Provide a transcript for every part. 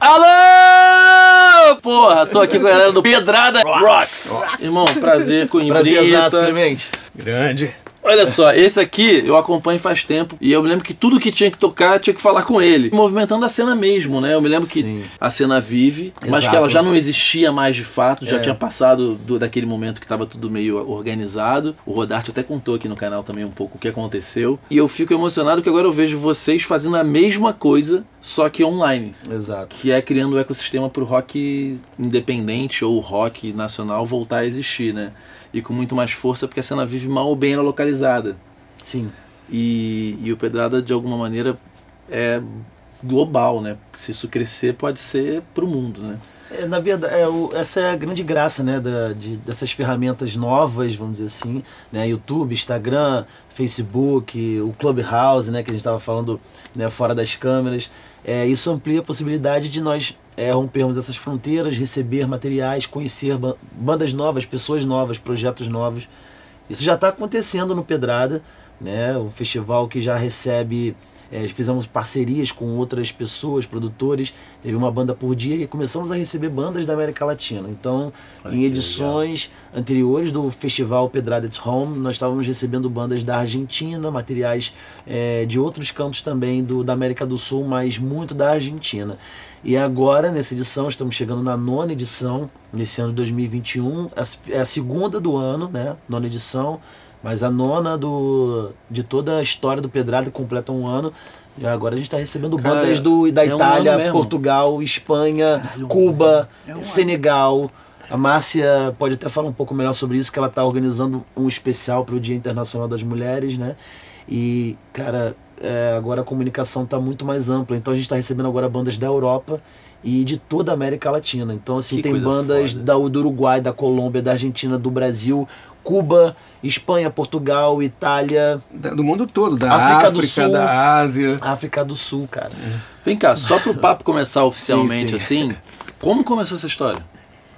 Alô! Porra, tô aqui com a galera do Pedrada Rocks. Irmão, prazer com Imbrita. Clemente. Grande. Olha só, esse aqui eu acompanho faz tempo e eu me lembro que tudo que tinha que tocar tinha que falar com ele, movimentando a cena mesmo, né? Eu me lembro que Sim. a cena vive, mas Exato. que ela já não existia mais de fato, já É. tinha passado do- daquele momento que estava tudo meio organizado. O Rodarte até contou aqui no canal também um pouco o que aconteceu. E eu fico emocionado que agora eu vejo vocês fazendo a mesma coisa, só que online. Exato. que é criando o ecossistema para o rock independente ou o rock nacional voltar a existir, né? E com muito mais força, porque a cena vive mal ou bem ela localizada. Sim. E, e o Pedrada, de alguma maneira, é global, né? Se isso crescer, pode ser para o mundo, né? É, na verdade, é, o- essa é a grande graça né, da, de- dessas ferramentas novas, vamos dizer assim, né, YouTube, Instagram, Facebook, o Clubhouse, né, que a gente estava falando né, fora das câmeras. É, isso amplia a possibilidade de nós é, rompermos essas fronteiras, receber materiais, conhecer ba- bandas novas, pessoas novas, projetos novos. Isso já está acontecendo no Pedrada, né? Um festival que já recebe. é, fizemos parcerias com outras pessoas, produtores. Teve uma banda por dia e começamos a receber bandas da América Latina. Então, Olha em edições anteriores do festival Pedrada at Home, nós estávamos recebendo bandas da Argentina, materiais é, de outros cantos também do, da América do Sul, mas muito da Argentina. E agora, nessa edição, estamos chegando na nona edição, nesse ano de 2021. A s- É a segunda do ano, né? Nona edição, mas a nona do, de toda a história do Pedrada completa um ano. E agora a gente está recebendo Cara, bandas do, da é um Itália, mesmo. Portugal, Espanha, Cuba, Senegal. A Márcia pode até falar um pouco melhor sobre isso, que ela está organizando um especial para o Dia Internacional das Mulheres, né? E, cara, é, agora a comunicação está muito mais ampla. Então a gente está recebendo agora bandas da Europa e de toda a América Latina. Então, assim, Que tem bandas foda. da, do Uruguai, da Colômbia, da Argentina, do Brasil, Cuba, Espanha, Portugal, Itália, Do mundo todo, da África África, do Sul. da Ásia. África do Sul, cara. Vem cá, só para o papo começar oficialmente assim, como começou essa história?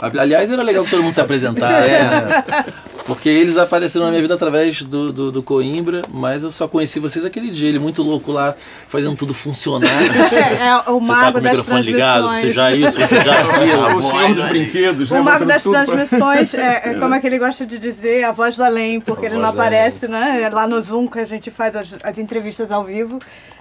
Aliás, era legal que todo mundo se apresentasse, né? Porque eles apareceram na minha vida através do, do, do Coimbra, mas eu só conheci vocês aquele dia, ele muito louco lá, fazendo tudo funcionar. É, é o Você tá mago com o microfone ligado, transmissões. você já isso, você já aquilo, a o senhor voz, dos né? brinquedos, O né? mago das tudo pra- transmissões, é, é como é que ele gosta de dizer, a voz do além, porque A ele não aparece, né? Lá no Zoom que a gente faz as, as entrevistas ao vivo,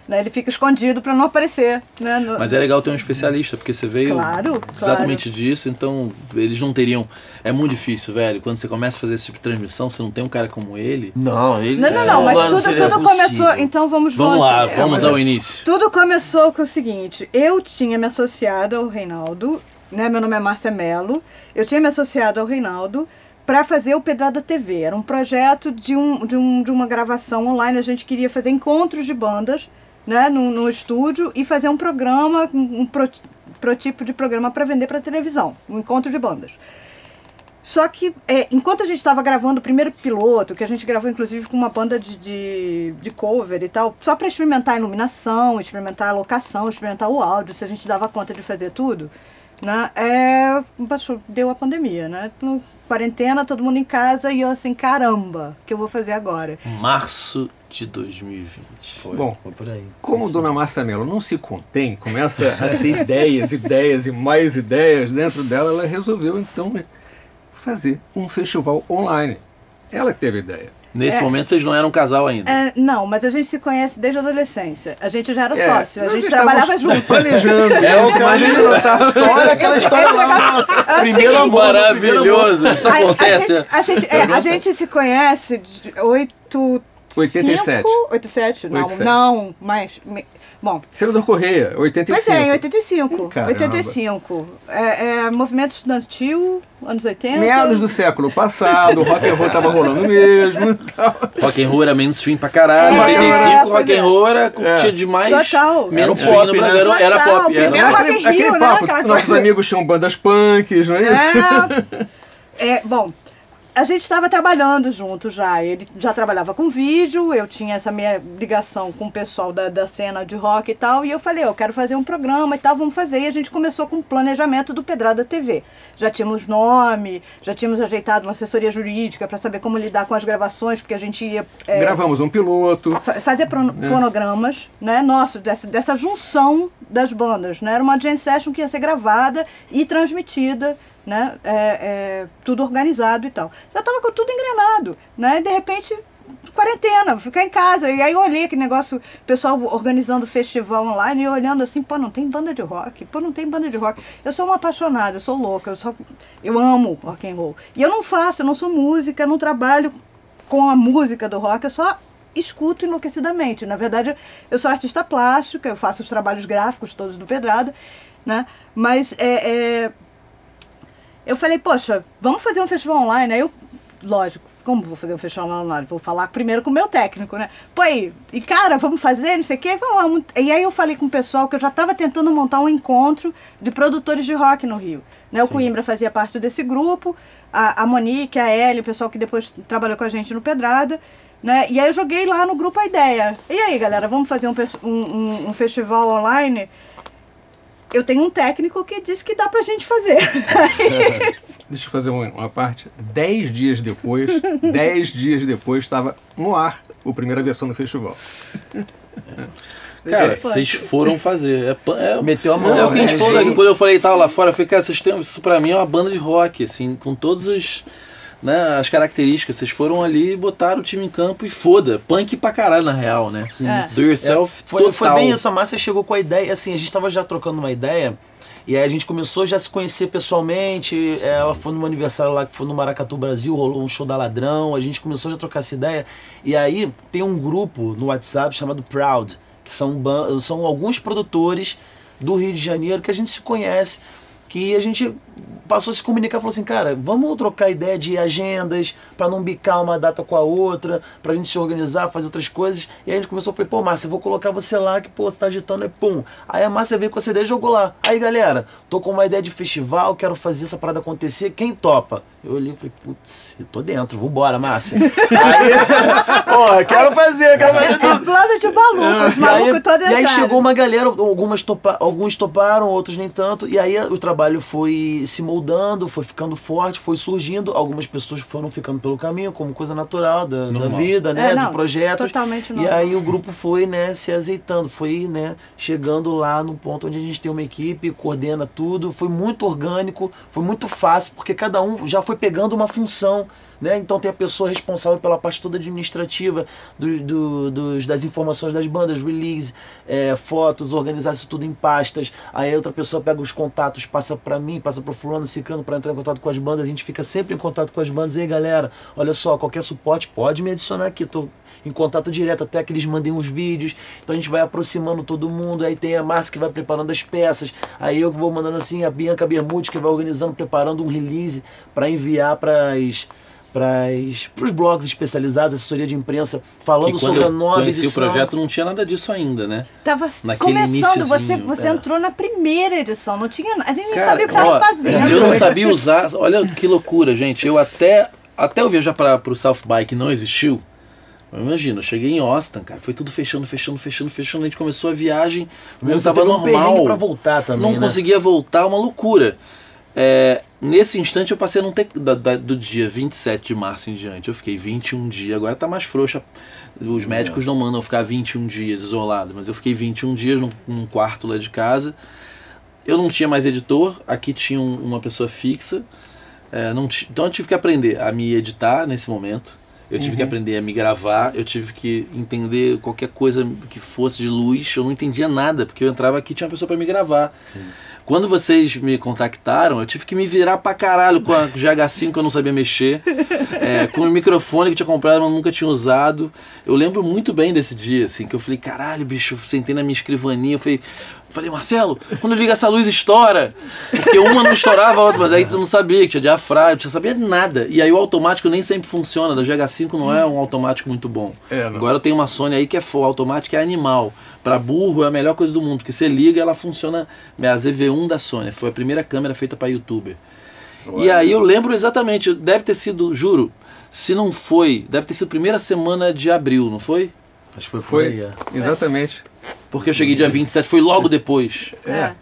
né? Ele fica escondido para não aparecer, né? No- Mas é legal ter um especialista, porque você veio Claro, exatamente disso, então eles não teriam. É muito difícil, velho. Quando você começa a fazer esse tipo de transmissão, você não tem um cara como ele. Não, ele Não, não, não, mas tudo, seria tudo começou. Então vamos Vamos lá, é, vamos mas- ao início. Tudo começou com o seguinte: eu tinha me associado ao Reinaldo, né? Meu nome é Márcia Mello. Eu tinha me associado ao Reinaldo para fazer o Pedrada TV. Era um projeto de, um, de, um, de uma gravação online. A gente queria fazer encontros de bandas, né? No, no estúdio e fazer um programa, um, pro, de programa para vender para televisão, um encontro de bandas. Só que, é, enquanto a gente estava gravando o primeiro piloto, que a gente gravou inclusive com uma banda de, de, de cover e tal, só para experimentar a iluminação, experimentar a locação, experimentar o áudio, se a gente dava conta de fazer tudo, né? É, deu a pandemia, né? No, quarentena, todo mundo em casa e eu assim, caramba, o que eu vou fazer agora? Março de 2020. Foi. Bom, Foi por aí. como Dona Márcia Mello não se contém, começa a ter ideias, ideias e mais ideias dentro dela, ela resolveu então fazer um festival online. Ela que teve a ideia. Nesse É. momento vocês não eram um casal ainda. É, não, mas a gente se conhece desde a adolescência. A gente já era É, sócio, a gente trabalhava junto. Planejando. É, mas ainda não tá- aquela história lá. Primeiro seguinte, amor. Maravilhoso, isso A- a acontece. gente- A gente, é, a gente se conhece de 8... 87. 87, não, 87. não, mas... me- Bom, Senador Correia, 85. pois é, em 85. Caramba. 85. É, é, movimento estudantil, anos 80. Meados do século passado, o rock and roll tava rolando mesmo tal. Rock and roll era mainstream pra caralho. É, 85, é, rock and roll era, É. tinha demais. Total. Mainstream Era um no pop, Brasil né? era, era Total, pop. Era, aquele, Rock in Rio, aquele né? papo, nossos coisa. amigos tinham bandas punks, não é isso? É, é, bom, a gente estava trabalhando junto já. Ele já trabalhava com vídeo, eu tinha essa minha ligação com o pessoal da, da cena de rock e tal. E eu falei, eu quero fazer um programa e tal, vamos fazer. E a gente começou com o planejamento do Pedrada TV. Já tínhamos nome, já tínhamos ajeitado uma assessoria jurídica para saber como lidar com as gravações, porque a gente ia. É, Gravamos um piloto. Fazer é. fonogramas, né? Nosso, dessa, dessa junção das bandas. Né? Era uma jam session que ia ser gravada e transmitida né? É, é, tudo organizado e tal. Já estava com tudo engrenado, né? E de repente, quarentena, ficar em casa. E aí eu olhei aquele negócio, pessoal organizando festival online e olhando assim, pô, não tem banda de rock, pô, não tem banda de rock. Eu sou uma apaixonada, eu sou louca, eu, sou, eu amo rock and roll. E eu não faço, eu não sou música, não trabalho com a música do rock, eu só escuto enlouquecidamente. Na verdade, eu sou artista plástica, eu faço os trabalhos gráficos todos do Pedrada, né? Mas é, é eu falei, poxa, vamos fazer um festival online. Aí eu, lógico, como vou fazer um festival online? Vou falar primeiro com o meu técnico, né? Pô, aí, e cara, vamos fazer, não sei o quê, vamos. E aí eu falei com o pessoal que eu já estava tentando montar um encontro de produtores de rock no Rio. Né? O Sim. Coimbra fazia parte desse grupo, a, a Monique, a Ellie, o pessoal que depois trabalhou com a gente no Pedrada. Né? E aí eu joguei lá no grupo a ideia. E aí, galera, vamos fazer um, um, um festival online? Eu tenho um técnico que disse que dá pra gente fazer. Deixa eu fazer uma, uma parte. Dez dias depois, dez dias depois, estava no ar a primeira versão do festival. Cara, vocês foram fazer. É, é, Meteu a mão. É o que a gente né? falou aqui. Quando eu falei tava lá fora, eu falei, cara, vocês têm, isso pra mim é uma banda de rock, assim, com todos os né, as características. Vocês foram ali, botaram o time em campo e foda. Punk pra caralho, na real, né? Sim. É. Do yourself é, foi, total. Foi bem isso, a Márcia chegou com a ideia, assim, a gente tava já trocando uma ideia. E aí a gente começou já a se conhecer pessoalmente. Ela foi no meu aniversário lá que foi no Maracatu Brasil, rolou um show da Ladrão. A gente começou já a trocar essa ideia. E aí tem um grupo no WhatsApp chamado Proud, que são, são alguns produtores do Rio de Janeiro que a gente se conhece, que a gente passou a se comunicar, falou assim, cara, vamos trocar ideia de agendas para não bicar uma data com a outra, pra gente se organizar, fazer outras coisas. E aí a gente começou, falei, pô, Márcia, eu vou colocar você lá, que pô, você tá agitando, é pum. Aí a Márcia veio com essa ideia e jogou lá. Aí, galera, tô com uma ideia de festival, quero fazer essa parada acontecer, quem topa? Eu olhei e falei, putz, eu tô dentro, vambora, Márcia. aí, porra, quero fazer, quero fazer tudo. Plano de maluco, malucos todos E aí chegou uma galera, algumas topa, alguns toparam, outros nem tanto, e aí o trabalho foi se moldando foi ficando forte, foi surgindo. Algumas pessoas foram ficando pelo caminho, como coisa natural da, da vida, né? É, não, de projetos. Totalmente normal. E aí o grupo foi, né, se azeitando, foi, né, chegando lá no ponto onde a gente tem uma equipe, coordena tudo. Foi muito orgânico, foi muito fácil, porque cada um já foi pegando uma função. Né? Então tem a pessoa responsável pela parte toda administrativa do, do, dos, das informações das bandas, release, é, fotos, organizar isso tudo em pastas. Aí outra pessoa pega os contatos, passa para mim, passa para fulano, ciclano para entrar em contato com as bandas. A gente fica sempre em contato com as bandas. E aí galera, olha só, qualquer suporte pode me adicionar aqui. Tô em contato direto até que eles mandem uns vídeos. Então a gente vai aproximando todo mundo. Aí tem a Márcia que vai preparando as peças. Aí eu que vou mandando assim, a Bianca Bermudes que vai organizando, preparando um release para enviar para as para os blogs especializados, assessoria de imprensa, falando sobre a nova edição. o projeto não tinha nada disso ainda, né? Tava Naquele começando, você, você é. entrou na primeira edição, não tinha, a gente nem sabia o que estava fazendo. Eu não sabia usar, olha que loucura, gente. Eu até, até eu viajar para o South Bike não existiu. Imagina, eu cheguei em Austin, cara, foi tudo fechando, fechando, fechando, fechando. A gente começou a viagem, não estava normal. Um voltar também, não né? conseguia voltar, uma loucura. É, nesse instante eu passei num te, da, da, do dia 27 de março em diante. Eu fiquei 21 dias, agora tá mais frouxa. Os médicos não mandam ficar 21 dias isolado, mas eu fiquei 21 dias num, num quarto lá de casa. Eu não tinha mais editor, aqui tinha um, uma pessoa fixa. É, não então eu tive que aprender a me editar nesse momento. Eu tive uhum. que aprender a me gravar, eu tive que entender qualquer coisa que fosse de luz. Eu não entendia nada, porque eu entrava aqui e tinha uma pessoa para me gravar. Sim. Quando vocês me contactaram, eu tive que me virar pra caralho com a GH5 que eu não sabia mexer, é, com o microfone que tinha comprado, mas nunca tinha usado. Eu lembro muito bem desse dia, assim, que eu falei, caralho, bicho, sentei na minha escrivaninha, eu falei, falei, Marcelo, quando liga essa luz estoura. Porque uma não estourava a outra, mas aí tu não sabia que tinha diafragma, tu não sabia nada. E aí o automático nem sempre funciona, da GH5 não é um automático muito bom. É, Agora eu tenho uma Sony aí que é automática é animal. Para burro é a melhor coisa do mundo, porque você liga ela funciona. É a ZV1 da Sony, foi a primeira câmera feita para youtuber. E aí eu lembro exatamente, deve ter sido, juro, se não foi, deve ter sido primeira semana de abril, não foi? Acho que foi por Foi, aí, é. exatamente. Porque eu cheguei dia 27, foi logo depois. É.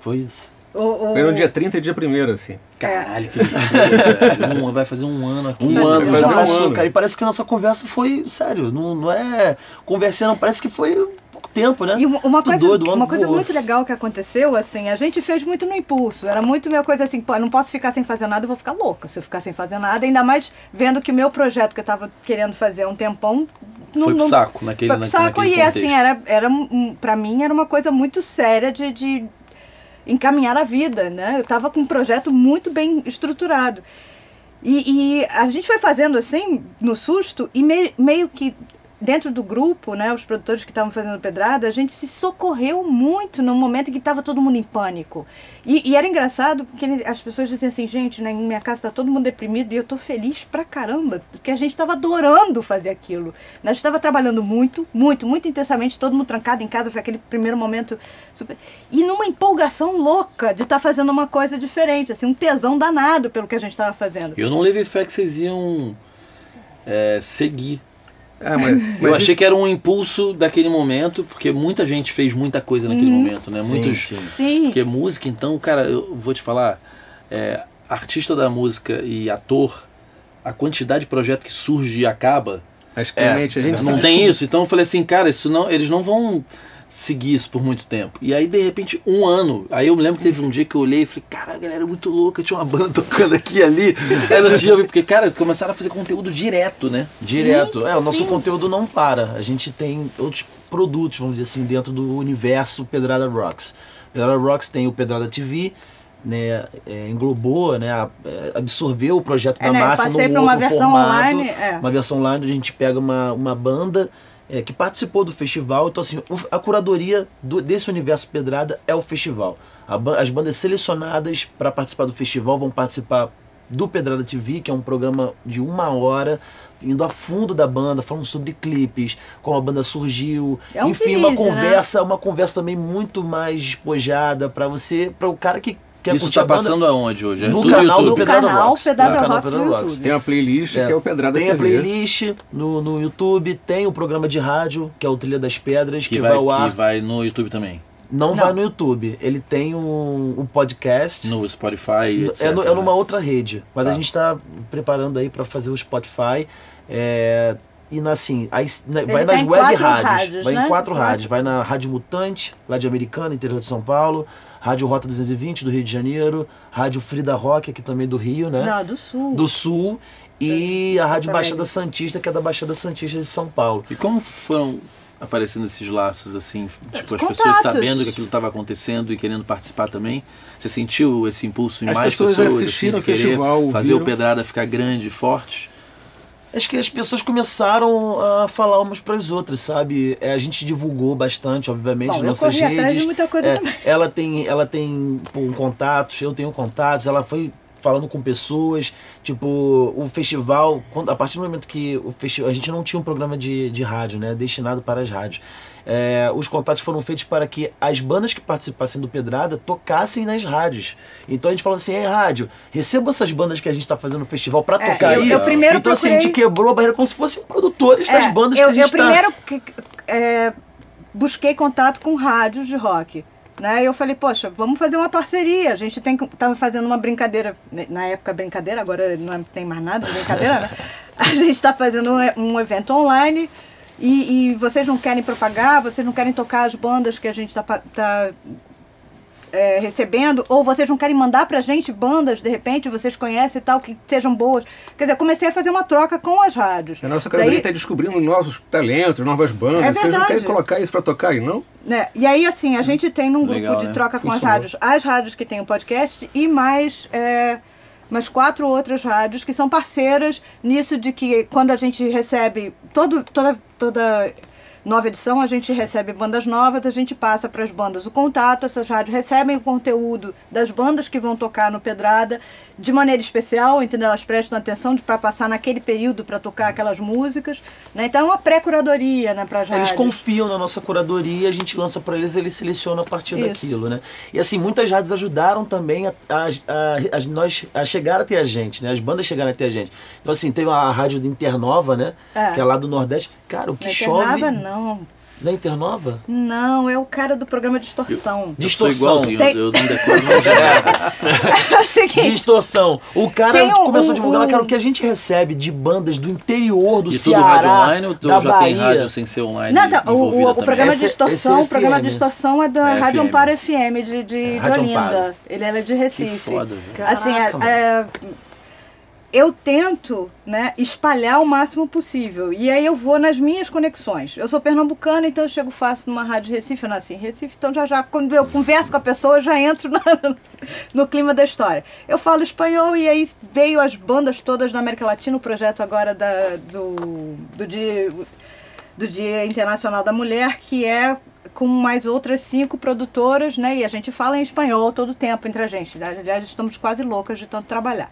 Foi isso. O, o- Foi no dia 30 e dia 1 assim. Caralho, que loucura. Um- vai fazer um ano aqui. Um Vai ano, fazer já um passou, ano. cara. E parece que nossa conversa foi, sério, não, não é conversinha, não. Parece que foi tempo, né? E uma, coisa, doido, uma coisa muito legal que aconteceu, assim, a gente fez muito no impulso. Era muito minha coisa assim, pô, não posso ficar sem fazer nada, eu vou ficar louca se eu ficar sem fazer nada. Ainda mais vendo que o meu projeto que eu tava querendo fazer há um tempão. não- Foi pro não- saco naquele, foi pro saco naquele e contexto. assim, era, era pra mim era uma coisa muito séria de, de encaminhar a vida, né? Eu tava com um projeto muito bem estruturado. E, e a gente foi fazendo assim, no susto, e me- meio que dentro do grupo, né, os produtores que estavam fazendo pedrada, a gente se socorreu muito no momento em que estava todo mundo em pânico. E, e era engraçado porque as pessoas diziam assim, gente, na minha casa está todo mundo deprimido e eu tô feliz pra caramba, porque a gente estava adorando fazer aquilo. Nós estava trabalhando muito, muito, muito intensamente, todo mundo trancado em casa, foi aquele primeiro momento super... E numa empolgação louca de estar fazendo uma coisa diferente, assim, um tesão danado pelo que a gente estava fazendo. Eu não levei fé que vocês iam é, seguir. É, mas, Eu mas achei que era um impulso daquele momento, porque muita gente fez muita coisa naquele momento, né? Sim, Muitos, sim. Sim. Porque música, então, cara, eu vou te falar, é, artista da música e ator, a quantidade de projeto que surge e acaba, Mas Clemente, a gente não tem isso. Então eu falei assim, cara, isso não, eles não vão seguir isso por muito tempo. E aí, de repente, um ano. Aí eu me lembro que teve um dia que eu olhei e falei, cara, a galera é muito louca, tinha uma banda tocando aqui e ali. Aí não tinha, porque, cara, começaram a fazer conteúdo direto, né? Direto. é, o nosso sim. conteúdo não para. A gente tem outros produtos, vamos dizer assim, dentro do universo Pedrada Rocks. Pedrada Rocks tem o Pedrada TV, né, é, englobou, né, é, absorveu o projeto É, da né, eu massa passei num pra uma outro versão formato, online, é. uma versão online a gente pega uma, uma banda é, que participou do festival. Então, assim, a curadoria do- desse universo Pedrada é o festival. Ba- as bandas selecionadas para participar do festival vão participar do Pedrada TV, que é um programa de uma hora, indo a fundo da banda, falando sobre clipes, como a banda surgiu. É um Enfim, uma teaser, né? conversa, uma conversa também muito mais despojada para você, para o cara que isso curtir tá a banda. passando aonde hoje? É No canal do YouTube. Pedrada canal Rocks. Pedrada É, Rocks Pedrada Rocks. Tem uma playlist É, que é o Pedrada tem a playlist no, no YouTube, tem o programa de rádio, que é o Trilha das Pedras, que, Que, vai, vai, ao ar. que vai no YouTube também. Não, Não. vai no YouTube. Ele tem um, um podcast. No Spotify, etc. é, no- é numa outra rede. Mas Tá. a gente está preparando aí para fazer o Spotify. É, e na, assim, aí, na- vai tá nas em web rádios. rádios, vai né? em quatro Quatro. rádios. Vai na Rádio Mutante, lá de Americana, interior de São Paulo. Rádio Rota 220, do Rio de Janeiro. Rádio Frida Rock, aqui também do Rio, né? Não, do sul. do Sul e a Rádio Também. Baixada Santista, que é da Baixada Santista de São Paulo. E como foram aparecendo esses laços, assim, tipo, as Contatos. pessoas sabendo que aquilo estava acontecendo e querendo participar também? Você sentiu esse impulso em As mais pessoas pessoas, assim, de querer festival, fazer o. Pedrada ficar grande e forte? Acho que as pessoas começaram a falar umas para as outras, sabe? É, a gente divulgou bastante, obviamente, Bom, nas nossas corri atrás de redes. muita coisa É, também. ela tem, ela tem pô, contatos, eu tenho contatos, ela foi falando com pessoas, tipo, o festival, quando, a partir do momento que o festival, a gente não tinha um programa de, de rádio, né, destinado para as rádios. É, os contatos foram feitos para que as bandas que participassem do Pedrada tocassem nas rádios. Então a gente falou assim: Ei, rádio, receba essas bandas que a gente está fazendo no festival para É, tocar eu- aí. eu primeiro então assim, a gente procurei- quebrou a barreira como se fossem produtores das É, bandas eu, que a gente eu tá- primeiro que- é, busquei contato com rádios de rock. Né? Eu falei, poxa, vamos fazer uma parceria. A gente tem que tava fazendo uma brincadeira, né, na época brincadeira, agora não é- tem mais nada de brincadeira, né? A gente está fazendo um evento online e, e vocês não querem propagar, vocês não querem tocar as bandas que a gente está tá, é, recebendo, ou vocês não querem mandar pra gente bandas, de repente, vocês conhecem e tal, que sejam boas. Quer dizer, eu comecei a fazer uma troca com as rádios. A nossa Daí- cadeia está descobrindo novos talentos, novas bandas. É Vocês não querem colocar isso para tocar aí, não? né? E aí, assim, a gente tem num grupo Legal, de né? troca com as Funcionou. rádios, as rádios que têm o podcast e mais, é, mais quatro outras rádios que são parceiras nisso de que quando a gente recebe todo, toda, toda nova edição, a gente recebe bandas novas, a gente passa para as bandas o contato, essas rádios recebem o conteúdo das bandas que vão tocar no Pedrada de maneira especial, entendeu? Elas prestam atenção para passar naquele período para tocar aquelas músicas, né? Então é uma pré-curadoria, né, para Eles confiam na nossa curadoria, a gente lança para eles, eles selecionam a partir Isso. daquilo, né? E assim, muitas rádios ajudaram também a, a, a- a nós a chegar até a gente, né? As bandas chegaram até a gente. Então assim, teve a rádio do Internova, né? É. Que é lá do Nordeste. Cara, o que Não chove... não. Na Internova? Não, é o cara do programa Distorção. Eu Distorção. igualzinho, Tem- eu não decoro não. É o seguinte, Distorção. O cara um- começou a divulgar um- cara, o que a gente recebe de bandas do interior do E tudo Ceará, rádio online ou tu da já Bahia. tem rádio sem ser online Não, tá, o, envolvida o, o programa Esse- Distorção, esse é o programa FM. Distorção é da É Rádio FM. Amparo FM de, de, de Rádio Olinda. Amparo. Ele é de Recife. foda, velho. Assim, é- Caraca, é, eu tento né, espalhar o máximo possível. E aí eu vou nas minhas conexões. Eu sou pernambucana, então eu chego fácil numa rádio Recife, eu nasci em Recife, então já já, quando eu converso com a pessoa, eu já entro na- no clima da história. Eu falo espanhol e aí veio as bandas todas da América Latina, o projeto agora da, do, do dia do Dia Internacional da Mulher, que é com mais outras cinco produtoras, né? E a gente fala em espanhol todo o tempo entre a gente. Aliás, estamos quase loucas de tanto trabalhar.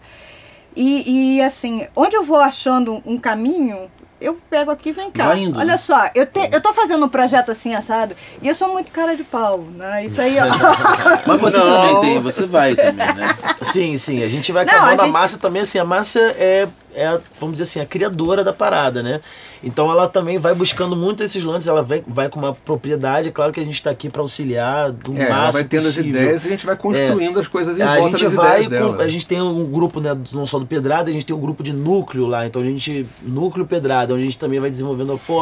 E, e, assim, onde eu vou achando um caminho, eu pego aqui e vem cá. Vai indo, Olha né? só, eu, te, eu tô fazendo um projeto assim, assado, e eu sou muito cara de pau, né? Isso aí, ó. Mas você Não. também tem, você vai também, né? Sim, sim, a gente vai acabando a a, gente- massa também, assim, a massa é, é, vamos dizer assim, a criadora da parada, né? Então ela também vai buscando muito esses lances, ela vai, vai com uma propriedade, é claro que a gente está aqui para auxiliar do É, ela máximo vai tendo as ideias e a gente vai construindo as coisas em a volta gente das vai, ideias com- dela. a gente tem um grupo, né, não só do Pedrada, a gente tem um grupo de núcleo lá, então a gente, núcleo Pedrada, onde a gente também vai desenvolvendo, pô,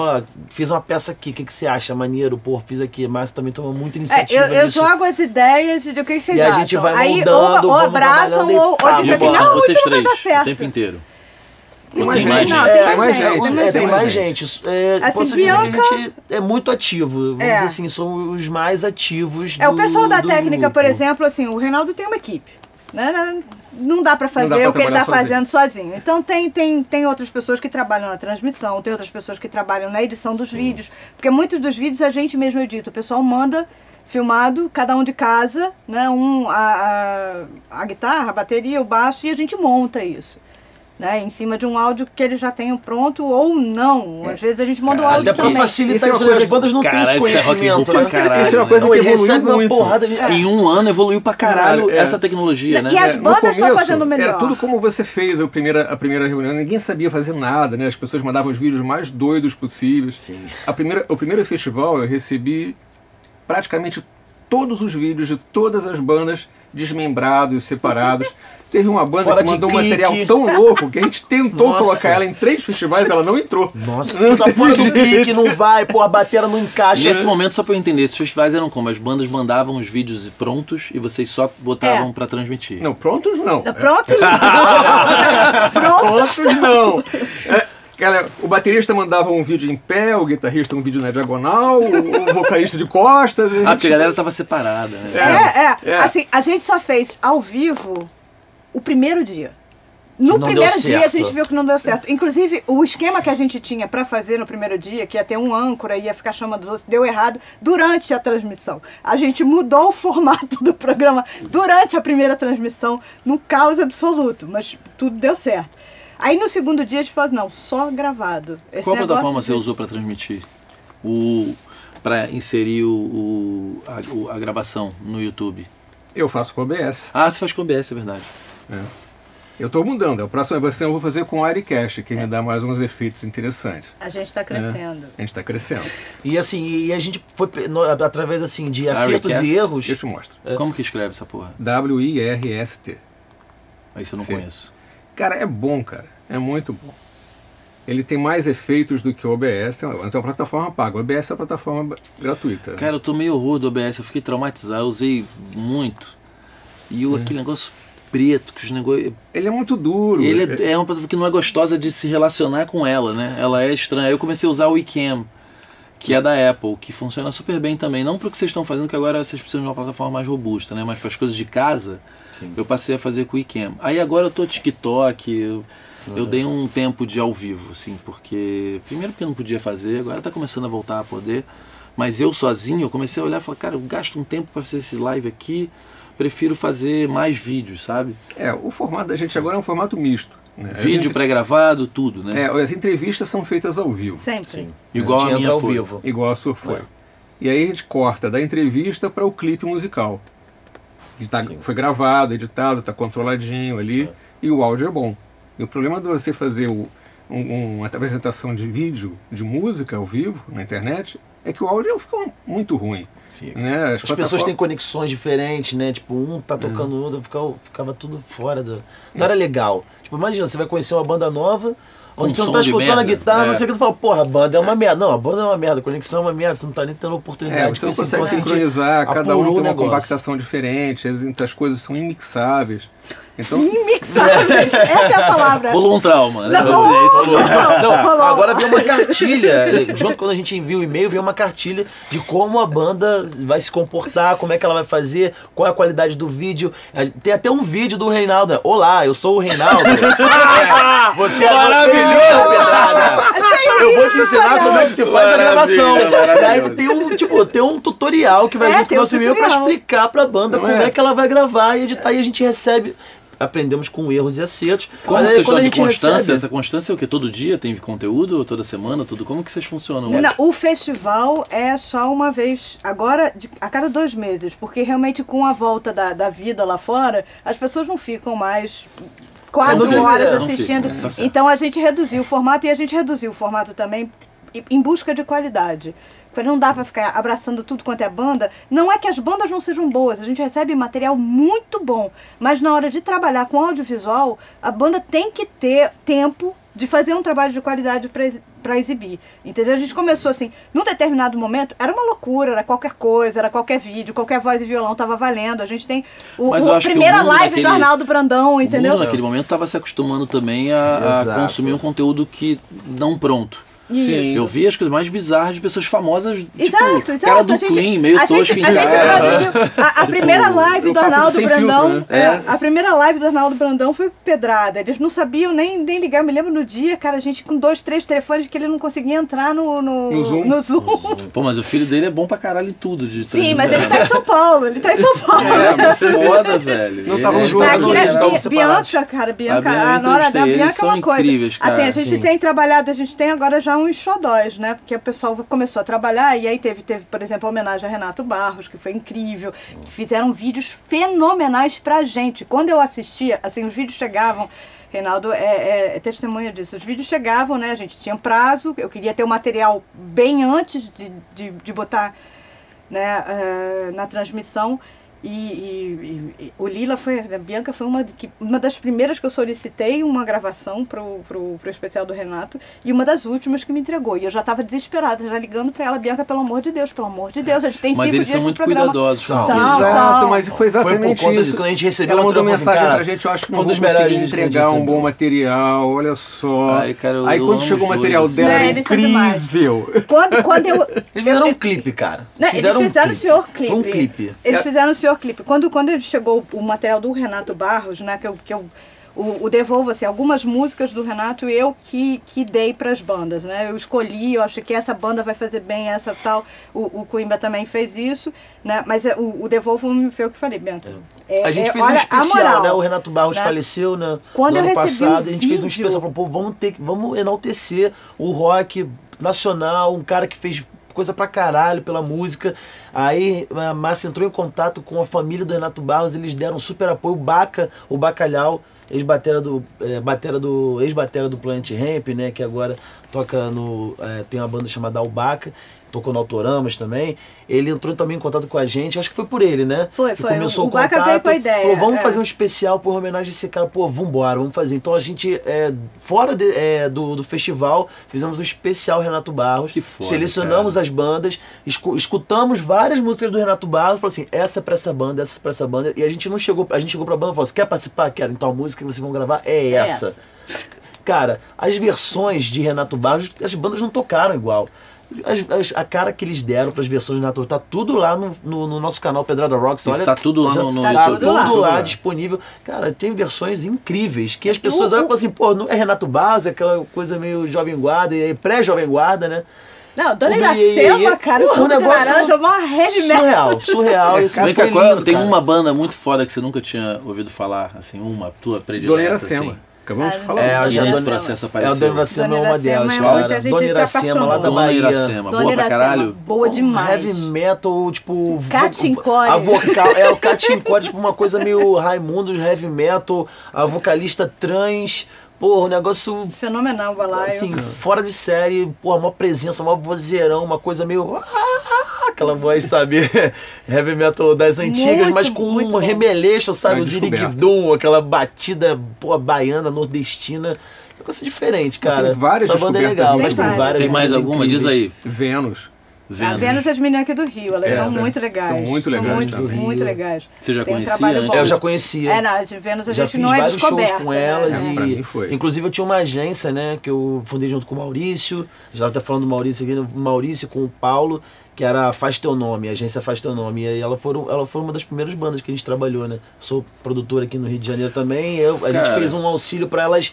fiz uma peça aqui, o que, que você acha? Maneiro, pô, fiz aqui, mas também toma muita É, iniciativa eu, eu nisso. jogo as ideias de o que vocês E a acham. gente vai Aí moldando, ou, ou abraçam e ou, ou dizem assim, não, vocês três, o tempo inteiro. Tem mais tem mais gente. gente? Não, tem É, mais mais gente, gente. tem É, mais tem gente. mais gente. É, Assim, posso dizer que a gente é muito ativo. Vamos É. dizer assim, são os mais ativos É, o do- pessoal da técnica, por grupo. exemplo, assim, o Reinaldo tem uma equipe. Né? Não dá para fazer dá pra o que ele está fazendo sozinho. Então tem, tem, tem outras pessoas que trabalham na transmissão, tem outras pessoas que trabalham na edição dos vídeos. Porque muitos dos vídeos a gente mesmo edita. O pessoal manda filmado, cada um de casa, né? Um, a, a, a guitarra, a bateria, o baixo, e a gente monta isso. Né, em cima de um áudio que eles já tenham pronto ou não. Às vezes a gente manda o áudio Até pra também. facilitar Isso é isso, né? as bandas não têm esse é conhecimento. pra né? caralho. Isso é uma né? coisa Não, que eles evoluiu recebem uma muito. porrada de... Em um ano evoluiu pra caralho Cara, é. essa tecnologia, né? E as É, bandas estão fazendo melhor. Era tudo como você fez a primeira, a primeira reunião. Ninguém sabia fazer nada, né? As pessoas mandavam os vídeos mais doidos possíveis. Sim. A primeira, o primeiro festival eu recebi praticamente todos os vídeos de todas as bandas desmembrados, separados. Teve uma banda Fora que mandou um clique. material tão louco que a gente tentou Nossa. colocar ela em três festivais ela não entrou. Nossa, tu tá fora do clique, não vai, pô, a bateria não encaixa. Nesse momento, só pra eu entender, esses festivais eram como? As bandas mandavam os vídeos prontos e vocês só botavam É. pra transmitir. Não, prontos não. Prontos? Prontos? Prontos não. É, cara, o baterista mandava um vídeo em pé, o guitarrista um vídeo na diagonal, o, o vocalista de costas. Ah, porque a galera tava separada, né? É, é, É. Assim, a gente só fez ao vivo o primeiro dia. No primeiro dia a gente viu que não deu certo. Inclusive, o esquema que a gente tinha pra fazer no primeiro dia, que ia ter um âncora, ia ficar chamando os outros, deu errado durante a transmissão. A gente mudou o formato do programa durante a primeira transmissão, num caos absoluto, mas tudo deu certo. Aí no segundo dia a gente falou, não, só gravado. Esse Qual plataforma de- você usou pra transmitir? O para inserir o, o- a, o- a gravação no YouTube? Eu faço com OBS. Ah, você faz com OBS, é verdade. Eu estou mudando. A próxima versão eu vou fazer com Aircast, que me dá mais uns efeitos interessantes. A gente tá crescendo. A gente está crescendo. E assim, e a gente foi no- através assim de acertos e erros. Eu te mostro. Como que escreve essa porra? W-I-R-S-T. Aí você não Sim. conheço. Cara, é bom, cara. É muito bom. Ele tem mais efeitos do que o OBS, mas é uma plataforma paga. O OBS é uma plataforma gratuita. Cara, eu tô meio rude do OBS, eu fiquei traumatizado, eu usei muito. E Hum. o, aquele negócio preto, que os negócios. Ele é muito duro. Ele é, é uma plataforma que não é gostosa de se relacionar com ela, né? Ela é estranha. Aí eu comecei a usar o Wecam, que é da Apple, que funciona super bem também. Não pro que vocês estão fazendo, que agora vocês precisam de uma plataforma mais robusta, né? Mas para as coisas de casa, eu passei a fazer com o Wecam. Aí agora eu tô TikTok, eu eu dei um tempo de ao vivo, assim, porque. Primeiro porque eu não podia fazer, agora tá começando a voltar a poder. Mas eu sozinho, eu comecei a olhar e falar, cara, eu gasto um tempo para fazer esse live aqui, prefiro fazer mais vídeos, sabe? É, o formato da gente agora é um formato misto. Né? Vídeo entre- pré-gravado, tudo, né? É, as entrevistas são feitas ao vivo, Sempre. Igual a gente minha ao foi. vivo. igual a sua foi. É. E aí a gente corta da entrevista para o clipe musical. Que tá- Sim. foi gravado, editado, está controladinho ali, e o áudio é bom. E o problema de você fazer o- um- uma apresentação de vídeo, de música ao vivo, na internet, é que o áudio fica muito ruim. Fica. Né? As pessoas têm conexões diferentes, né? Tipo, um tá tocando o outro, ficava, ficava tudo fora do. Não era legal. Tipo, imagina, você vai conhecer uma banda nova, onde você não tá escutando a guitarra, não É. sei o que, tu fala, porra, a banda é uma merda. Não, a banda é uma merda, a conexão é uma merda, você não tá nem tendo oportunidade É, você não consegue Então, assim, sincronizar, cada um tem uma compactação diferente, as, as coisas são imixáveis. Então, Imixáveis, essa é a palavra. Rolou um trauma, né? Não, esse- Não, Rolou. agora vem uma cartilha. Junto quando a gente envia o e-mail, vem uma cartilha de como a banda vai se comportar, como é que ela vai fazer, qual é a qualidade do vídeo. Tem até um vídeo do Reinaldo. né? Olá, eu sou o Reinaldo. É, Você é maravilhoso, Pedrada. Eu vou te ensinar como é que se faz a gravação. E aí maravilhoso. tem um, tipo, tem um tutorial que vai É, junto com o nosso e-mail pra explicar pra banda Não como é? é que ela vai gravar e editar. E a gente recebe. Aprendemos com erros e acertos. Como vocês estão de constância? recebe- Essa constância é o quê? Todo dia tem conteúdo? Toda semana? Tudo? Como que vocês funcionam? Não, o festival é só uma vez, agora de- a cada dois meses, porque realmente com a volta da, da vida lá fora, as pessoas não ficam mais quatro horas é, não assistindo. fica, tá então a gente reduziu o formato e a gente reduziu o formato também em busca de qualidade. Porque não dá pra ficar abraçando tudo quanto é banda. Não é que as bandas não sejam boas, a gente recebe material muito bom, mas na hora de trabalhar com audiovisual, a banda tem que ter tempo de fazer um trabalho de qualidade para exibir. Entendeu? A gente começou assim, num determinado momento, era uma loucura, era qualquer coisa, era qualquer vídeo, qualquer voz e violão tava valendo. A gente tem o, a primeira live naquele- do Arnaldo Brandão, entendeu? O mundo naquele momento estava se acostumando também a, a consumir um conteúdo que não pronto. Sim. Eu vi as coisas mais bizarras de pessoas famosas, Exato, tipo, exato. cara do a gente, Queen, meio a tosco gente, em a gente cara. produziu a, a primeira live do Arnaldo Brandão. filtro, né? é, a primeira live do Arnaldo Brandão foi pedrada. Eles não sabiam nem, nem ligar. Eu me lembro no dia, cara, a gente com dois, três telefones que ele não conseguia entrar no, no, No Zoom. no Zoom. Pô, mas o filho dele é bom pra caralho em tudo de Sim, mas ele tá em São Paulo. Ele tá em São Paulo. É, mas foda, velho. Não tava é junto, né? eles estavam Bi- separados. Bianca, cara, Bianca, A Bianca a, nora da Bianca é são uma coisa. incríveis, cara, assim, a gente tem trabalhado, a gente tem agora já uns xodóis, né? Porque o pessoal começou a trabalhar e aí teve, teve por exemplo, a homenagem a Renato Barros, que foi incrível. que Fizeram vídeos fenomenais pra gente. Quando eu assistia, assim, os vídeos chegavam. Reinaldo é, é- é testemunha disso. Os vídeos chegavam, né? A gente tinha prazo. Eu queria ter o material bem antes de, de, de botar né, eh, na transmissão. E, e- e- o Lila foi, a Bianca foi uma, que, uma das primeiras que eu solicitei uma gravação pro, pro, pro especial do Renato e uma das últimas que me entregou. E eu já estava desesperada, já ligando para ela, Bianca, pelo amor de Deus, pelo amor de Deus, a gente tem Mas cinco eles dias são muito programa. cuidadosos. São. São, Exato, mas foi Foi exatamente por conta isso. Quando a gente recebeu Ela mandou mensagem cara, pra gente, eu acho que foi não um vou melhores conseguir a entregar um bom material, olha só. Ai, cara, eu- Aí eu quando chegou o material dois, dela, demais. incrível. Quando, quando eu, Eles fizeram um clipe, cara. Né, eles fizeram fizeram um o senhor clipe. Foi um clipe. Eles É. fizeram o senhor clipe. Quando, quando ele chegou o material do Renato Barros, né, que eu, que eu o, o devolvo assim, algumas músicas do Renato eu que, que dei para as bandas, né? Eu escolhi, eu acho que essa banda vai fazer bem essa tal. O, o Coimbra também fez isso, né? Mas é, o, o devolvo foi o que falei, Bianca. É, a gente é, fez um olha, a especial, moral, né? O Renato Barros né? faleceu né, Quando no ano recebi um passado. a gente fez um vídeo- especial. Falou, pô, vamos, ter, vamos enaltecer o rock nacional, um cara que fez coisa pra caralho pela música. Aí a Márcia entrou em contato com a família do Renato Barros, eles deram super apoio. Baca, o Bacalhau, ex-batera do, é, batera do, ex-batera do Planet Ramp, né? Que agora toca no. é, tem uma banda chamada Albaca. Tocou no Autoramas também. Ele entrou também em contato com a gente. Acho que foi por ele, né? Foi, Que foi. Começou O o, contato. veio com a ideia, Falou, vamos é. fazer um especial por homenagem a esse cara. Pô, vambora, vamos fazer. Então a gente, é, fora de- é, do, do festival, fizemos um especial Renato Barros. Que foda, Selecionamos as bandas, escu- escutamos várias músicas do Renato Barros. Falou assim, essa é pra essa banda, essa é pra essa banda. E a gente não chegou, a gente chegou pra banda e falou assim, quer participar? Quero. Então a música que vocês vão gravar é essa. essa. Cara, as versões de Renato Barros, as bandas não tocaram igual. As- as- a cara que eles deram pras versões de Natal. Tá tudo lá no, no- no nosso canal Pedrada Rocks. Isso tá tudo lá já no- no tá YouTube. tudo lá, Tudo lá. disponível. Cara, tem versões incríveis que as pessoas olham e falam assim, pô, não é Renato Barros, é aquela coisa meio jovem guarda, e pré-jovem guarda, né? Não, Dona Iracema, cara, o negócio laranja, uma heavy metal. Surreal, surreal. Esse Vem foi cá, qual- lindo, tem cara. uma banda muito foda que você nunca tinha ouvido falar, assim, uma tua predileta, Dona assim. Iracema. Acabamos de Ah, falar. É, a nesse Dona- processo É, a apareceu. Dona Iracema é Dona uma Iracema delas, é cara. Dona se Iracema lá da Dona Bahia. Iracema, Dona boa pra Iracema, caralho. Boa demais. Heavy metal, tipo. Catincore. A vocal, é, o Catincore, tipo, uma coisa meio Raimundos heavy metal, a vocalista trans. Porra, um negócio. Fenomenal, Balaio. Assim, fora de série, porra, uma presença, uma vozeirão, uma coisa meio. Aquela voz, sabe? Heavy metal das antigas, Muito, mas com um bom. remeleixo, sabe? Tá O ziriguidum, aquela batida, porra, baiana, nordestina. Negócio diferente, cara. Tem várias Essa banda é legal, mas tem várias. Tem mais alguma? Diz aí. Vênus. A Vênus. Vênus e as meninas aqui do Rio, elas É, são é. muito legais. São muito legais muito, também. muito Rio. legais. Você já Tem um conhecia antes? bom. É, eu já conhecia. É, não, de Vênus a já gente fiz não é vários shows descoberta. com elas né? É, e foi. inclusive eu tinha uma agência, né, que eu fundei junto com o Maurício. Já até falando do Maurício aqui, o Maurício com o Paulo, que era a Faz Teu Nome, a agência Faz Teu Nome. E ela foi, ela foi uma das primeiras bandas que a gente trabalhou, né? Sou produtor aqui no Rio de Janeiro também. Eu, a gente Cara. fez um auxílio para elas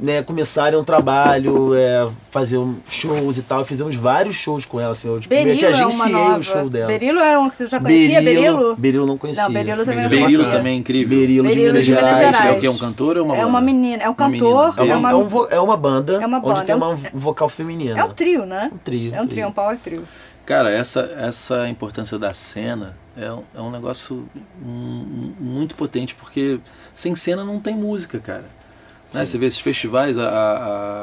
né, começarem um trabalho, é, fazer um shows e tal. Fizemos vários shows com elas, assim, eu tipo, meio Berilo que é uma agenciei nova. o show dela. Berilo era um que você já conhecia, Berilo? Berilo não conhecia. Não, Berilo também não Berilo também é incrível. Berilo de Berilo Minas de Minas Gerais. É Gerais. o que? É um cantor ou uma É banda? uma menina, é um cantor, É menina. uma, é uma, é um é uma banda, É uma onde banda, tem é um- uma vocal feminina. é um trio, né? Um trio. É um trio, é um power trio. Cara, essa, essa importância da cena é, um- é um negócio hum, muito potente, porque sem cena não tem música, cara. Né? Você vê esses festivais, a, a-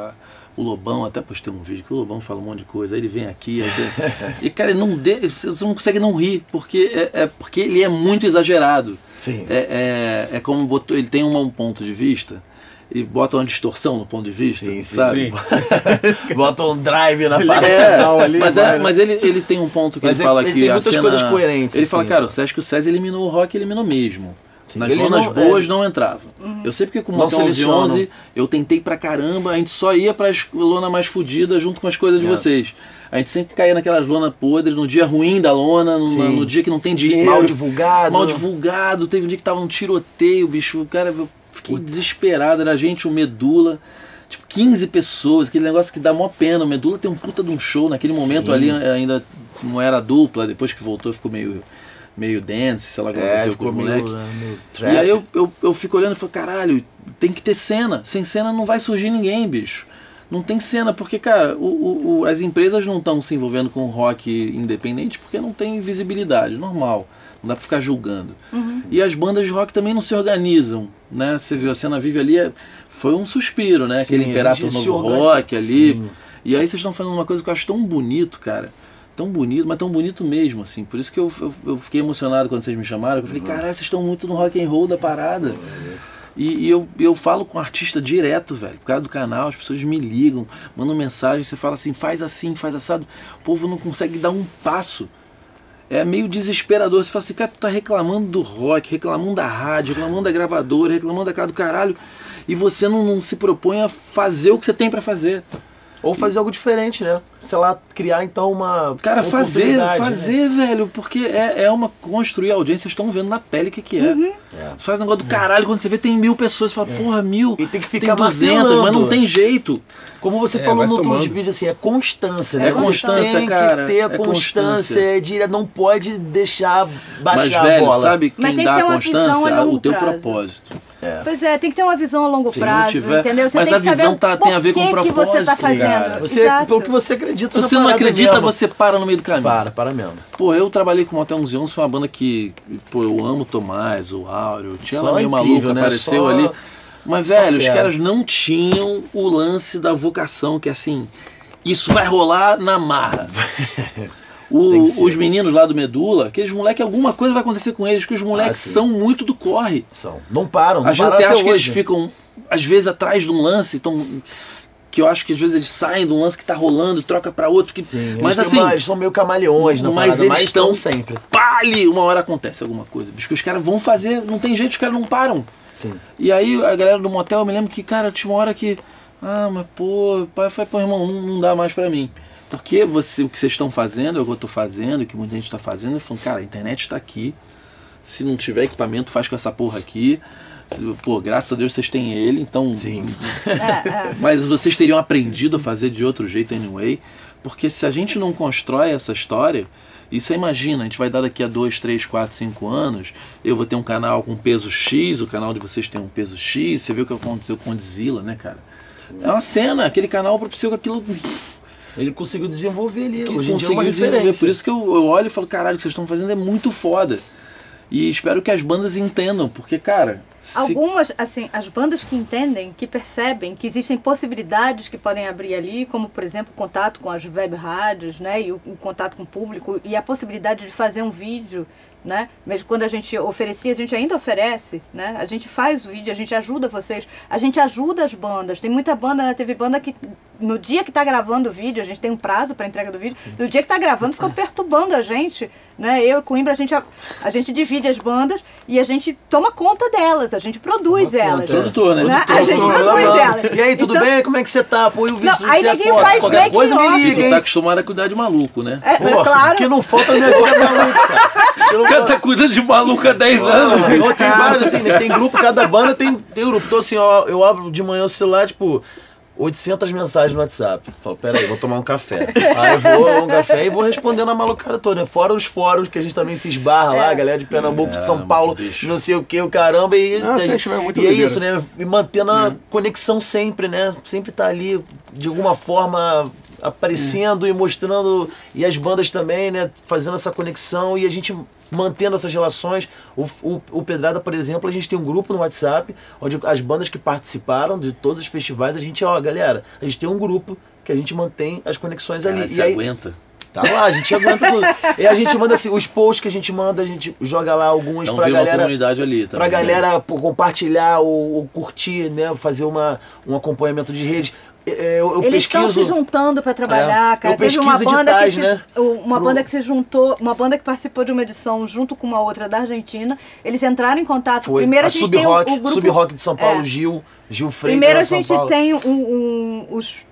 a- o Lobão, até postei um vídeo que o Lobão fala um monte de coisa, aí ele vem aqui, você, e cara, não de, você não consegue não rir, porque é, é porque ele é muito exagerado. Sim. É, é, é como botou, ele tem um, um ponto de vista e bota uma distorção no ponto de vista, Sim, sim, sabe? Sim. Bota um drive na parada. É, ali mas, é, né? mas ele, ele tem um ponto que Mas ele fala ele que tem muitas cena, coisas coerentes, Ele fala, assim, cara, né? o Sesc o César eliminou o rock, eliminou mesmo. Nas Eles lonas não- boas é. não entrava. Eu sei porque com o Motel 11 selecionam. 11 eu tentei pra caramba, a gente só ia pras lona mais fodidas junto com as coisas de É. vocês. A gente sempre caía naquelas lona podres, no dia ruim da lona, no, no dia que não tem dinheiro. Mal divulgado. Mal divulgado. Teve um dia que tava num tiroteio, bicho. Cara, eu fiquei desesperado. Era a gente, o Medula. Tipo, 15 pessoas, aquele negócio que dá mó pena. O Medula tem um puta de um show. Naquele Sim. momento ali ainda não era dupla. Depois que voltou ficou meio, meio dance, sei lá o que É, aconteceu com os moleques. né, trap. E aí eu, eu, eu fico olhando e falo, caralho, tem que ter cena. Sem cena não vai surgir ninguém, bicho. Não tem cena, porque, cara, o, o- o- as empresas não estão se envolvendo com rock independente porque não tem visibilidade, normal. Não dá pra ficar julgando. E as bandas de rock também não se organizam, né? Você viu, a cena vive ali, é- foi um suspiro, né? Sim, Aquele Imperator se Novo organiza- Rock ali. Sim. E aí vocês estão falando uma coisa que eu acho tão bonito, cara. Tão bonito, mas tão bonito mesmo, assim. Por isso que eu, eu, eu fiquei emocionado quando vocês me chamaram. Eu falei, caralho, vocês estão muito no rock and roll da parada. E, e eu, eu falo com o artista direto, velho. Por causa do canal, as pessoas me ligam, mandam mensagem, você fala assim, faz assim, faz assado. O povo não consegue dar um passo. É meio desesperador. Você fala assim, cara, tu tá reclamando do rock, reclamando da rádio, reclamando da gravadora, reclamando da cara do caralho. E você não, não se propõe a fazer o que você tem pra fazer. Ou fazer algo diferente, né? Sei lá, criar então uma. Cara, uma fazer, né? fazer, velho, porque é, é uma construir a audiência, vocês estão vendo na pele o que, que é. É. Você faz um negócio do caralho, quando você vê tem mil pessoas, você fala, porra, mil, E tem que ficar 200, martelando. mas não tem jeito. Como você É, falou no outro vídeo, assim, é constância, né? É Você constância, tem cara, que ter a é constância, constância. de não pode deixar Mas, baixar velho, a bola. sabe Mas quem tem dá que ter a uma visão constância? a longo o teu prazo. propósito. Pois é, tem que ter uma visão a longo Se não prazo, tiver- entendeu? Você mas tem a visão o tá- tem a ver com porquê que você tá propósito, fazendo. cara. Você, Exato. pelo que você acredita Se você não acredita, mesmo. você para no meio do caminho. Para, para mesmo. Pô, eu trabalhei com o Motel 11 11, foi uma banda que, pô, eu amo o Tomás, o Áureo, tinha Só ela meio maluca, né? apareceu Só- ali. Mas, só velho, os caras não tinham o lance da vocação, que é assim, isso vai rolar na marra. O- que os meninos lá do Medula, aqueles moleques, alguma coisa vai acontecer com eles, porque os moleques sim. são muito do corre. São. Não param. Não Às vezes pararam até acho que hoje. eles ficam, às vezes, atrás de um lance, tão, que eu acho que às vezes eles saem de um lance que tá rolando, troca pra outro. Que, Sim, mas eles, assim, uma- eles são meio camaleões na mas parada, eles mas estão estão sempre. Pali, uma hora acontece alguma coisa. Bicho, que os caras vão fazer, não tem jeito, os caras não param. Sim. E aí a galera do motel, eu me lembro que, cara, tinha uma hora que. Ah, mas pô, pai foi, pô, irmão, não, não dá mais pra mim. Porque você, o que vocês estão fazendo é o que eu estou fazendo, o que muita gente está fazendo, e falando, cara, a internet está aqui. Se não tiver equipamento, faz com essa porra aqui. Pô, graças a Deus vocês têm ele, então. Sim. É, é. Mas vocês teriam aprendido a fazer de outro jeito anyway. Porque se a gente não constrói essa história, e você imagina, a gente vai dar daqui a 2, 3, 4, 5 anos, eu vou ter um canal com peso X, o canal de vocês tem um peso X, você viu o que aconteceu com o Godzilla, né, cara? É uma cena, aquele canal propiciou que aquilo Ele conseguiu desenvolver ali. Hoje dia é uma conseguiu desenvolver. referência. Por isso que eu, eu olho e falo, caralho, o que vocês estão fazendo é muito foda. E espero que as bandas entendam, porque, cara. se- Algumas, assim, as bandas que entendem, que percebem que existem possibilidades que podem abrir ali, como, por exemplo, o contato com as web rádios, né, e o, o contato com o público, e a possibilidade de fazer um vídeo, né, mesmo quando a gente oferecia, a gente ainda oferece, né, a gente faz o vídeo, a gente ajuda vocês, a gente ajuda as bandas, tem muita banda, né, teve banda que no dia que tá gravando o vídeo, a gente tem um prazo para entrega do vídeo, no dia que tá gravando ficou perturbando a gente, né, eu e Coimbra, a gente, a, a gente divide as bandas e a gente toma conta delas, a gente produz Toma elas. conta. Produtor, né? Né? Produtor, A gente produtor. produz elas. E aí, tudo Então- bem? Como é que você tá? Pô, e o vídeo Não, aí você ninguém aposta? faz Qualquer coisa me. E liga, tu hein? tá acostumado a cuidar de maluco, né? É, Pô, claro. O que não falta vida é maluco, cara. Cara tá cuidando de maluco há 10 Ah, anos. eu tem vários, assim, né? tem grupo, cada banda tem, tem grupo. Então, assim, ó, eu abro de manhã o celular, tipo, 800 mensagens no WhatsApp. Falo, peraí, vou tomar um café. Aí eu vou um café e vou respondendo a malucada toda, né? Fora os fóruns que a gente também se esbarra lá, a galera de Pernambuco, de São É, Paulo, bicho. não sei o que, o caramba. E, Ah, e- é muito e é isso, né? E mantendo a conexão sempre, né? Sempre tá ali, de alguma forma, aparecendo e mostrando. E as bandas também, né? Fazendo essa conexão e a gente mantendo essas relações. O, o, o Pedrada, por exemplo, a gente tem um grupo no WhatsApp, onde as bandas que participaram de todos os festivais, a gente, ó, galera, a gente tem um grupo que a gente mantém as conexões ali. Cara, e aí, aguenta. Tá lá, a gente aguenta tudo. E a gente manda assim, os posts que a gente manda, a gente joga lá alguns Então pra vira uma galera. comunidade ali também. Pra né? galera compartilhar ou, ou curtir, né? Fazer uma, um acompanhamento de rede. É, Eu, eu Eles estão pesquiso. se juntando para trabalhar, É, cara. eu Teve uma banda que né? se, uma Pro- banda que se juntou, uma banda que participou de uma edição junto com uma outra da Argentina. Eles entraram em contato. Foi Primeiro a a gente Sub tem o, Rock, o grupo Sub Rock de São Paulo, É. Gil, Gil Freire. Primeiro a gente tem um, um- os,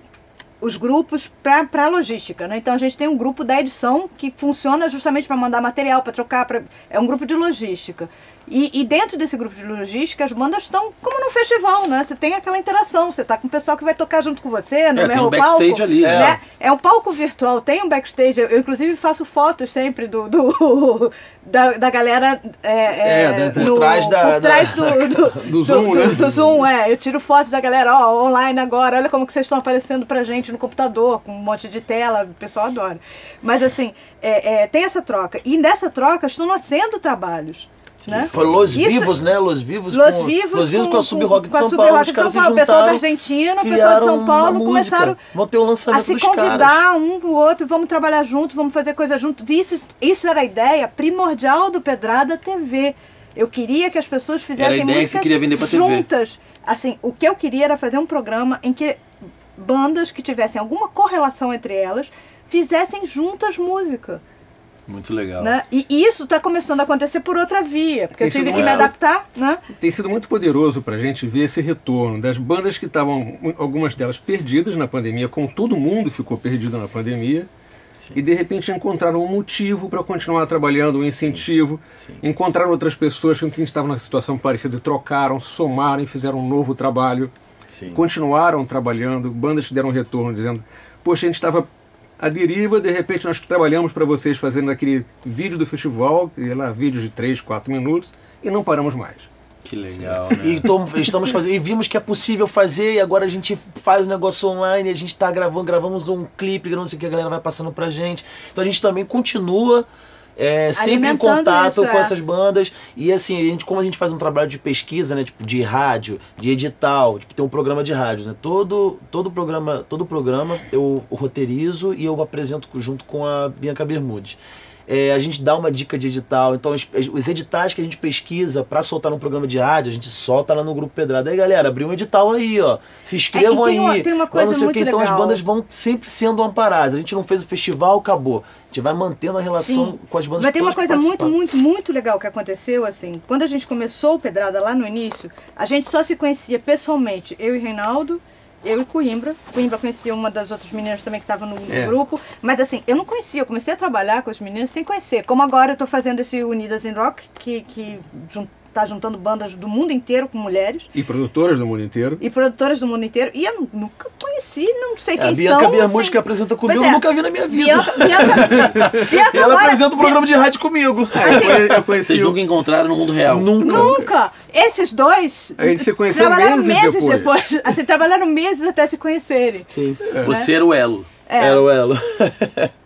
os grupos para logística, né? Então a gente tem um grupo da edição que funciona justamente para mandar material, para trocar, pra, é um grupo de logística. E, e dentro desse grupo de logística, as bandas estão como num festival, né? Você tem aquela interação, você tá com o pessoal que vai tocar junto com você, no É, tem mesmo um backstage palco, ali, né? né? É um palco virtual, tem um backstage. Eu, eu, inclusive, faço fotos sempre do, do- da, da galera é, é, É, da- por no- trás da- por trás da- do, do, do Zoom, né? do Zoom, é. Eu tiro fotos da galera, ó, online agora, olha como que vocês estão aparecendo pra gente no computador, com um monte de tela, o pessoal adora. Mas assim, é, é, tem essa troca. E nessa troca estão nascendo trabalhos. Né? Foi Los Isso- Vivos, né? Los Vivos. Los com, Vivos, Los Vivos com, a Sub Rock de com a São Sub Paulo. Rock Os de caras se São Paulo, o pessoal da. Argentina, o pessoal de São Paulo começaram. Vão ter o a lançamento se dos caras. convidar um pro outro, vamos trabalhar junto, vamos fazer coisa junto. Isso, isso era a ideia primordial do Pedrada TV. Eu queria que as pessoas fizessem Era a ideia que você queria vender pra TV. juntas. Assim, o que eu queria era fazer um programa em que bandas que tivessem alguma correlação entre elas fizessem juntas música. Muito legal. Né? E isso está começando a acontecer por outra via, porque Tem eu tive que me muito- adaptar, né? Tem sido muito poderoso para a gente ver esse retorno das bandas que estavam, algumas delas perdidas na pandemia, como todo mundo ficou perdido na pandemia, e de repente encontraram um motivo para continuar trabalhando, um incentivo, encontraram outras pessoas com quem estavam na situação parecida, e trocaram, somaram e fizeram um novo trabalho, Sim. continuaram trabalhando, bandas que deram retorno dizendo, poxa, a gente estava à deriva, de repente nós trabalhamos para vocês fazendo aquele vídeo do festival, sei lá, vídeos de 3, 4 minutos, e não paramos mais. Que legal, né? E tom- estamos fazendo, e vimos que é possível fazer, e agora a gente faz o negócio online, a gente tá gravando, gravamos um clipe, não sei o que, a galera vai passando pra gente. Então a gente também continua é, sempre em contato isso, com é. essas bandas. E assim, a gente, como a gente faz um trabalho de pesquisa, né? Tipo, de rádio, de edital, tipo, tem um programa de rádio, né? Todo, todo programa, todo programa eu roteirizo e eu apresento junto com a Bianca Bermudes. É, a gente dá uma dica de edital. Então, os, os editais que a gente pesquisa para soltar no programa de rádio, a gente solta lá no Grupo Pedrada. Aí, galera, abriu um edital aí, ó. Se inscrevam É, tem aí. tem uma coisa não sei o muito que. Então, as legal. bandas vão sempre sendo amparadas. A gente não fez o festival, acabou. A gente vai mantendo a relação Sim. com as bandas Mas tem uma coisa muito, muito, muito legal que aconteceu, assim. Quando a gente começou o Pedrada lá no início, a gente só se conhecia pessoalmente, eu e Reinaldo, eu e Coimbra. Coimbra conhecia uma das outras meninas também que estava no, É. grupo. Mas assim, eu não conhecia, eu comecei a trabalhar com as meninas sem conhecer. Como agora eu tô fazendo esse Unidas in Rock, que, que jun, tá juntando bandas do mundo inteiro com mulheres. E produtoras do mundo inteiro. E produtoras do mundo inteiro. E eu nunca conheci, não sei É, quem a Bianca são. Biamus assim. que apresenta comigo, é. eu nunca vi na minha vida. Bianca, Bianca, Bianca Ela agora- apresenta um programa de rádio comigo. Eu conhe- eu conheci Vocês o- nunca encontraram no mundo real. Nunca. Nunca! Esses dois A gente se conheceu trabalharam meses meses depois. depois. Assim, trabalharam meses até se conhecerem. Sim. Você era o elo. É. Era o Elo.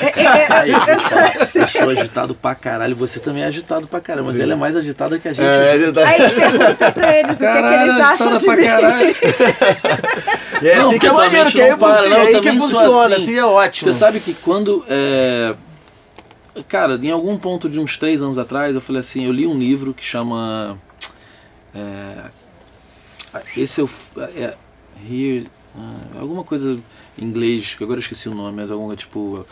É, é, é, Aí, eu- eu- pessoal, eu sou agitado pra caralho. Você também é agitado pra caralho, mas ela é mais agitada que a gente. É, ele tá- Aí pergunta pra eles o que, que Caralho, eles acham agitada de pra mim. caralho. É Não, assim que é maneiro, que aí não para, funciona, não, é aí que funciona, assim. assim é ótimo. Você sabe que quando. é, Cara, em algum ponto de uns três anos atrás, eu falei assim: eu li um livro que chama. é, Esse é o. É, here, ah, alguma coisa em inglês, que agora eu esqueci o nome, mas alguma tipo.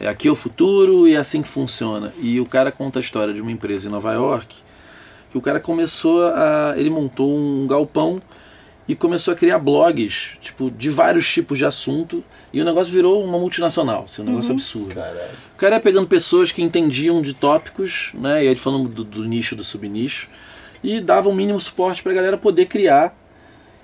É, aqui é o futuro e é assim que funciona. E o cara conta a história de uma empresa em Nova York que o cara começou a. Ele montou um galpão e começou a criar blogs, tipo, de vários tipos de assunto, e o negócio virou uma multinacional, assim, um negócio absurdo. Caralho. O cara ia pegando pessoas que entendiam de tópicos, né, e aí falando do, do nicho, do subnicho, e dava um mínimo suporte pra galera poder criar.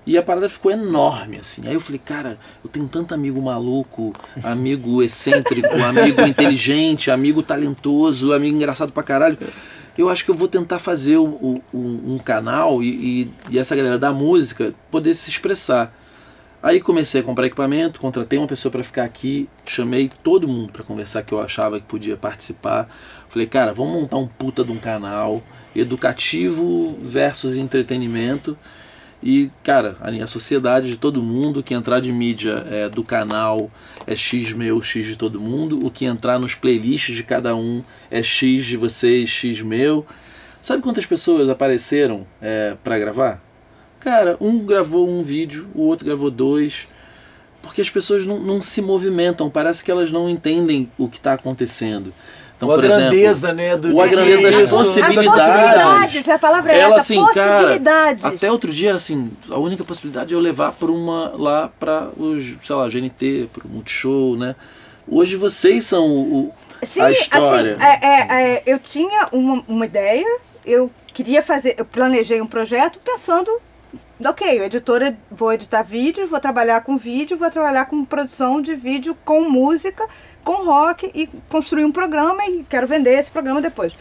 E a parada ficou enorme, assim. Aí eu falei, cara, eu tenho tanto amigo maluco, amigo excêntrico, amigo inteligente, amigo talentoso, amigo engraçado pra caralho. Eu acho que eu vou tentar fazer o- um, um canal e, e- e essa galera da música poder se expressar. Aí comecei a comprar equipamento, contratei uma pessoa para ficar aqui, chamei todo mundo para conversar que eu achava que podia participar. Falei, cara, vamos montar um puta de um canal educativo versus entretenimento. E, cara, a, sociedade de todo mundo, que entrar de mídia é, do canal é X meu, X de todo mundo. O que entrar nos playlists de cada um é X de vocês, X meu. Sabe quantas pessoas apareceram é, para gravar? Cara, um gravou um vídeo, o outro gravou dois. Porque as pessoas não, não se movimentam, parece que elas não entendem o que está acontecendo. Então, Ou a por exemplo, grandeza, né? Do ou a grandeza das é isso, As possibilidades. possibilidades, a palavra é ela essa, assim, cara, possibilidades. até outro dia assim, a única possibilidade é eu levar para uma lá para os, sei lá, GNT, para o Multishow, né? Hoje vocês são o, Sim, a história. assim, é, é, é, eu tinha uma, uma ideia, eu queria fazer, eu planejei um projeto pensando, ok, editora, vou editar vídeo, vou trabalhar com vídeo, vou trabalhar com produção de vídeo com música, com rock e construir um programa e quero vender esse programa depois.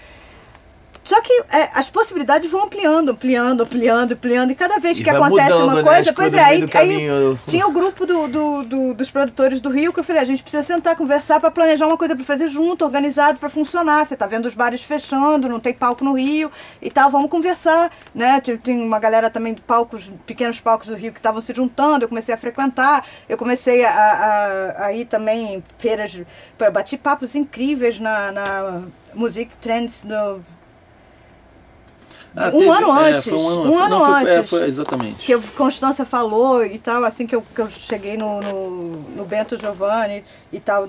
Só que é, as possibilidades vão ampliando, ampliando, ampliando, ampliando, e cada vez E que acontece mudando, uma né, coisa, pois é, aí, aí tinha o grupo do, do- do- dos produtores do Rio que eu falei, a gente precisa sentar, conversar para planejar uma coisa para fazer junto, organizado para funcionar. Você tá vendo os bares fechando, não tem palco no Rio e tal, vamos conversar, né? Tem, uma galera também de palcos, pequenos palcos do Rio que estavam se juntando, eu comecei a frequentar, eu comecei a, a, a ir também em feiras, para bati papos incríveis na, na Music Trends no Ah, um teve- ano é, antes, foi um ano, um ano não, foi- é, antes. foi exatamente. que a Constância falou e tal, assim que eu, que eu cheguei no, no, no Bento Giovanni e tal.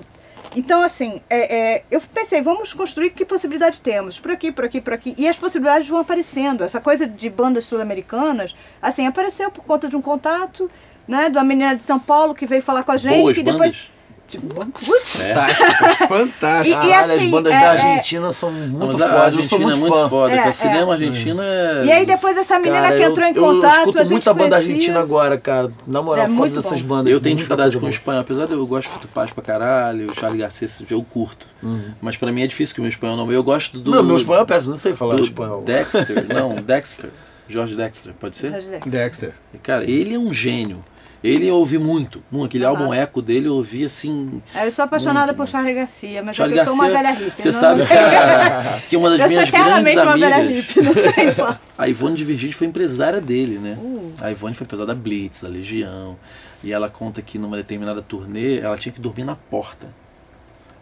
Então, assim, é, é, eu pensei, vamos construir que possibilidade temos? Por aqui, por aqui, por aqui. E as possibilidades vão aparecendo. Essa coisa de bandas sul-americanas, assim, apareceu por conta de um contato, né, de uma menina de São Paulo que veio falar com a gente, Boas que bandas. Depois. Putz, É. Fantástico, fantástico. E- Caralho, assim, as bandas é- da é- Argentina são muito a fodas, eu sou Argentina muito, é muito foda, É, é. cinema argentino é. E aí depois essa menina Cara, que eu- entrou em eu, contato, eu escuto a gente muita banda argentina agora, cara. Na moral, É por dessas bom. bandas. Eu tenho dificuldade com o espanhol, apesar de eu gosto de Fito Paz pra caralho, o Charlie Garcia, eu curto. Mas pra mim é difícil que o meu espanhol não. Eu gosto do. Não, meu espanhol é péssimo, não sei falar do espanhol. Dexter, não, Dexter. George Dexter, pode ser? Dexter. Cara, ele é um gênio. Ele eu ouvi muito, muito. Aquele álbum Eco dele eu ouvi assim. É, Eu sou apaixonada Muito, por Charlie Garcia, mas Charlie é que eu sou uma Garcia, velha hippie. Você sabe que, que uma das Eu minhas grandes uma velha amigas, hippie, não tem a Ivone de Virgínia foi empresária dele, né? Uh. A Ivone foi empresária da Blitz, da Legião. E ela conta que numa determinada turnê ela tinha que dormir na porta.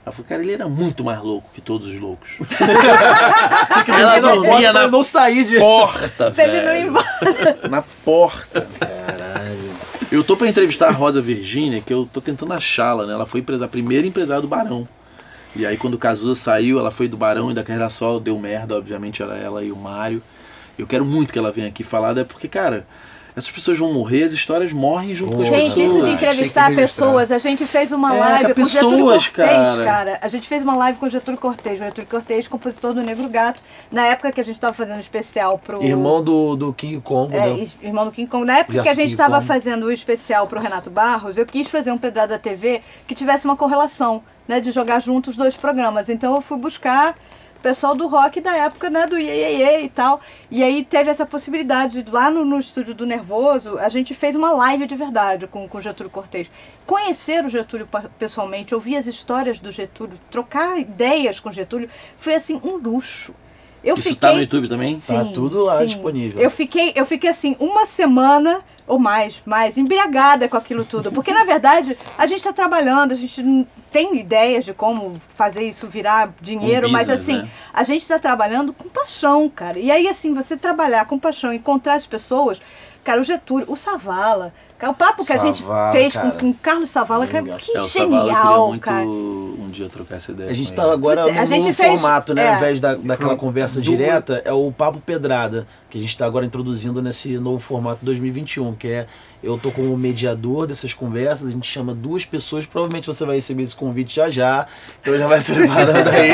Ela falou, cara, ele era muito mais louco que todos os loucos. Tinha que Ela na dormia porta na- pra não sair de... porta, Pra ele não ir embora. Na porta. Eu tô pra entrevistar a Rosa Virgínia, que eu tô tentando achá-la, né? Ela foi a primeira empresária do Barão. E aí quando o Cazuza saiu, ela foi do Barão e da carreira solo, deu merda, obviamente era ela e o Mário. Eu quero muito que ela venha aqui falar, né? porque, cara, essas pessoas vão morrer, as histórias morrem junto com as Gente, pessoas. isso de entrevistar pessoas, a gente fez uma É, live com com Getúlio pessoas, Cortez, cara. A gente fez uma live com o Getúlio Cortez, o Getúlio Cortez, compositor do Negro Gato, na época que a gente estava fazendo especial pro... Irmão do, do King Kong, É, né? irmão do King Kong. Na época que a gente estava fazendo o especial pro Renato Barros, eu quis fazer um Pedrada TV que tivesse uma correlação, né? De jogar juntos os dois programas. Então eu fui buscar o pessoal do rock da época, né? Do Iê e tal. E aí teve essa possibilidade. Lá no, no estúdio do Nervoso, a gente fez uma live de verdade com, o Getúlio Cortez. Conhecer o Getúlio pessoalmente, ouvir as histórias do Getúlio, trocar ideias com o Getúlio, foi assim um luxo. Eu Isso fiquei... tá no YouTube também? Tá tudo lá disponível. Eu fiquei, eu fiquei assim, uma semana ou mais, mais, embriagada com aquilo tudo. Porque, na verdade, a gente está trabalhando, a gente não tem ideias de como fazer isso virar dinheiro, Um mas business, assim, né? a gente está trabalhando com paixão, cara. E aí, assim, você trabalhar com paixão, encontrar as pessoas. Cara, o Getúlio, o Savala, o papo que a gente Savala, fez cara. com, com o Carlos Savala, cara, Legal. que É, o Savala genial, muito cara. um dia trocar essa ideia. A gente tá agora a gente novo fez- formato, né? é. Ao invés da, daquela conversa Do- direta, é o Papo Pedrada, que a gente está agora introduzindo nesse novo formato 2021, que é eu tô como mediador dessas conversas, a gente chama duas pessoas, provavelmente você vai receber esse convite já já, então já vai se preparando aí.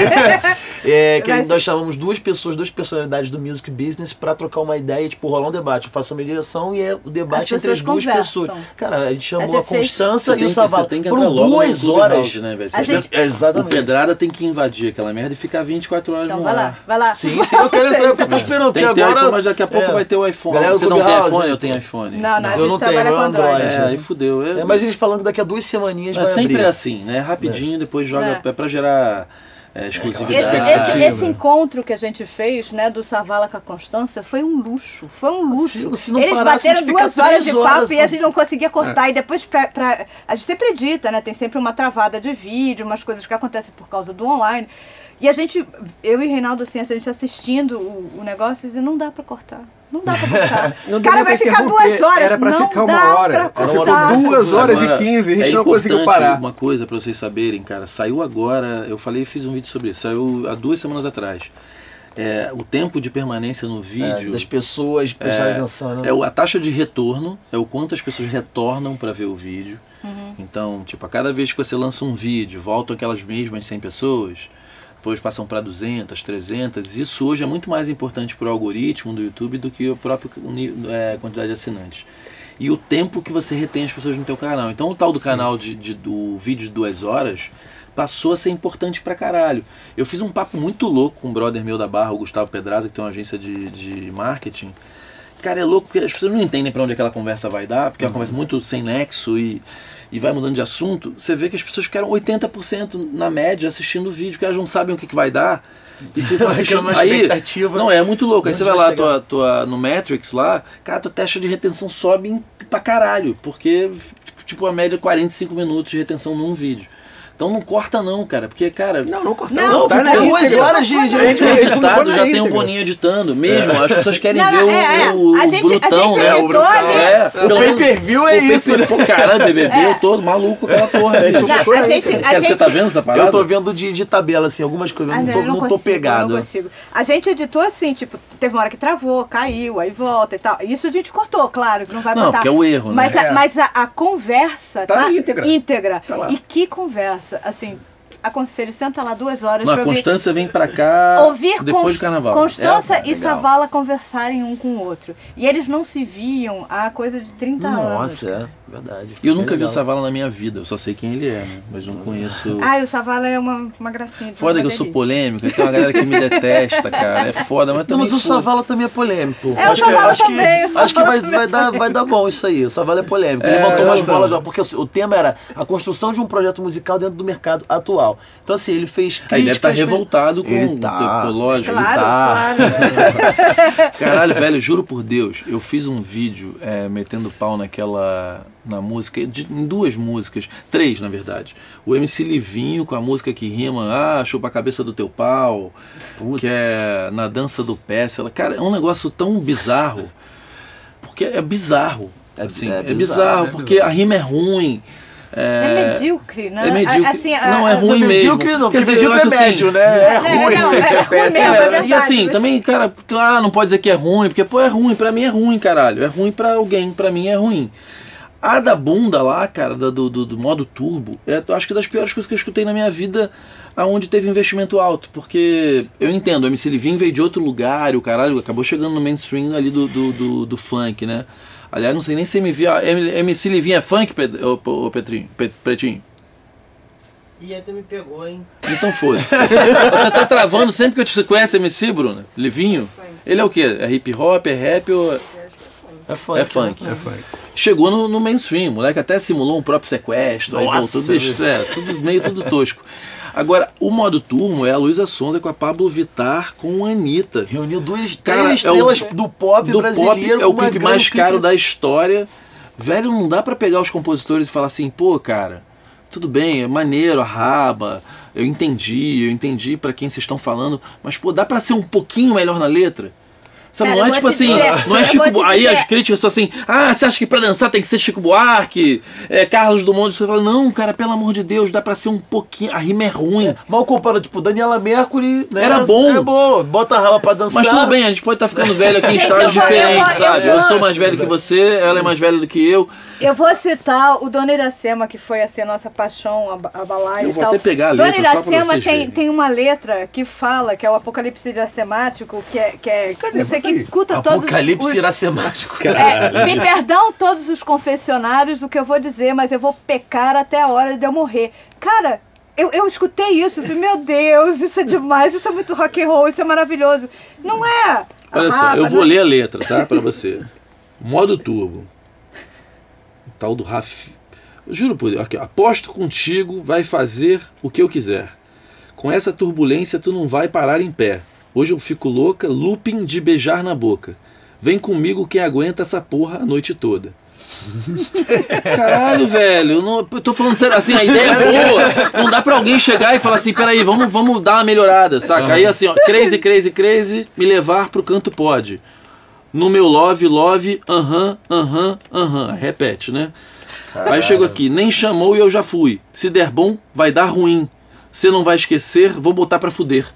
É, que Vai nós chamamos duas pessoas, duas personalidades do music business para trocar uma ideia, tipo, rolar um debate. Eu faço a mediação e é o debate As entre as duas conversam. pessoas. Cara, a gente chamou A a, gente fez- Constança Você e o você tem que Foram entrar logo no duas horas. né, velho? A gente- É, exatamente. O Pedrada tem que invadir aquela merda e ficar 24 horas Então no vai lá, ar. vai lá. Sim, sim, eu quero entrar, porque eu tô esperando, Tem que ter agora... iPhone, mas daqui a pouco é. vai ter o iPhone. Galera Você não tem Clubhouse. iPhone? Eu tenho iPone. Não, não, a Eu não tenho, trabalha meu Android. Android. É, aí fudeu. Eu- É, mas eles falando que daqui a duas semaninhas Mas vai sempre abrir. é assim, né? Rapidinho, depois joga. É. É, pra gerar é, Esse, exclusividade. esse, Expectativa. esse encontro que a gente fez, né, do Savala com a Constância, foi um luxo. Foi um luxo. Se- se não Eles parasse, bateram duas horas de horas, papo e a gente não conseguia cortar. E depois, pra, pra- a gente sempre edita, né? Tem sempre uma travada de vídeo, umas coisas que acontecem por causa do online. E a gente, eu e Reinaldo, assim, a gente assistindo o, o negócio, e não dá pra cortar. Não dá pra. Não o cara vai ficar duas horas. era pra não ficar uma hora. pra Duas horas Agora, e 15, a gente é não conseguiu parar. Uma coisa pra vocês saberem, cara, saiu agora, eu falei, fiz um vídeo sobre isso, saiu há duas semanas atrás. É, o tempo de permanência no É, vídeo das pessoas prestarem é, atenção. Né? é a taxa de retorno, é o quanto as pessoas retornam para ver o vídeo. Uhum. Então, tipo, a cada vez que você lança um vídeo, voltam aquelas mesmas 100 pessoas, depois passam para 200, 300. Isso hoje é muito mais importante para o algoritmo do YouTube do que a própria é, quantidade de assinantes. E o tempo que você retém as pessoas no teu canal. Então, o tal do canal de, de- do vídeo de duas horas passou a ser importante pra caralho. Eu fiz um papo muito louco com um brother meu da Barra, o Gustavo Pedraza, que tem uma agência de, de marketing. Cara, é louco porque as pessoas não entendem pra onde aquela conversa vai dar, porque é uma conversa muito sem nexo e, e vai mudando de assunto. Você vê que as pessoas ficaram 80% na média assistindo o vídeo, porque elas não sabem o que, que vai dar. E ficam assistindo. Aquela Aí, expectativa. não, é muito louco. Aí você vai lá tua, tua, no Matrix lá, cara, tua taxa de retenção sobe pra caralho, porque tipo a média é 45 minutos de retenção num vídeo. Então não corta não, cara, porque, cara, Não, não cortou. Não, tá ficou na duas horas de- de- A editou editado já tem um íntegra. boninho editando, mesmo. As pessoas querem Não, ver não, o, é, é. o, A gente- a brutão, né? O editou brutão. ali. É, O pay-per-view é o isso, né? pay-per- Pô, caralho, BBB, eu tô maluco com aquela porra. Não, a gente, a Cara, gente, Você tá vendo essa parada? Eu tô vendo de, de tabela, assim, algumas coisas. Ah, Eu não tô, eu não tô pegado. Não consigo. A gente editou assim, tipo, teve uma hora que travou, caiu, aí volta e tal. Isso a gente cortou, claro, que não vai Não, botar. porque é o erro, né? Mas, a, É. mas a, a conversa Tá tá, íntegra. íntegra. Tá lá. E que conversa, assim, aconselho, senta lá duas horas Não, a ouvir. Constância vem pra cá Ouvir depois Cons- do carnaval. Constância É, e legal. Savala conversarem um com o outro. E eles não se viam há coisa de 30 anos. Nossa, é verdade. E eu nunca vi o Legal. Savala na minha vida, eu só sei quem ele é, né? Mas não conheço. Ah, e o Savala é uma, uma gracinha. de Foda uma que eu sou polêmico, tem uma galera que me detesta, cara. É foda, mas Não, também. mas o foda. Savala também é polêmico. É, o acho que, Savala acho que, também, o acho que vai, vai, dar, vai dar bom isso aí. O Savala é polêmico. Ele É, botou umas bolas lá, porque o tema era a construção de um projeto musical dentro do mercado atual. Então, assim, ele fez críticas... Aí deve estar fez- revoltado com Ele tá. pô, lógico. Claro, Tá. claro. Caralho, velho, juro por Deus, eu fiz um vídeo é, metendo pau naquela. Na música, de- em duas músicas, três na verdade. O MC Livinho com a música que rima, ah, chupa a cabeça do teu pau, Putz. que é na dança do pé. sei lá. Cara, é um negócio tão bizarro, porque é bizarro. É- assim, é é, bizarro, bizarro, é porque bizarro. a rima é ruim. É, medíocre, né? É medíocre. Assim, não, é ruim Não, mesmo. medíocre não, Quer eu medíocre acho é assim, médio, né? É É, ruim. não, é ruim mesmo, é É, verdade. e assim, também, cara, ah, não pode dizer que é ruim, porque, pô, é ruim, pra mim é ruim, caralho. É ruim pra alguém, pra mim é ruim. A da bunda lá, cara, do, do, do modo turbo, é, eu acho que das piores coisas que eu escutei na minha vida, aonde teve investimento alto. Porque eu entendo, o MC Livinho veio de outro lugar, e o caralho acabou chegando no mainstream ali do, do, do, do funk, né? Aliás, não sei nem se MV, ah, MC Livinho é funk, Pet- ô, ô, Petrinho, Pet- Pretinho. E até me pegou, hein? Então foda-se. Você tá travando sempre que eu te conhece MC, Bruno? Livinho? Ele é o quê? É hip hop, é rap ou. É funk. É funk. né? Chegou no, no mainstream, o moleque até simulou um próprio sequestro, aí Nossa, voltou, bicho, é, tudo meio tudo tosco. Agora, o modo turmo é a Luísa Sonza com a Pablo Vittar com a Anitta. Reuniu duas, Cara, três é o- estrelas do pop Do brasileiro. pop é o clipe mais caro clipe- da história. Velho, não dá pra pegar os compositores e falar assim, pô, cara, tudo bem, é maneiro, a raba, eu entendi, eu entendi pra quem vocês estão falando, mas pô, dá pra ser um pouquinho melhor na letra? Sabe, Cara, não é eu tipo vou assim, dizer, não é eu Chico vou Bu- Aí as críticas são assim, ah, você acha que pra dançar tem que ser Chico Buarque, é, Carlos Dumont, você fala, não, cara, pelo amor de Deus, dá pra ser um pouquinho, a rima é ruim. Mal comparado, tipo, Daniela Mercury, né? Era bom. É bom, bota a raba pra dançar. Mas tudo bem, a gente pode estar ficando velho aqui em estágios eu vou- eu diferentes, vou- eu sabe? Eu vou- sou mais velho que você, ela é mais velha do que eu. Eu vou citar o Dona Iracema, que foi assim, a nossa paixão, a, a balaia Eu e vou tal. até pegar a Dona letra pra Iracema tem, verem. tem uma letra que fala, que é o apocalipse iracemático, que é. Que é não sei que escuta todos Apocalipse os, iracemático. É, me perdão todos os confessionários do que eu vou dizer, mas eu vou pecar até a hora de eu morrer. Cara, eu, eu escutei isso, eu falei, meu Deus, isso é demais, isso é muito rock and roll, isso é maravilhoso. Não é. Olha só, raba, eu vou não- ler a letra, tá? Pra você. Modo turbo. O tal do Raf. Eu juro por Deus, aqui, aposto contigo, vai fazer o que eu quiser. Com essa turbulência tu não vai parar em pé. Hoje eu fico louca, looping de beijar na boca. Vem comigo quem aguenta essa porra a noite toda. Caralho, velho, eu, não, eu tô falando sério, assim, a ideia é boa. Não dá pra alguém chegar e falar assim, peraí, vamos, vamos dar uma melhorada, saca? Aí assim, ó, crazy, crazy, crazy, me levar pro canto pode. No meu love, love, aham, aham, aham. Repete, né? Aí chego aqui, nem chamou e eu já fui. Se der bom, vai dar ruim. Você não vai esquecer, vou botar pra fuder.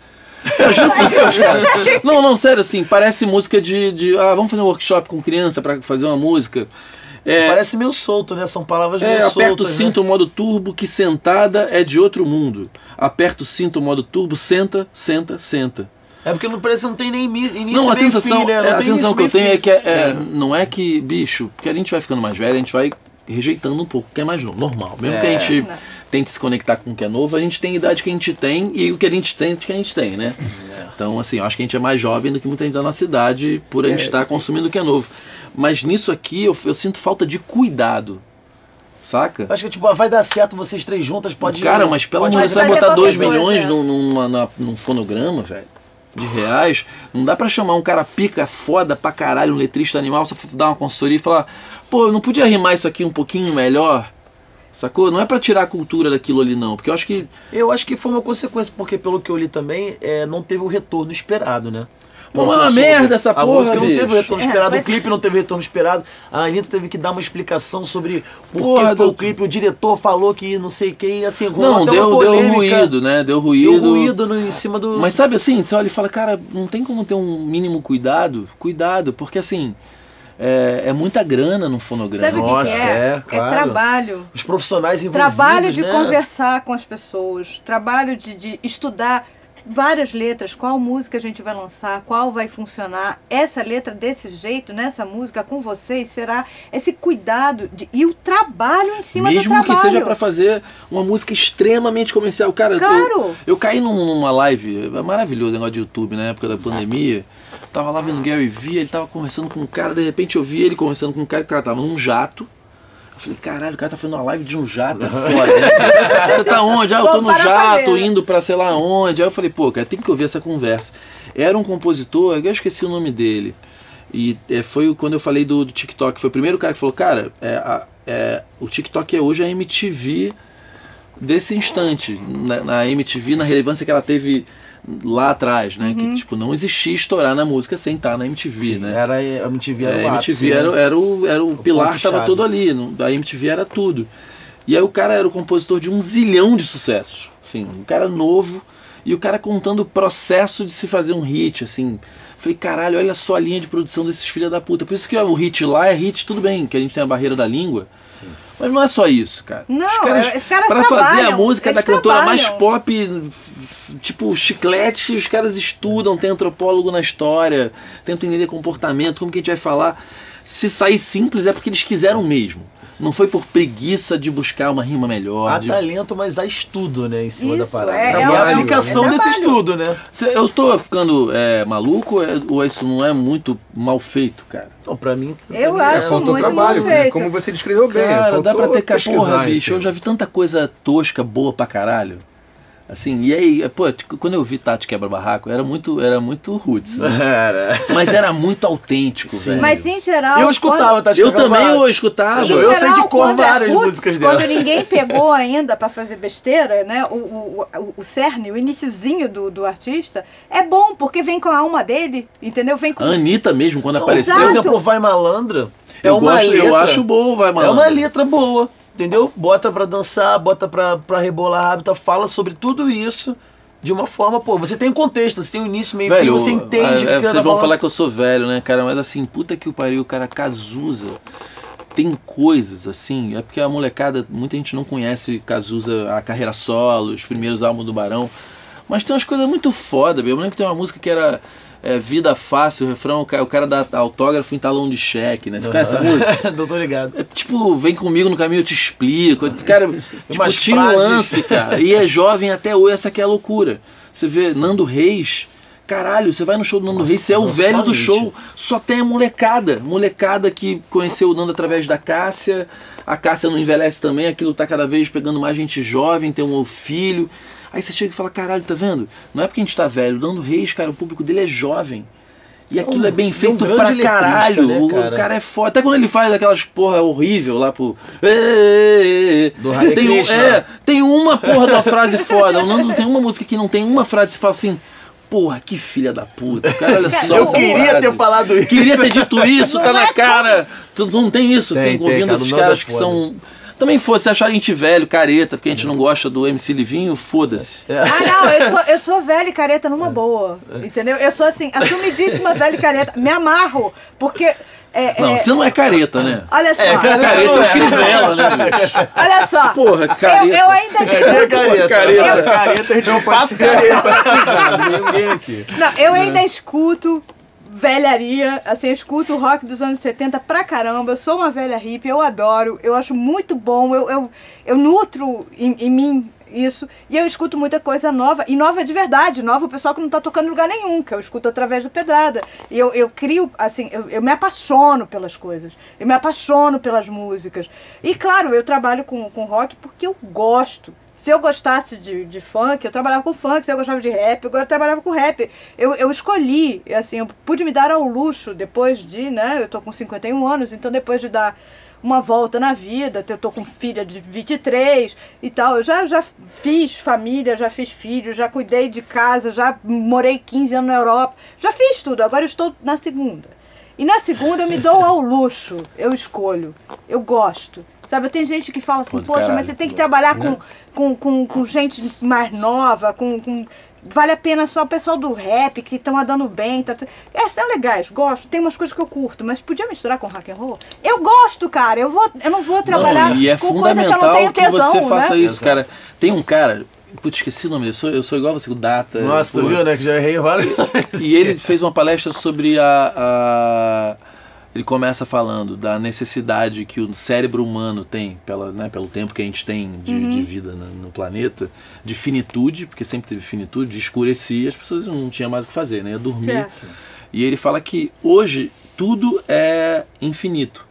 Eu juro por Deus, cara. Não, não, sério, assim, parece música de. de ah, vamos fazer um workshop com criança pra fazer uma música. É, Parece meio solto, né? São palavras meio é, soltas. aperta o né? cinto modo turbo, que sentada é de outro mundo. Aperta o cinto modo turbo, senta, senta, senta. É porque não parece que não tem nem início Não, a meio sensação, fim, né? Não é, a sensação que eu tenho fim. é que é, é, não é que, bicho, porque a gente vai ficando mais velho, a gente vai rejeitando um pouco o que é mais novo, normal. Mesmo que a É. gente tente se conectar com o que é novo, a gente tem a idade que a gente tem e o que a gente tem, que a gente tem, né? Então, assim, eu acho que a gente é mais jovem do que muita gente da nossa idade por a gente estar consumindo o que é novo. Mas nisso aqui eu, eu sinto falta de cuidado, saca? Acho que tipo, vai dar certo vocês três juntas, pode Cara, mas pelo amor de Deus, vai botar qualquer 2 coisa, milhões é. num, numa- num fonograma, velho, de reais. Não dá pra chamar um cara pica foda pra caralho, um letrista animal, só dar uma consultoria e falar, pô, eu não podia rimar isso aqui um pouquinho melhor? Sacou? Não é pra tirar a cultura daquilo ali, não. Porque eu acho que. Eu acho que foi uma consequência, porque pelo que eu li também, é, não teve o retorno esperado, né? Pô, mas é uma merda essa A porra, música não teve o retorno É, esperado, mas- o clipe não teve o retorno esperado. A Anitta teve que dar uma explicação sobre por Porra, que foi do- o clipe. O diretor falou que não sei quem, assim, rolou Não, até deu, uma deu ruído, né? Deu Deu ruído. ruído no, em cima do... Mas sabe assim, você olha e fala, cara, não tem como ter um mínimo cuidado? Cuidado, porque assim, é, é muita grana no fonograma. Sabe que Nossa, que, é? é, claro. trabalho. Os profissionais envolvidos, Trabalho de né? conversar com as pessoas, trabalho de, de estudar várias letras, qual música a gente vai lançar, qual vai funcionar. Essa letra desse jeito, nessa música com vocês, será esse cuidado de, e o trabalho em cima do Mesmo trabalho. que seja pra fazer uma música extremamente comercial. Cara, eu- Claro. eu, eu caí num- numa live, é maravilhoso o negócio de YouTube, na época da pandemia. Tava lá vendo Gary Vee, ele tava conversando com um cara, de repente eu vi ele conversando com um cara que cara tava num jato. Eu falei, caralho, o cara tá fazendo uma live de um jato, é foda. né? Você tá onde? Ah, eu tô no jato, indo pra sei lá onde. Aí eu falei, pô, cara, tem que ouvir essa conversa. Era um compositor, eu esqueci o nome dele. E é, foi quando eu falei do, do TikTok. Foi o primeiro cara que falou, cara, é, a- é, o TikTok é hoje a MTV desse instante. Na, na MTV, na relevância que ela teve lá atrás, né? Uhum. Que tipo, não existia estourar na música sem estar na MTV, Sim, né? Era, a MTV era É, o a ápice, MTV né? era, era o, era o, pilar ponto estava todo ali, não- a MTV era tudo. E aí o cara era o compositor de um zilhão de sucessos. Assim, um cara novo e o cara contando o processo de se fazer um hit, assim. Falei, caralho, olha só a linha de produção desses filha da puta. Por isso que o hit lá é hit, tudo bem, que a gente tem a barreira da língua. Mas não é só isso, cara. Não, os caras, os caras pra fazer a música da cantora mais trabalham. pop, tipo chiclete, os caras estudam, tem antropólogo na história, tentam entender comportamento, como que a gente vai falar. Se sair simples é porque eles quiseram mesmo. Não foi por preguiça de buscar uma rima melhor. Há de- talento, mas há estudo, né, em cima da Isso, parada. é- e é a aplicação é desse estudo, né? Cê- Eu tô ficando é, maluco ou é- ou isso não é muito mal feito, cara? Então, pra mim... Eu pra mim, É, acho faltou muito trabalho, mal feito. como você descreveu bem. Cara, dá pra ter porra, bicho. Eu já vi tanta coisa tosca, boa pra caralho. Assim, e aí, pô, quando eu vi Tati Quebra Barraco, era muito, era muito roots, né? Era. Mas era muito autêntico, Sim. velho. Mas em geral. Eu escutava, tá eu também eu escutava. Quando, Eu sei de cor quando é várias roots, músicas dela. Quando ninguém pegou ainda pra fazer besteira, né? O, o, o, o cerne, o iniciozinho do, do artista, é bom, porque vem com a alma dele, entendeu? Vem com. A Anitta mesmo, quando apareceu. Por exemplo, Vai Malandra é eu, uma gosto, letra... eu acho bom, vai, É malandro. uma letra boa, entendeu? Bota pra dançar, bota pra, pra rebolar rápido, fala sobre tudo isso de uma forma, pô, você tem um contexto, você tem um início, meio fim, Velho, você entende o é, que vocês ela vão tá falar que eu sou velho, né, cara? Mas assim, puta que o pariu, cara, Cazuza. Tem coisas assim, é porque a molecada, muita gente não conhece Cazuza, a carreira solo, os primeiros álbuns do Barão. Mas tem umas coisas muito foda, velho. Eu lembro que tem uma música que era é, Vida Fácil, o refrão, o ca- o cara dá autógrafo em talão de cheque, né? Você conhece essa música? Não tô ligado. É, tipo, vem comigo no caminho, eu te explico. Cara, tipo, tinha um lance, cara. E é jovem até hoje, essa que é a loucura. Você vê Nando Reis, caralho, você vai no show do Nando Reis, você é o velho do show, só tem a molecada. Molecada que conheceu o Nando através da Cássia. A Cássia não envelhece também, aquilo tá cada vez pegando mais gente jovem, tem um filho. Aí você chega e fala, caralho, tá vendo? Não é porque a gente tá velho, o Nando Reis, cara, o público dele é jovem. E aquilo é bem um feito grande pra caralho. né, o, cara? cara é foda. Até quando ele faz aquelas porra horrível lá pro. Do Hare tem, um- Krishna. é, tem uma porra da frase foda. O Nando tem uma música que não tem uma frase que fala assim. Porra, que filha da puta. Cara, olha só. Eu essa queria frase. ter falado isso. Queria ter dito isso, tá Não na é cara. Tu tu não tem isso, Tem, assim, tem, ouvindo cara, esses caras é que foda. Também fosse achar a gente velho, careta, porque a gente não gosta do MC Livinho, foda-se. Ah, não, eu sou, eu sou velha e careta numa boa. Entendeu? Eu sou assim, assumidíssima velha e careta. Me amarro, porque. é, Não, é, você não é careta, né? Olha só. Careta é o Crivella, né, bicho? Olha só. Porra, eu, careta. eu ainda escuto. careta. Careta. Careta, a gente não Faço careta. Ninguém aqui. Não, eu ainda escuto velharia, assim, eu escuto rock dos anos 70 pra caramba, eu sou uma velha hippie, eu adoro, eu acho muito bom, eu, eu, eu nutro em, em mim isso, e eu escuto muita coisa nova, e nova de verdade, nova o pessoal que não tá tocando em lugar nenhum, que eu escuto através do Pedrada, e eu, eu crio, assim, eu, eu me apaixono pelas coisas, eu me apaixono pelas músicas, e claro, eu trabalho com, com rock porque eu gosto, se eu gostasse de, de funk, eu trabalhava com funk. Se eu gostava de rap, eu trabalhava com rap. Eu, eu escolhi, assim, eu pude me dar ao luxo depois de, né? Eu tô com 51 anos, então depois de dar uma volta na vida, eu tô com filha de 23 e tal. Eu já, já fiz família, já fiz filhos, já cuidei de casa, já morei 15 anos na Europa. Já fiz tudo, agora eu estou na segunda. E na segunda eu me dou ao luxo, eu escolho, eu gosto. Sabe, tem gente que fala assim, Pô, poxa, mas caralho. você tem que trabalhar com, com, com, com gente mais nova, com, com- Vale a pena só o pessoal do rap que estão andando bem. Tá. É, são legais, gosto. Tem umas coisas que eu curto, mas podia misturar com rock and roll? Eu gosto, cara. Eu, vou, eu não vou trabalhar Não, e é com coisa que eu não tenho que, tesão, você faça né? isso, cara. Tem um cara, putz, esqueci o nome, eu sou, eu sou igual você, o Data. Nossa, tu viu, né? Que já errei várias E ele fez uma palestra sobre a, a- Ele começa falando da necessidade que o cérebro humano tem, pela, né, pelo tempo que a gente tem de, Uhum. de vida na- no planeta, de finitude, porque sempre teve finitude, de escurecer, as pessoas não tinham mais o que fazer, né? Ia dormir. Certo. E ele fala que hoje tudo é infinito.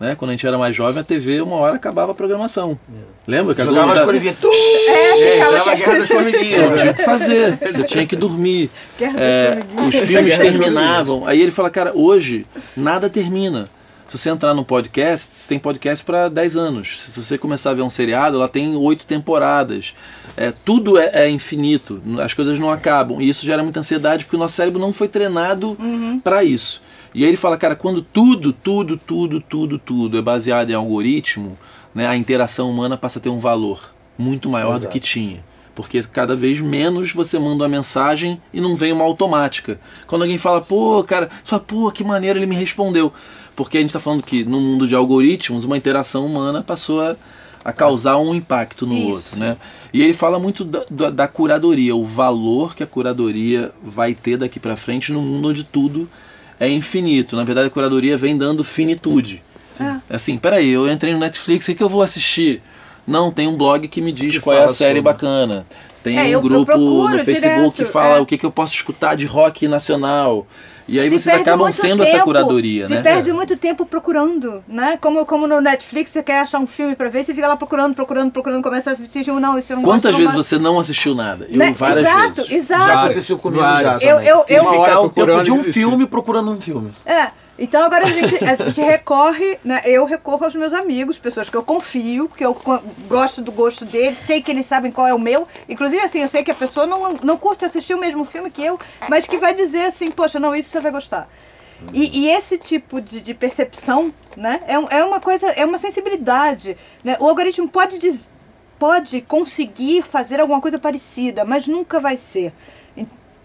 Né? Quando a gente era mais jovem, a TV, uma hora acabava a programação. Lembra que a Jogava Globo as cores vinha. tu- É, ficava a Guerra das você não Formiguinhas. tinha o que fazer, você tinha que dormir. É, os filmes terminavam. Aí ele fala, cara, hoje nada termina. Se você entrar no podcast, você tem podcast para 10 anos. Se você começar a ver um seriado, ela tem oito temporadas. É, tudo é, é infinito, as coisas não acabam. E isso gera muita ansiedade porque o nosso cérebro não foi treinado para isso. E aí ele fala, cara, quando tudo, tudo, tudo, tudo, tudo é baseado em algoritmo, né, a interação humana passa a ter um valor muito maior Exato. do que tinha. Porque cada vez menos você manda uma mensagem e não vem uma automática. Quando alguém fala, pô, cara, você fala, pô, que maneiro ele me respondeu. Porque a gente está falando que no mundo de algoritmos, uma interação humana passou a, a causar um impacto no Isso. outro, né? E ele fala muito da, da, da curadoria, o valor que a curadoria vai ter daqui para frente no mundo onde tudo é infinito. Na verdade, a curadoria vem dando finitude. É. Assim, peraí, eu entrei no Netflix, o que, que eu vou assistir? Não, tem um blog que me diz Que qual é a série sobre. bacana. Tem É, um eu- eu grupo no Facebook que direto, fala é. o que, que eu posso escutar de rock nacional. E aí Se vocês acabam sendo essa tempo, curadoria, se né? perde muito tempo procurando, né? Como, como no Netflix, você quer achar um filme pra ver, você fica lá procurando, procurando, procurando, começa a assistir um, não, isso eu não Quantas vezes gosto. você não assistiu nada? Eu Né? várias exato, vezes. Exato, Já aconteceu comigo Várias. já Eu- também. eu- eu- E ficar o tempo de um filme procurando um filme. É. Então agora a gente, a gente recorre, né? Eu recorro aos meus amigos, pessoas que eu confio, que eu gosto do gosto deles, sei que eles sabem qual é o meu. Inclusive, assim, eu sei que a pessoa não, não curte assistir o mesmo filme que eu, mas que vai dizer assim, poxa, não, isso você vai gostar. E, e esse tipo de, de percepção, né, é, é uma coisa, é uma sensibilidade. Né? O algoritmo pode, diz- pode conseguir fazer alguma coisa parecida, mas nunca vai ser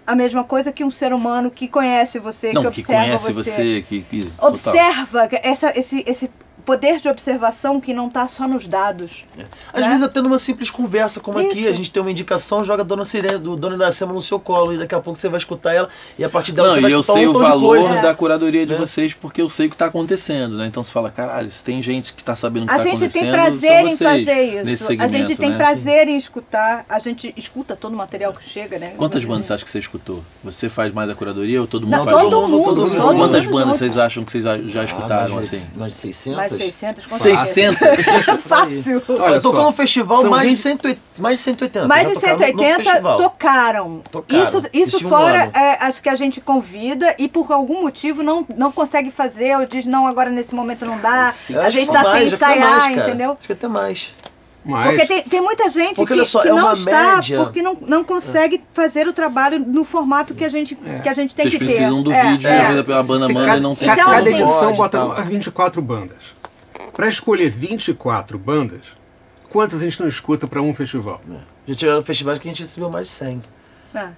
a mesma coisa que um ser humano que conhece você, Não, que que observa conhece você, que, que total. observa essa, esse, esse poder de observação que não está só nos dados. Às né? vezes até numa simples conversa como aqui, Isso. a gente tem uma indicação, joga a Dona Sirene, do Dona Iracema no seu colo e daqui a pouco você vai escutar ela e a partir dela Não, você e vai eu escutar sei um o valor coisa. da curadoria de É. vocês porque eu sei o que está acontecendo, né? Então você fala, caralho, se tem gente que está sabendo o que A está gente acontecendo, tem são prazer em fazer isso. Nesse a segmento, gente tem né? prazer em escutar. A gente escuta todo o material que chega, né? Quantas bandas você acha que você escutou? Você faz mais a curadoria ou todo mundo Não, faz? todo, todo mundo, mundo, todo mundo. mundo. Quantas bandas vocês acham que vocês já- Ah, escutaram mais de- assim? Mais de 600? Mais de 600, com. 600? Fácil. Olha eu tocou só, no festival são mais, de 20 180, mais de 180. Mais de tocaram no- no 180 festival. tocaram. Tocaram. Isso, isso Estimulando. fora é, as que a gente convida e por algum motivo não, não consegue fazer ou diz não, agora nesse momento não dá. Eu a gente tá mais, sem ensaiar, mais, entendeu? Acho que até mais. Mas, Porque tem, tem muita gente Porque que, só, que é não está média. porque não, não consegue fazer o trabalho no formato que a gente, que a gente tem Vocês que ter. precisam do É, vídeo, é. a banda se manda cada, e não tem cada, Então, cada edição bota tal. 24 bandas. Para escolher 24 bandas, quantas a gente não escuta para um festival? Já tiveram festivais que a gente recebeu mais de 100. É.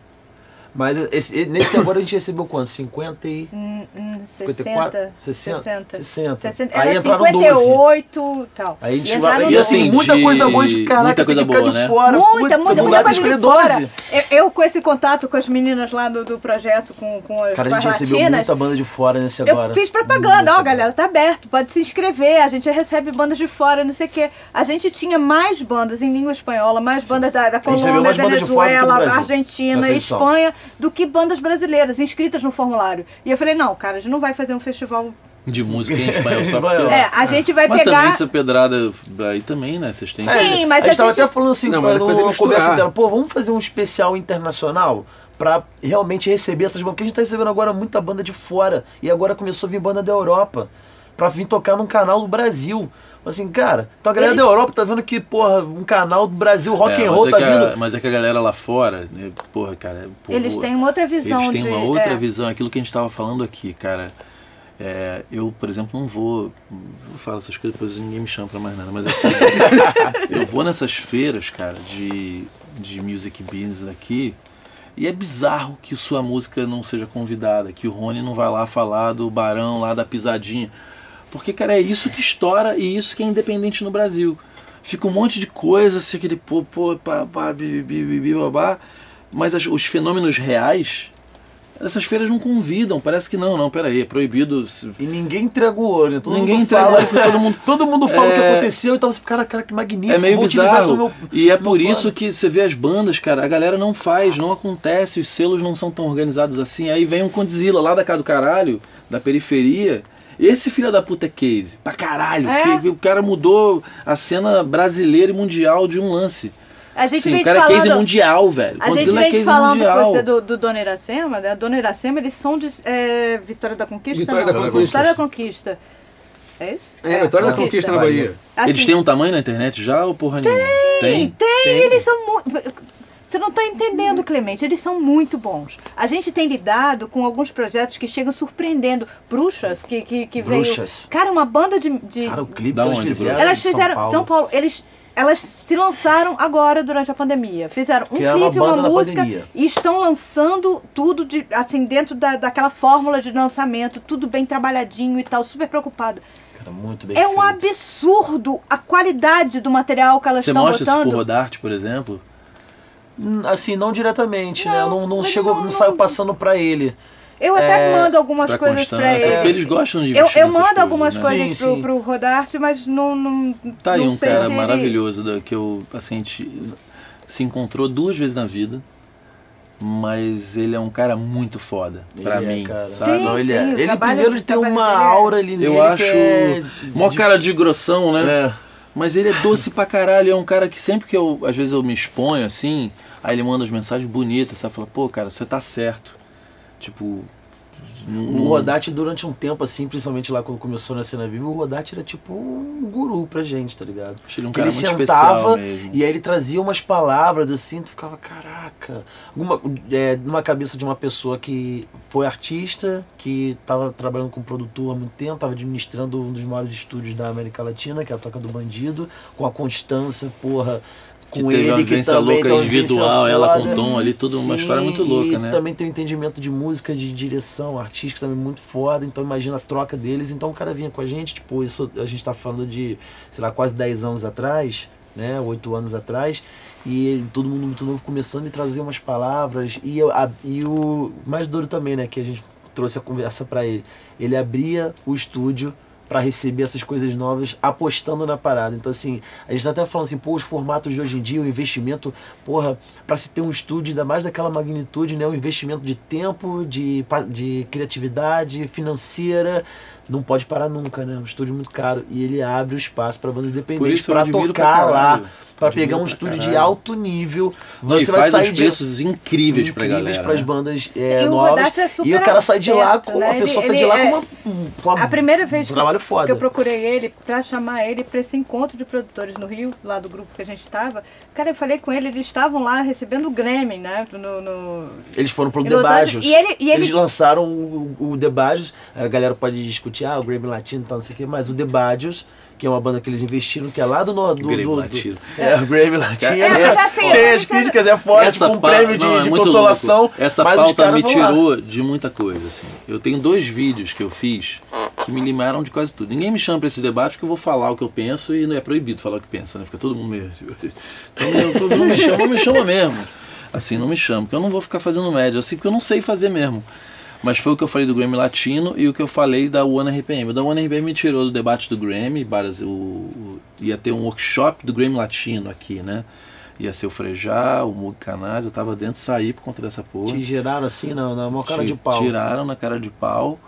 Mas esse- nesse agora a gente recebeu quanto? 50 e... Hum, hum, 54? 60. 60. 60. 60. Aí era entraram 58 e tal. Aí a gente E vai. entraram E assim, 12. muita coisa boa de caraca, muita tem coisa que ficar boa, de né? fora. Muita, muita, muita coisa de escolher fora. 12. Eu, eu com esse contato com as meninas lá do, do projeto, com, com as, Cara, com a gente recebeu latinas, muita banda de fora nesse eu agora. fiz propaganda, ó, galera, tá aberto, pode se inscrever, a gente recebe bandas de fora, não sei o quê. A gente tinha mais bandas em língua espanhola, mais bandas da, da Colômbia, mais bandas de fora do que do Venezuela, Brasil, Argentina. Espanha, do que bandas brasileiras inscritas no formulário. E eu falei, não, cara, a gente não vai fazer um festival. de música em espanhol só porque... É, a gente vai Mas pegar. também essa pedrada aí também, né? Vocês têm Sim, mas a a gente tava gente- até falando assim, Não, mas no conversa dela, pô, vamos fazer um especial internacional pra realmente receber essas bandas, porque a gente tá recebendo agora muita banda de fora, e agora começou a vir banda da Europa, pra vir tocar num canal do Brasil. Assim, cara, então a galera Eles- da Europa tá vendo que, porra, um canal do Brasil, rock É, and roll, mas, tá é que a, vindo. mas é que a galera lá fora, né, porra, cara, povo- Eles têm uma outra visão Eles têm de. uma outra é. visão, aquilo que a gente estava falando aqui, cara. É, eu, por exemplo, não vou. Vou falar essas coisas, depois ninguém me chama pra mais nada, mas assim. eu vou nessas feiras, cara, de, de music business aqui. E é bizarro que sua música não seja convidada, que o Rony não vai lá falar do Barão, lá da pisadinha. Porque, cara, é isso que estoura e isso que é independente no Brasil. Fica um monte de coisa, assim, aquele pô, pô, pá, pá, bi, bi, bi, bi, babá. Mas as- os fenômenos reais, essas feiras não convidam. Parece que não, não, peraí, é proibido. E ninguém entrega o olho, né? todo Ninguém mundo entrega o fala, olho, foi todo mundo- todo mundo fala o que É- aconteceu, então você fica, cara, cara, que magnífico. É meio bizarro. meu- E é por isso que você vê as bandas, cara, a galera não faz, não acontece, os selos não são tão organizados assim. Aí vem um Condzilla lá da casa do caralho, da periferia. Esse filho da puta é case. Pra caralho. É. Que, o cara mudou a cena brasileira e mundial de um lance. A gente Sim, vem o cara é falando, case mundial, velho. A gente é vem case falando mundial. você do, do Dona Iracema, né? Dona Iracema, eles são de é, Vitória da Conquista? Vitória não? da Conquista. Vitória da Conquista. É isso? É, Vitória da Conquista na Bahia. Assim, Eles têm um tamanho na internet já ou porra nenhuma? Tem? Tem, eles são muito... Você não está entendendo, Clemente. Eles são muito bons. A gente tem lidado com alguns projetos que chegam surpreendendo. Bruxas, que, que, que Bruxas. veio. Cara, uma banda de. de... Cara, o clipe Da onde, fizeram elas em São fizeram. Paulo. São Paulo. Eles. Elas se lançaram agora durante a pandemia. Fizeram um Criaram uma clipe, uma, na música pandemia. e estão lançando tudo de assim dentro da, daquela fórmula de lançamento, tudo bem trabalhadinho e tal, super preocupado. Cara, muito bem É um feito. absurdo a qualidade do material que elas Você estão mostra isso botando. pro Rodarte, por exemplo? Assim, não diretamente, né? Eu não, não mas chego, não- não, saio passando pra ele. Eu até É, mando algumas Pra coisas pra constância. ele. Porque eles gostam de Eu, eu mando algumas né? coisas Sim, pro, sim. pro Rodarte, mas não. não Tá aí não um sei cara ele- maravilhoso da, que eu, assim, a gente se encontrou duas vezes na vida. Mas ele é um cara muito foda, pra Ele é, mim, cara. sabe? Sim, Não, ele é. o Ele primeiro ele tem uma é- aura ali nele Eu acho. que é... Mó de- cara de grossão, né? É. Mas ele é doce pra caralho, é um cara que sempre que eu, às vezes eu me exponho assim, aí ele manda as mensagens bonitas, sabe? Fala, pô, cara, você tá certo. Tipo. O Rodate, durante um tempo, assim, principalmente lá quando começou na cena viva, o Rodate era tipo um guru pra gente, tá ligado? Ele um Que cara ele sentava e aí ele trazia umas palavras assim, tu ficava, caraca. Uma, é, numa cabeça de uma pessoa que foi artista, que tava trabalhando com produtor há muito tempo, tava administrando um dos maiores estúdios da América Latina, que é a Toca do Bandido, com a constância, porra. Que Com teve ele, uma que vivência também louca uma individual, ela com. Tom ali, tudo uma Sim, história muito louca, e né? também tem um entendimento de música, de direção artística também muito foda, então imagina a troca deles. Então o cara vinha com a gente, tipo, isso a gente tá falando de, sei lá, quase 10 anos atrás, né, 8 anos atrás, e todo mundo muito novo começando a trazer umas palavras, e, eu- a- e o mais duro também, né, que a gente trouxe a conversa pra ele, ele abria o estúdio para receber essas coisas novas, apostando na parada. Então, assim, a gente tá até falando assim, pô, os formatos de hoje em dia, o investimento, porra, para se ter um estúdio, ainda mais daquela magnitude, né? O investimento de tempo, de, de criatividade, financeira, não pode parar nunca, né? Um estúdio muito caro. E ele abre o espaço para bandas independentes para admiro pra tocar lá, para pegar um estúdio de alto nível. Não, e Você vai faz sair uns de preços incríveis galera. pras né? bandas é, E o novas. É e o cara sai de lá com né? a pessoa Ele- sai de lá é- com uma, com uma- A primeira vez um trabalho que foda. eu procurei ele pra chamar ele pra esse encontro de produtores no Rio, lá do grupo que a gente estava, cara, eu falei com ele, eles estavam lá recebendo o Grammy, né? No, no- Eles foram pro Debajos. E ele- e ele- Eles lançaram o, o Debajos. A galera pode discutir, ah, o Grammy Latino e tal, não sei o quê, mas o Debajos, que é uma banda que eles investiram, que é lá do... no- do, Grammy do, do- Latino. É, o Grammy Latino. É, mas assim, tem as dizendo- críticas, é forte, Essa com um prêmio de, não, é de muito consolação. louco. Essa pauta me vão lá. tirou de muita coisa, assim. Eu tenho dois vídeos que eu fiz que me limaram de quase tudo. Ninguém me chama pra esse debate porque eu vou falar o que eu penso e não é proibido falar o que pensa, né? Fica todo mundo meio... Então, eu- não me chama, não me chama mesmo. Assim, não me chama, porque eu não vou ficar fazendo média, assim, porque eu não sei fazer mesmo. Mas foi o que eu falei do Grammy Latino e o que eu falei da One RPM. O da One RPM me tirou do debate do Grammy, várias- o, ia ter um workshop do Grammy Latino aqui, né? Ia ser o Frejá, o Mug Canais, eu tava dentro, saí por conta dessa porra. Te geraram assim, na, na maior cara Ti- de pau. Tiraram na cara de pau.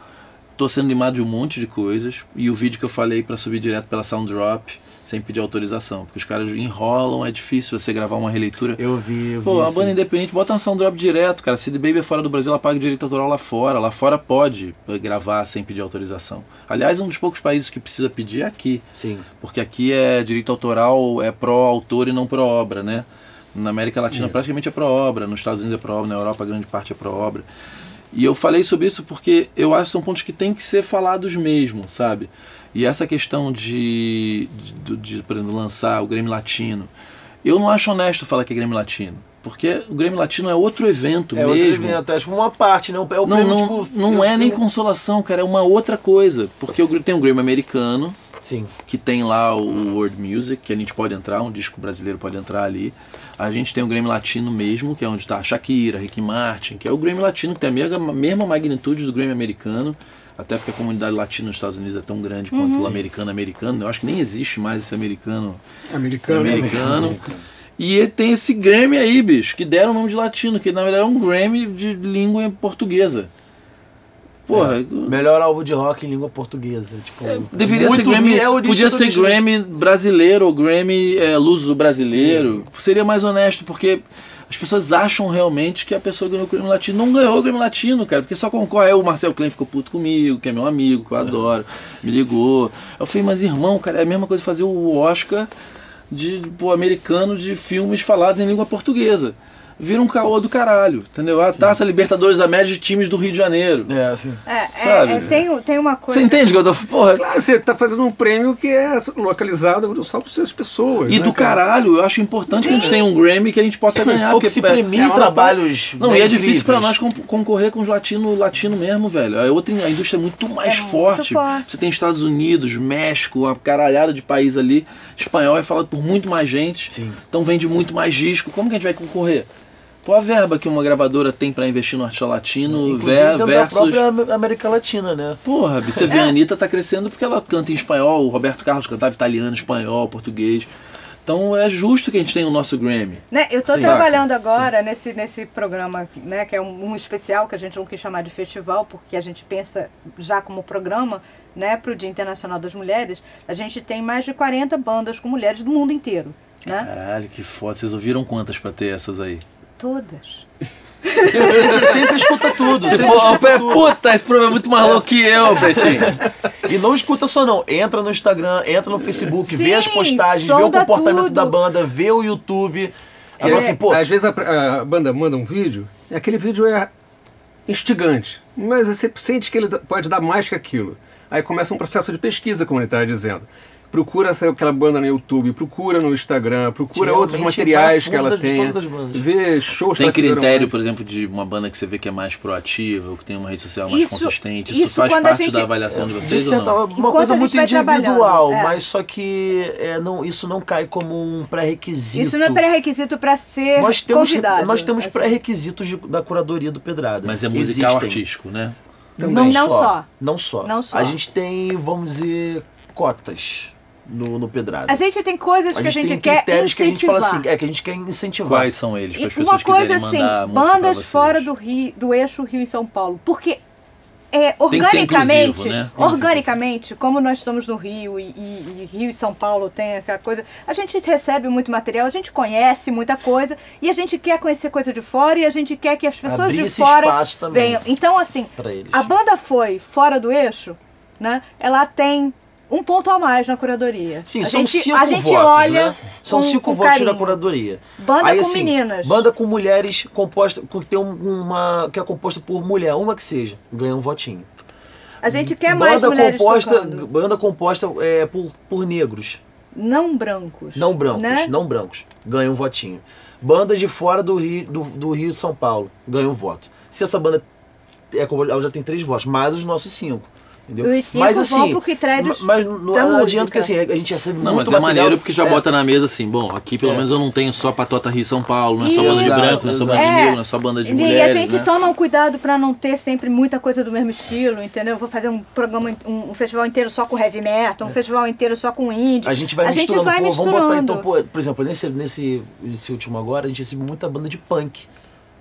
Tô sendo limado de um monte de coisas. E o vídeo que eu falei pra subir direto pela Sounddrop, sem pedir autorização. Porque os caras enrolam, é difícil você gravar uma releitura. Eu vi, eu vi. Pô, a assim. banda independente, bota na Sounddrop direto, cara. Se The Baby é fora do Brasil, ela paga direito autoral lá fora. Lá fora pode gravar sem pedir autorização. Aliás, um dos poucos países que precisa pedir é aqui. Sim. Porque aqui é direito autoral, é pró-autor e não pró-obra, né? Na América Latina praticamente é pró-obra, nos Estados Unidos é pró-obra, na Europa a grande parte é pró-obra. E eu falei sobre isso porque eu acho que são pontos que têm que ser falados mesmo, sabe? E essa questão de, de, de, por exemplo, lançar o Grêmio Latino, eu não acho honesto falar que é Grêmio Latino. Porque o Grêmio Latino é outro evento É outro mesmo. evento, é tipo uma parte, né? É o Não, prêmio, não, tipo, não é nem consolação, cara, é uma outra coisa. Porque tem o Grêmio americano, Sim. que tem lá o World Music, que a gente pode entrar, um disco brasileiro pode entrar ali. A gente tem o Grammy Latino mesmo, que é onde está a Shakira, Ricky Martin, que é o Grammy Latino, que tem a mesma, mesma magnitude do Grammy americano, até porque a comunidade latina nos Estados Unidos é tão grande quanto o americano americano. Eu acho que nem existe mais esse americano Americano. americano. E ele tem esse Grammy aí, bicho, que deram o nome de latino, que na verdade é um Grammy de língua portuguesa. Porra, Melhor álbum de rock em língua portuguesa. Tipo, Deveria muito ser Grammy. é podia ser. Grammy brasileiro ou Grammy é, Luso brasileiro. Seria mais honesto, porque as pessoas acham realmente que a pessoa ganhou o Grammy Latino. Não ganhou o Grammy Latino, cara, porque só concorre. Aí o Marcel Klein ficou puto comigo, que é meu amigo, que eu adoro, me ligou. Eu falei, mas irmão, cara, é a mesma coisa fazer o Oscar de pô, americano de filmes falados em língua portuguesa. Vira um caô do caralho, entendeu? A Taça Libertadores da Média de times do Rio de Janeiro. É, assim. É, é, Sabe? é, tem, tem uma coisa. Você entende que eu tô. Porra. Claro, você está fazendo um prêmio que é localizado só para as pessoas. E né, do cara? caralho, eu acho importante que a gente tenha um Grammy que a gente possa ganhar. Ou que porque se é- premie é uma- trabalhos. Não, e é difícil pra incríveis. nós con- concorrer com os latinos latino mesmo, velho. A outra a indústria é muito mais É muito forte. forte. Você tem Estados Unidos, México, uma caralhada de país ali. Espanhol é falado por muito mais gente. Sim. Então vende muito mais disco. Como que a gente vai concorrer? Qual a verba que uma gravadora tem pra investir no artista latino ver- versus. da própria América Latina, né? Porra, você É. vê a Anitta tá crescendo porque ela canta em espanhol, o Roberto Carlos cantava italiano, espanhol, português. Então é justo que a gente tenha o nosso Grammy. Né, eu estou Sim. trabalhando agora nesse, nesse programa, né, que é um, um especial que a gente não quis chamar de festival, porque a gente pensa já como programa né, para o Dia Internacional das Mulheres. A gente tem mais de 40 bandas com mulheres do mundo inteiro. Né? Caralho, que foda. Vocês ouviram quantas pra ter essas aí? Todas. sempre, sempre escuta tudo. Você sempre for, escuta é, tudo. puta, esse programa é muito mais louco que eu, Betinho. E não escuta só não, entra no Instagram, entra no Facebook, vê Sim, as postagens, vê o comportamento tudo. da banda, vê o YouTube. Aí É, fala assim, pô, Às vezes a, a banda manda um vídeo, e aquele vídeo é instigante, mas você sente que ele pode dar mais que aquilo. Aí começa um processo de pesquisa, como ele estava dizendo. Procura essa- aquela banda no YouTube, procura no Instagram, procura Realmente outros materiais que ela tem. todas as bandas. Vê shows Tem critério, antes. por exemplo, de uma banda que você vê que é mais proativa, ou que tem uma rede social mais Isso- consistente. Isso, isso faz parte gente- da avaliação de de vocês ou certa não? uma Enquanto coisa muito individual, é. mas só que é, não, isso não cai como um pré-requisito. Isso não é pré-requisito para ser nós temos, convidado. nós temos assim. pré-requisitos da curadoria do Pedrada. Mas é musical Existem. artístico, né? Não, Não só, só. Não só. Não só. A gente tem, vamos dizer, cotas no, no Pedrada. A gente tem coisas A que a gente tem quer critérios que a gente fala incentivar. assim, é que a gente quer incentivar. Quais são eles, para as pessoas uma coisa quiserem assim, mandar música pra bandas vocês? fora do Rio, do eixo Rio e São Paulo, porque é, Tem que ser organicamente, né? Tem que ser organicamente, como nós estamos no Rio e, e- e Rio e São Paulo tem aquela coisa, a gente recebe muito material, a gente conhece muita coisa e a gente quer conhecer coisa de fora e a gente quer que as pessoas Abrir de esse fora espaço também. venham. Então assim, a banda foi fora do eixo, né? Ela tem um ponto a mais na curadoria. Sim, a são gente, cinco a gente votos, olha né? São com- cinco com votos carinho. da curadoria. Banda Aí, com assim, meninas. Banda com mulheres composta, com- que tem um- uma que é composta por mulher, uma que seja, ganha um votinho. A gente quer mais banda mulheres composta, tocando. banda composta é, por, por negros, Não brancos. não brancos, né? não brancos, ganha um votinho. Bandas de fora do Rio, do, do Rio e São Paulo ganha um voto. Se essa banda é, ela já tem três votos, mais os nossos cinco. Entendeu? Os cinco vão pro critério ma- mas não, não música. adianta que assim, a gente recebe Não, muito mas é material- maneiro porque já é. bota na mesa assim, bom, aqui pelo É. menos eu não tenho só Patota Rio e São Paulo, não é só banda de branco, não é só banda de negro, É. não é só banda de E mulheres, a gente né? toma um cuidado pra não ter sempre muita coisa do mesmo estilo, entendeu? Vou fazer um programa, um, um festival inteiro só com heavy metal, um festival inteiro só com indie. É. A gente vai a misturando, gente vai pô, vamos botar misturando. então, pô, por exemplo, nesse, nesse esse último agora, a gente recebeu muita banda de punk.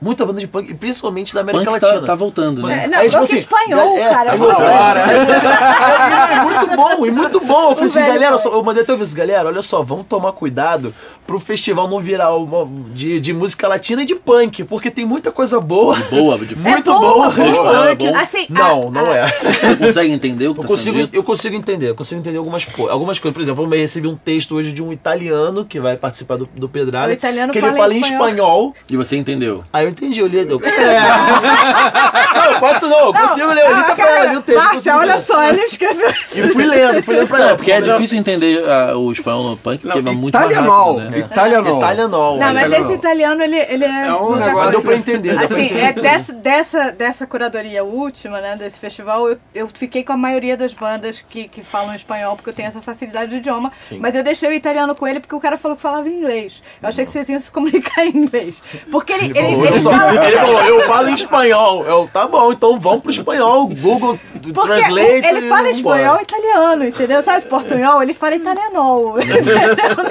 Muita banda de punk, e principalmente da América Punk Latina. tá, tá voltando, né? É, não, Aí, tipo assim, espanhol, é, cara. aí vamos eu- lá. É, é muito bom, e muito bom. Eu falei assim, galera, só- eu mandei até aviso, galera, olha só, vamos tomar cuidado pro festival não virar uma de, de música latina e de punk, porque tem muita coisa boa. Boa, de Muito boa, boa, boa. de punk. É bom? Assim, Não, a- não a- é. Você consegue entender o que Eu tá consigo, sendo eu consigo entender, eu consigo entender algumas, algumas coisas. Por exemplo, eu recebi um texto hoje de um italiano que vai participar do, do Pedrada. O italiano que ele fala em espanhol. espanhol. E você entendeu? Aí eu entendi, eu li. Eu... não, eu posso não, eu consigo ler. Eu li pra ela, li o texto. Consigo olha ler. só, ele escreveu. E fui lendo, fui lendo pra ela. Porque é difícil entender ah, o espanhol no punk, porque Não, é muito mais italianol, rápido, né? italianol. Italianol. Não, mas esse italiano, ele, ele é. É um negócio-. Deu pra entender, Assim, entender é dessa, dessa, dessa curadoria última, né, desse festival, eu, eu fiquei com a maioria das bandas que, que falam espanhol, porque eu tenho essa facilidade de idioma. Sim. Mas eu deixei o italiano com ele porque o cara falou que falava inglês. Eu achei que vocês iam se comunicar em inglês. Porque ele, ele, Ele, ele, fala. ele falou, eu falo em espanhol. Eu, tá bom, então vamos pro espanhol. Google Porque Translate. ele fala espanhol e italiano, entendeu? Sabe portunhol? Ele fala italianol.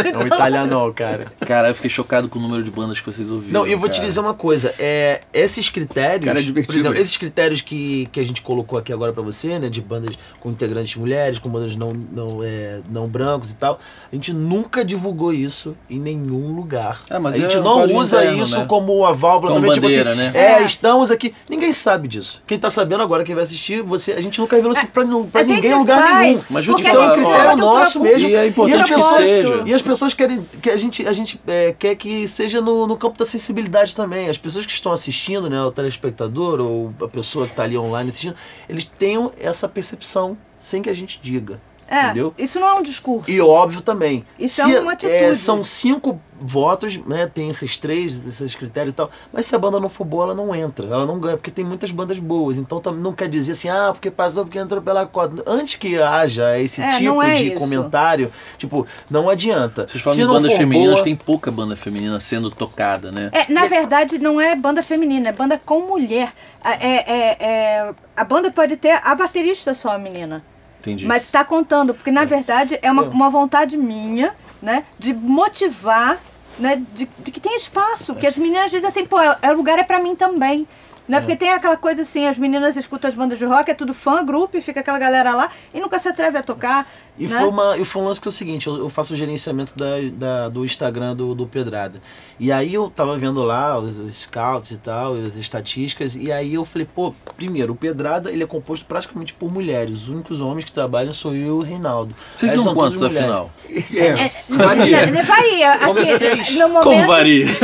É um italianol, cara. Cara, eu fiquei chocado com o número de bandas que vocês ouviram. Não, e eu vou te cara. dizer uma coisa, é, esses critérios, Cara, é por exemplo, esses critérios que, que a gente colocou aqui agora pra você, né, de bandas com integrantes mulheres, com bandas não, não, é, não brancos e tal, a gente nunca divulgou isso em nenhum lugar. Mas a gente é não usa interno, isso né? como a válvula, com tipo bandeira, assim, né? É, É. estamos aqui. Ninguém sabe disso. Quem tá sabendo agora, quem vai assistir, você, a gente nunca revelou isso pra, pra ninguém em lugar faz, nenhum. Mas Isso é um critério nosso mesmo. E é importante que pessoas- seja. E as pessoas querem que a gente, a gente é, quer que seja no, no campo da sensibilidade também. As pessoas que estão assistindo, né, o telespectador ou a pessoa que está ali online assistindo, eles tenham essa percepção sem que a gente diga. É, Entendeu? isso não é um discurso. E óbvio também. Isso se, é uma atitude. são cinco votos, né? Tem esses três, esses critérios e tal. Mas se a banda não for boa, ela não entra. Ela não ganha, porque tem muitas bandas boas. Então não quer dizer assim, ah, porque passou, porque entrou pela cota. Antes que haja esse É, tipo não é de isso. comentário, tipo, não adianta. Vocês falam se de não bandas for femininas, boa, tem pouca banda feminina sendo tocada, né? É, na verdade, não é banda feminina, é banda com mulher. É, é- é- a banda pode ter a baterista só, a menina. Entendi. Mas está contando, porque na verdade é uma, uma vontade minha, né? De motivar, né? De, de que tem espaço. Que as meninas dizem assim, pô, é, o lugar é pra mim também. Né? Porque tem aquela coisa assim, as meninas escutam as bandas de rock, é tudo fã, grupo, e fica aquela galera lá e nunca se atreve a tocar. E, né? foi uma, e foi um lance que é o seguinte, eu, eu faço o gerenciamento da, da- do Instagram do, do Pedrada. E aí eu tava vendo lá os, os scouts e tal, as estatísticas, e aí eu falei, pô, primeiro, o Pedrada ele é composto praticamente por mulheres. Os únicos homens que trabalham sou eu e o Reinaldo. Vocês Aí são quantos, afinal? É, É, varia. né, varia. Como Assim, vocês? no momento, Como varia?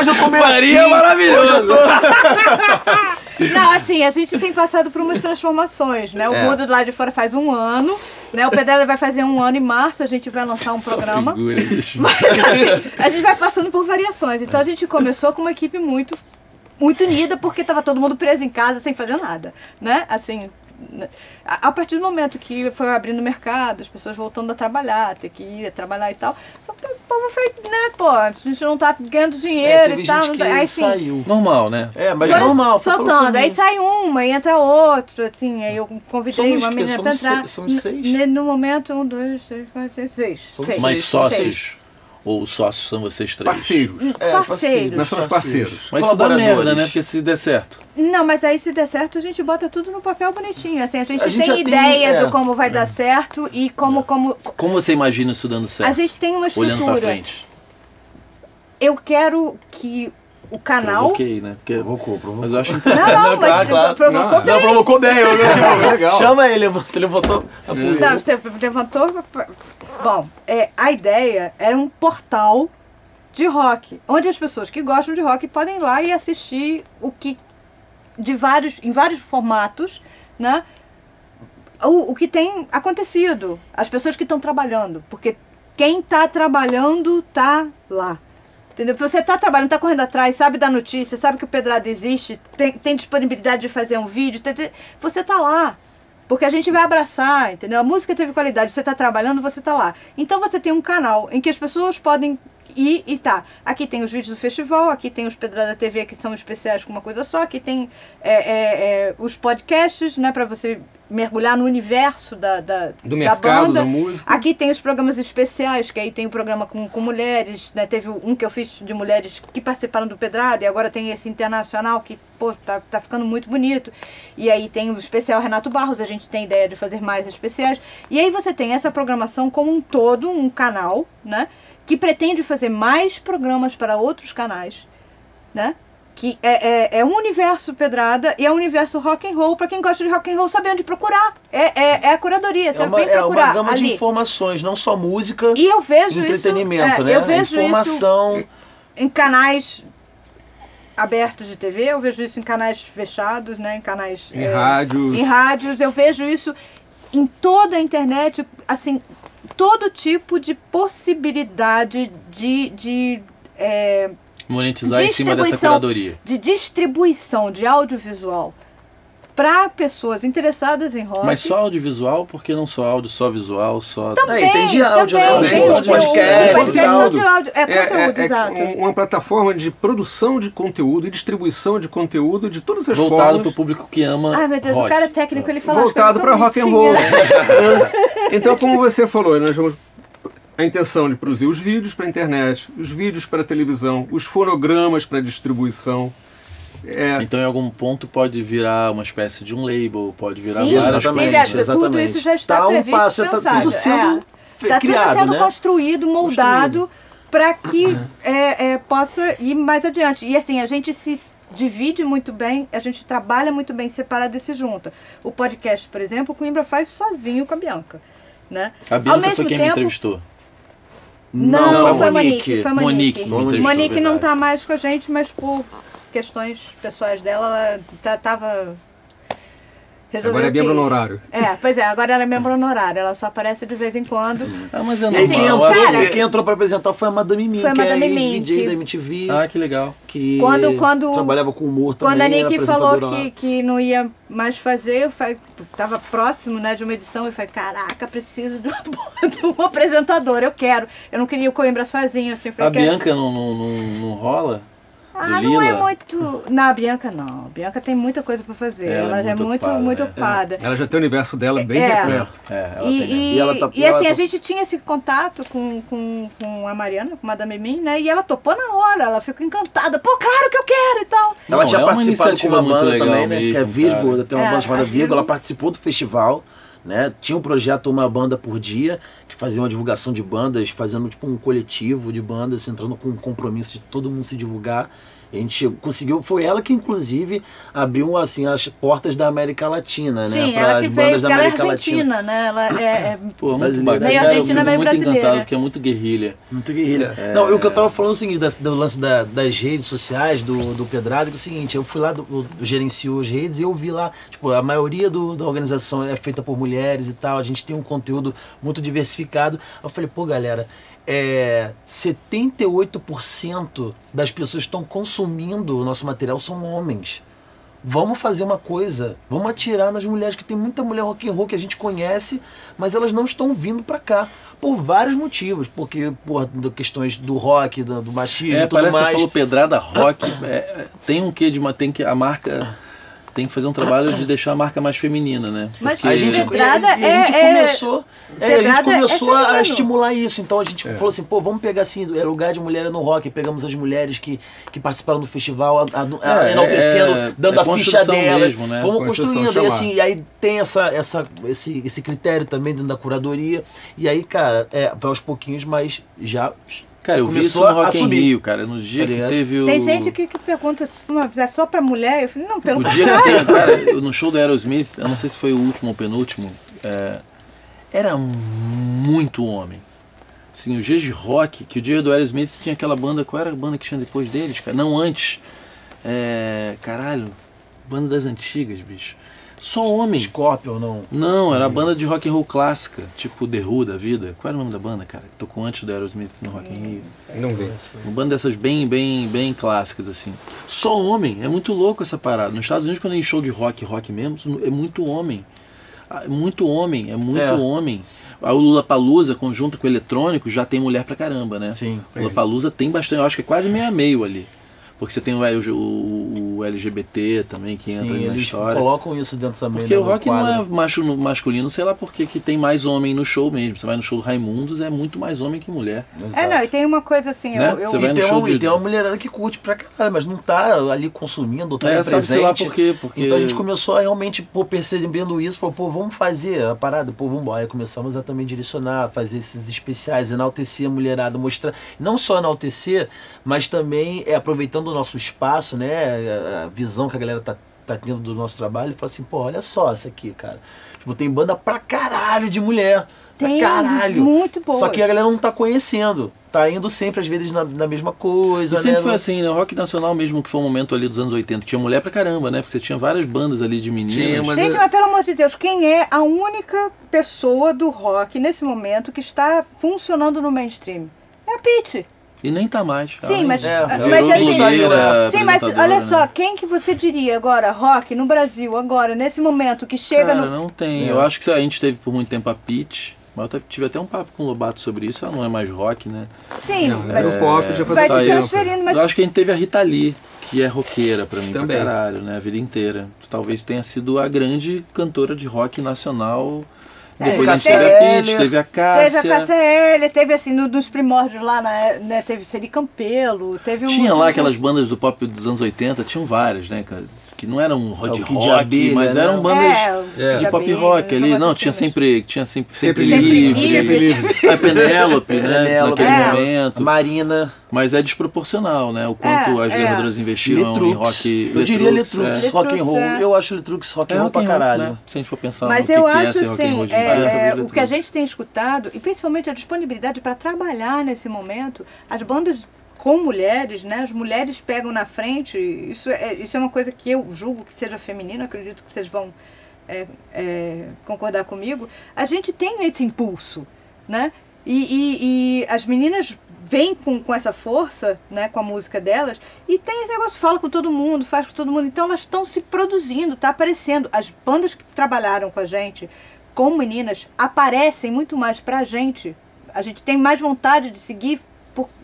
Hoje eu tô meio Varia assim, maravilhoso. Não, assim, a gente tem passado por umas transformações, né? O É. mundo do lado de fora faz um ano, né? O Pedrada vai fazer um ano em março, a gente vai lançar um Só programa. figura. Mas, assim, a gente vai passando por variações. Então a gente começou com uma equipe muito, muito unida, porque tava todo mundo preso em casa sem fazer nada, né? Assim? A a partir do momento que foi abrindo o mercado, as pessoas voltando a trabalhar, ter que ir trabalhar e tal, o povo foi, né, pô, a gente não tá ganhando É, dinheiro teve e tal. gente que aí sim. saiu. Normal, né? É, mas Foi normal. pelo soltando, aí sai uma e entra outra, assim, aí eu convidei Somos uma que? menina pra Somos entrar. seis- somos seis? N- No momento, um, dois, três, quatro, seis, seis. Somos seis. Mas Seis, sócios? Ou os sócios são vocês três? Parceiros. É, parceiros. Nós somos parceiros. Mas isso dá Colaboradores. merda, né? Porque se der certo. Não, mas aí se der certo, a gente bota tudo no papel bonitinho. Assim, a gente, A gente tem tem, ideia é. do como vai dar certo e como, como. Como você imagina isso dando certo? A gente tem uma Olhando pra estrutura. frente. Eu quero que o canal. Provoquei, né? Porque... Provocou, provocou. Mas eu acho Não, não, mas Claro, claro. provocou Não, bem. Não, provocou bem. Eu, tipo, Legal. Chama ele, levantou, levantou a. Não, você levantou. Bom, é, a ideia era um portal de rock, onde as pessoas que gostam de rock podem ir lá e assistir o que de vários, em vários formatos, né? O, o que tem acontecido, as pessoas que estão trabalhando, porque quem está trabalhando tá lá. Entendeu? Você está trabalhando, está correndo atrás, sabe da notícia, sabe que o Pedrado existe, tem, tem disponibilidade de fazer um vídeo, tem- tem- você está lá. Porque a gente vai abraçar, entendeu? A música teve qualidade, você está trabalhando, você está lá. Então você tem um canal em que as pessoas podem ir e tá. Aqui tem os vídeos do festival, aqui tem os Pedrada TV que são especiais com uma coisa só, aqui tem é, é, é, os podcasts, né, para você mergulhar no universo da, da, Do da mercado, banda. da música. Aqui tem os programas especiais, que aí tem o programa com, com mulheres, né? Teve um que eu fiz de mulheres que participaram do Pedrada, e agora tem esse internacional que, pô, tá, tá ficando muito bonito. E aí tem o especial Renato Barros, a gente tem ideia de fazer mais especiais. E aí você tem essa programação como um todo, um canal, né? Que pretende fazer mais programas para outros canais, né? Que é, é, é um universo pedrada e é um universo rock and roll para quem gosta de rock and roll saber onde procurar. É, é, é a curadoria, É uma, vem é procurar uma gama de ali. informações, não só música, E eu vejo entretenimento, isso, é, né? Eu vejo isso Informação. em canais abertos de TV, eu vejo isso em canais fechados, né? Em canais Em é, rádios. em rádios, eu vejo isso em toda a internet, assim, todo tipo de possibilidade de, de, é, Monetizar em cima dessa curadoria. de distribuição de audiovisual para pessoas interessadas em rock. Mas só audiovisual, porque não só áudio, só visual, só. Aí tem de áudio, né? também, Os tem conteúdos, conteúdo, podcast, podcast só conteúdo. de áudio, é, É, conteúdo, é- é exato. um- uma plataforma de produção de conteúdo e distribuição de conteúdo de todas as Voltado formas. pro público que ama. Ai, meu Deus, rock. o cara é técnico, ele fala voltado para rock and roll. bonitinhas. então, como você falou, nós vamos a intenção de produzir os vídeos para internet, os vídeos para televisão, os fonogramas para distribuição. É, Então, em algum ponto, pode virar uma espécie de um label, pode virar Sim, várias exatamente, coisas. É, tudo exatamente. isso já está Tá um previsto, passo, já tá pensado, tudo sendo é. Tá criado, tudo sendo né? construído, moldado para que é, é, possa ir mais adiante. E assim, a gente se divide muito bem, a gente trabalha muito bem separado e se junta. O podcast, por exemplo, o Coimbra faz sozinho com a Bianca. Né? A Bianca foi quem me entrevistou. Não, Não, foi, Monique. Monique. Foi Monique. Monique, entrevistou, Monique não verdade. tá mais com a gente, mas por questões pessoais dela, ela tá, tava. Resolveu Agora é membro que- honorário. É, pois é, agora ela é membro honorário, ela só aparece de vez em quando. Ah, mas é E aí quem normal. entrou, Cara, que- quem entrou pra apresentar foi a Madame Mim, Foi a que é Madame Mim, ex-VJ que- da MTV, Ah, que legal. que Quando- quando- trabalhava com humor também. Quando a Nick falou que, que não ia mais fazer, eu falei, tava próximo né, de uma edição, eu falei, caraca, preciso de uma, de um apresentador, eu quero. Eu não queria o Coimbra sozinho, assim, falei, A quero- Bianca não, não, não, não rola? Ah, do não é Lila? muito. Não, a Bianca não. A Bianca tem muita coisa pra fazer. Ela Ela, é é muito muito, ocupada, muito é. ocupada. Ela já tem o universo dela bem É. repleto. É, ela E, tem. e, E ela tá- e ela assim, tá- a gente tinha esse contato com, com, com a Mariana, com a Madame Mim, né? E ela topou na hora, ela ficou encantada. Pô, claro que eu quero e tal. Ela Não, tinha é uma participado com iniciativa uma muito banda legal também, né? que é mesmo, Virgo, cara. tem uma É, banda chamada. Virgo. Ela participou do festival, né? Tinha um projeto Uma Banda por Dia, fazia uma divulgação de bandas, fazendo tipo um coletivo de bandas, entrando com um compromisso de todo mundo se divulgar. E a gente conseguiu, foi ela que inclusive abriu assim as portas da América Latina, né? Ela as bandas da ela é América Latina. argentina, né? Ela é, é Pô, muito bacana. Eu fico muito brasileira. encantado, porque é muito guerrilha. Muito guerrilha. É. Não, e o que eu tava falando é o seguinte, da- do lance da- das redes sociais, do, do Pedrado, que é o seguinte, eu fui lá, do, do, gerencio as redes e eu vi lá, tipo, a maioria do, da organização é feita por mulheres e tal, a gente tem um conteúdo muito diversificado. Eu falei, pô, galera, é, 78% das pessoas que estão consumindo o nosso material são homens. Vamos fazer uma coisa, vamos atirar nas mulheres, que tem muita mulher rock and roll que a gente conhece, mas elas não estão vindo pra cá. Por vários motivos, porque por questões do rock, do, do machismo É, tudo parece que mais. você falou pedrada rock. é, é, tem um quê de uma. Tem que. A marca. Tem que fazer um trabalho de deixar a marca mais feminina, né? Mas Porque- A gente, Pedrada a gente é- é- começou, é, a gente é começou a feminino. estimular isso. Então a gente É. falou assim, pô, vamos pegar assim, é lugar de mulher é no rock, pegamos as mulheres que, que participaram do festival, a, a- a- É, enaltecendo, é- dando é a ficha construção delas. mesmo, né? Vamos construindo. E assim, e aí tem essa, essa, esse, esse critério também dentro da curadoria. E aí, cara, é, vai aos pouquinhos, mas já. Cara, eu vi isso no Rock in. Rio, cara. No dia Tá que teve o. Tem gente que, que pergunta, "Mas é só pra mulher? Eu falei, não, pelo O dia que tem, cara, no show do Aerosmith, eu não sei se foi o último ou penúltimo, é, era muito homem. Assim, os dias de rock, que o dia do Aerosmith tinha aquela banda, qual era a banda que tinha depois deles, cara? Não, antes. É, caralho, banda das antigas, bicho. Só homem. Scorpion, não. Não, era a banda de rock and roll clássica, tipo The Who da vida. Qual era o nome da banda, cara? Que tocou antes do Aerosmith no Rock in Rio. Não vê. Uma banda dessas bem, bem, bem clássicas, assim. Só homem, é muito louco essa parada. Nos Estados Unidos, quando tem show de rock, rock mesmo, é muito homem. Ah, É muito homem, é muito É. homem. A Lula Palusa, conjunta com o eletrônico, já tem mulher pra caramba, né? Sim. Lula Palusa tem bastante, eu acho que é quase meio a meio ali. Porque você tem o, o- o LGBT também que entra Sim, na eles história. colocam isso dentro também. Porque né, o rock não quadro. é macho, masculino, sei lá por que tem mais homem no show mesmo. Você vai no show do Raimundos, é muito mais homem que mulher. É, não, e tem uma coisa assim, Né? eu, eu- Você vai E no tem, show uma, de- e tem uma mulherada que curte pra caralho, mas não tá ali consumindo, tá É, ali sabe, sei presente. lá por quê, porque- Então a gente começou a realmente, pô, percebendo isso, falou, pô, vamos fazer a parada, pô, vamos embora. Aí começamos a também direcionar, fazer esses especiais, enaltecer a mulherada, mostrar, não só enaltecer, mas também é, aproveitando o nosso espaço, né, a visão que a galera tá, tá tendo do nosso trabalho, e fala assim, pô, olha só isso aqui, cara. Tipo, tem banda pra caralho de mulher. Pra Tem, caralho. muito boas. Só que a galera não tá conhecendo. Tá indo sempre, às vezes, na, na mesma coisa, E sempre né? foi assim, né? O rock nacional mesmo, que foi um momento ali dos anos 80, tinha mulher pra caramba, né? Porque você tinha várias bandas ali de meninas. Tinha, mas- Gente, mas pelo amor de Deus, quem é a única pessoa do rock nesse momento que está funcionando no mainstream? É a Pitty. E nem tá mais. Sim, mas- É, mas assim- blogueira, Sim, mas olha só, né? quem que você diria agora, rock, no Brasil, agora, nesse momento, que chega Cara, no. não tem. É. Eu acho que a gente teve por muito tempo a Pitch, mas eu até- tive até um papo com o Lobato sobre isso. Ela não é mais rock, né? Sim, Não, mas o pop já vai se transferindo, mas Eu acho que a gente teve a Rita Lee, que é roqueira pra mim, Também. pra caralho, né? A vida inteira. Talvez tenha sido a grande cantora de rock nacional. É, Depois a gente Cássia teve a. Pitch, teve a Cássia. Cássia teve assim, no- nos primórdios lá, na, né, teve Seri Campelo, teve um. Tinha lá aquelas bandas do pop dos anos 80, tinham várias, né, cara? Que não eram um É de Kid rock, Abelha, mas né? eram bandas É. de de pop rock ali. Não, assim tinha sempre, tinha sempre, sempre, Sempre livre, livre. livre. A Penélope, né? Penélope, naquele é. momento. Marina. Mas é desproporcional, né? O quanto É, as é. gravadoras investiram em Letrux. rock. Eu diria Letrux, Letrux, é. rock and roll. É. Eu acho Letrux rock and É roll rock pra roll, caralho. né? Se a gente for pensar Mas no que, eu que é acho ser rock and roll sim, de impacto, é, talvez o que a gente tem escutado, e principalmente a disponibilidade para trabalhar nesse momento, as bandas com mulheres, né? As mulheres pegam na frente, isso é, isso é uma coisa que eu julgo que seja feminino, acredito que vocês vão é, é, concordar comigo. A gente tem esse impulso, né? E, e- e as meninas vêm com, com essa força, né, com a música delas, e tem esse negócio, fala com todo mundo, faz com todo mundo, então elas estão se produzindo, tá aparecendo. As bandas que trabalharam com a gente, com meninas, aparecem muito mais pra gente. A gente tem mais vontade de seguir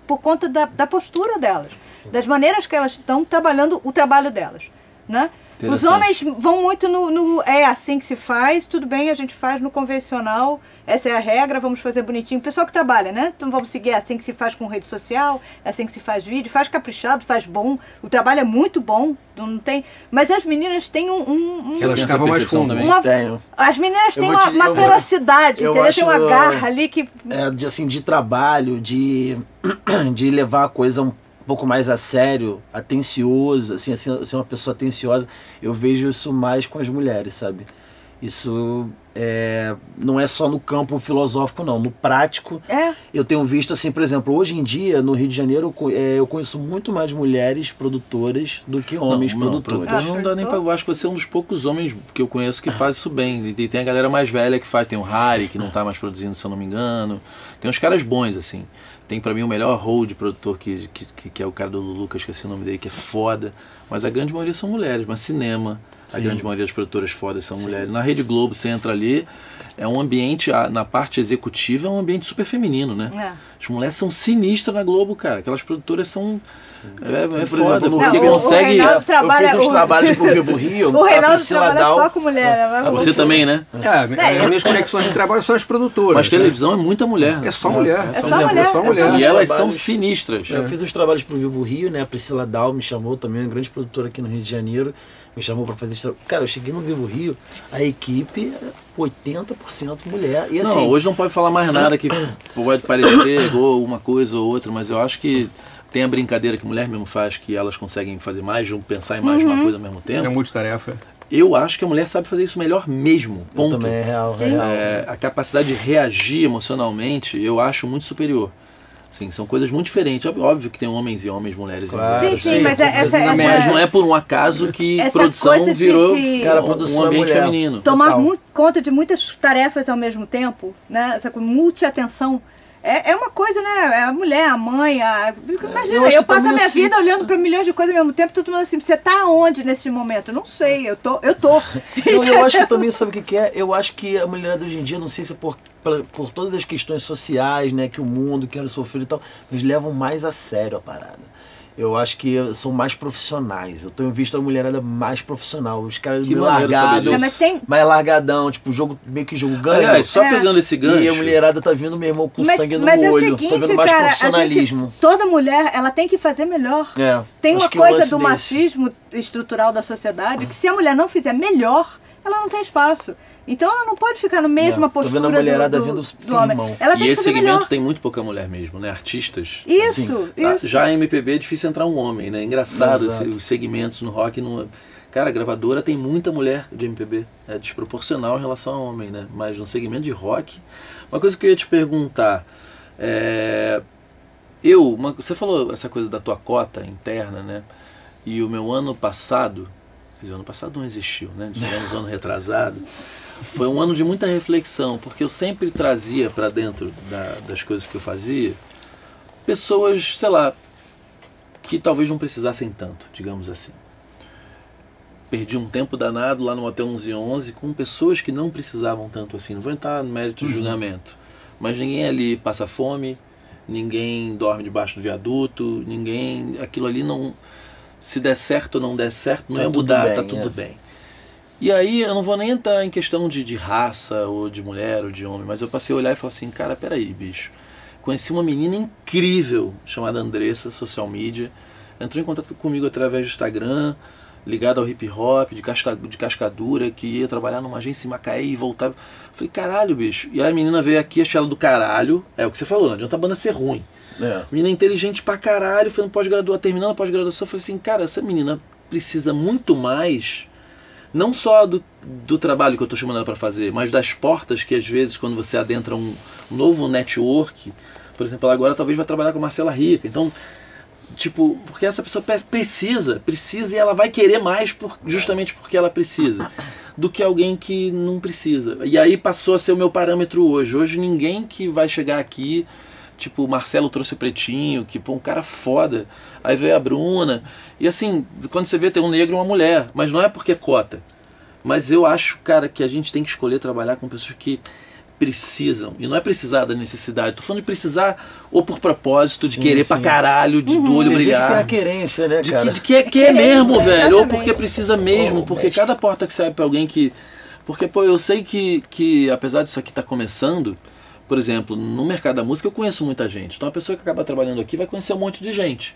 por, conta da, da postura delas, das maneiras que elas estão trabalhando o trabalho delas, né? Os homens vão muito no, no é assim que se faz, tudo bem, a gente faz no convencional, essa é a regra, vamos fazer bonitinho. O pessoal que trabalha, né? Então vamos seguir, é assim que se faz com rede social, é assim que se faz vídeo, faz caprichado, faz bom, o trabalho é muito bom, não tem. Mas as meninas têm um. um- um- Elas Tem essa cavam mais fundo. também? uma- Tenho. as meninas têm uma, te- uma eu ferocidade, eu entendeu? Tem uma acho- garra ali que. é, de, assim, de trabalho, de, de levar a coisa um pouco mais a sério, atencioso, assim, assim, ser uma pessoa atenciosa, eu vejo isso mais com as mulheres, sabe? Isso é, não é só no campo filosófico, não. No prático, É. eu tenho visto, assim, por exemplo, hoje em dia, no Rio de Janeiro, eu é, eu conheço muito mais mulheres produtoras do que homens não, não, produtores. produtor não dá nem pra. Eu acho que você é um dos poucos homens que eu conheço que faz isso bem. E tem a galera mais velha que faz. Tem o Harry, que não tá mais produzindo, se eu não me engano. Tem uns caras bons, assim. Tem pra mim o melhor hold produtor, que, que, que- é o cara do Lulu, que eu esqueci o nome dele, que é foda. Mas a grande maioria são mulheres. Mas cinema, a Sim. grande maioria das produtoras fodas são mulheres. Na Rede Globo, você entra ali, é um ambiente, a- na parte executiva, é um ambiente super feminino, né? É. As mulheres são sinistras na Globo, cara. Aquelas produtoras são. É, é Por foda, exemplo, no porque Rio- o- o consegue. Reinaldo trabalha- eu fiz uns o- trabalhos pro Vivo Rio, O a Reinaldo Priscila trabalha Dal- só com mulher, né? Ah, você também, né? É, as minhas conexões de trabalho são as produtoras. Mas né? televisão é muita mulher. É só mulher. É só Por exemplo, mulher, É só é só mulher. E elas são sinistras. Eu fiz os trabalhos pro Vivo Rio, né? A Priscila Dal me chamou também, uma grande produtora aqui no Rio de Janeiro. Me chamou pra fazer esse trabalho. Cara, eu cheguei no Vivo Rio, a equipe era 80% mulher. E assim, Não, hoje não pode falar mais nada que pode parecer ou uma coisa ou outra, mas eu acho que tem a brincadeira que mulher mesmo faz, que elas conseguem fazer mais, pensar em mais de uma coisa ao mesmo É tempo. multitarefa. Eu acho que a mulher sabe fazer isso melhor mesmo. eu Ponto. também é real, é real. É, a capacidade de reagir emocionalmente, eu acho muito superior. Sim, são coisas muito diferentes. Óbvio- Óbvio que tem homens e homens, mulheres Claro. e Sim, mulheres. sim, mas é- essa, essa. Mas não é por um acaso que produção coisa de- virou de- Cara, um- produção um é ambiente mulher. feminino. tomar muito conta de muitas tarefas ao mesmo tempo, né? Essa coisa, multiatenção. É, é uma coisa, né? É a mulher, a mãe, a. Imagina, eu eu, que passo a minha assim- vida olhando para milhões de coisas ao mesmo tempo, todo mundo assim, você tá onde nesse momento? Não sei, eu tô, eu tô. Eu, eu acho que também sabe o que, que é? Eu acho que a mulherada hoje em dia, não sei se é por, por todas as questões sociais, né, que o mundo quer sofrer e tal, eles levam mais a sério a parada. Eu acho que são mais profissionais. Eu tenho visto a mulherada mais profissional. Os caras Que meio largados. É, mas tem- mais largadão, tipo, jogo, meio que jogo ganho. Aliás, só É. pegando esse gancho. e a mulherada tá vindo, meu irmão, com mas sangue no mas é o olho. seguinte, Tô vendo mais cara, a profissionalismo. gente, toda mulher, ela tem que fazer melhor. É, Tem uma coisa do desse- machismo estrutural da sociedade que se a mulher não fizer melhor, ela não tem espaço. Então ela não pode ficar na mesma É, tô postura vendo a mulherada do, vindo do, do homem. firmão. Ela E esse segmento melhor. tem muito pouca mulher mesmo, né? Artistas. Isso, Ah, isso. Já a MPB é difícil entrar um homem, né? Engraçado esse- os segmentos no rock. Não... Cara, a gravadora tem muita mulher de MPB. É desproporcional em relação a homem, né? Mas no segmento de rock. Uma coisa que eu ia te perguntar. É... Eu, uma- você falou essa coisa da tua cota interna, né? E o meu ano passado, quer dizer, ano passado não existiu, né? Tivemos ano retrasado. Foi um ano de muita reflexão, porque eu sempre trazia para dentro da- das coisas que eu fazia pessoas, sei lá, que talvez não precisassem tanto, digamos assim. Perdi um tempo danado lá no Hotel 1111 com pessoas que não precisavam tanto assim. Não vou entrar no mérito de julgamento, mas ninguém ali passa fome, ninguém dorme debaixo do viaduto, ninguém. Aquilo ali não. Se der certo ou não der certo, não Tá ia tudo mudar, bem, tá tudo é. bem. E aí eu não vou nem entrar em questão de, de raça, ou de mulher, ou de homem, mas eu passei a olhar e falar assim, cara, peraí, bicho. Conheci uma menina incrível chamada Andressa, social media. Entrou em contato comigo através do Instagram. ligado ao hip hop, de, casca, de cascadura, que ia trabalhar numa agência em Macaé e voltava. Falei, caralho, bicho. E aí a menina veio aqui, achei ela do caralho. É o que você falou, não adianta a banda ser ruim. É. Menina inteligente pra caralho, foi no pós-graduação, terminando a pós-graduação, falei assim, cara, essa menina precisa muito mais, não só do, do trabalho que eu tô chamando ela pra fazer, mas das portas que às vezes quando você adentra um novo network, por exemplo, ela agora talvez vai trabalhar com a Marcela Rica, então tipo, porque essa pessoa pe- precisa, precisa e ela vai querer mais por, justamente porque ela precisa, do que alguém que não precisa. E aí passou a ser o meu parâmetro hoje. Hoje ninguém que vai chegar aqui, tipo, o Marcelo trouxe o Pretinho, que pô, um cara foda. Aí veio a Bruna. E assim, quando você vê tem um negro e uma mulher, mas não é porque é cota. Mas eu acho, cara, que a gente tem que escolher trabalhar com pessoas que precisam. E não é precisar da necessidade. Tô falando de precisar ou por propósito, de Sim, querer sim. pra caralho, de do olho vê que tem a brilhar. querência, né, De cara? que, de que é, que é mesmo, velho. Ou exatamente. porque precisa mesmo. Oh, porque mestre. cada porta que você abre pra alguém que. Porque, pô, eu sei que, que apesar disso aqui estar começando, por exemplo, no mercado da música eu conheço muita gente. Então a pessoa que acaba trabalhando aqui vai conhecer um monte de gente.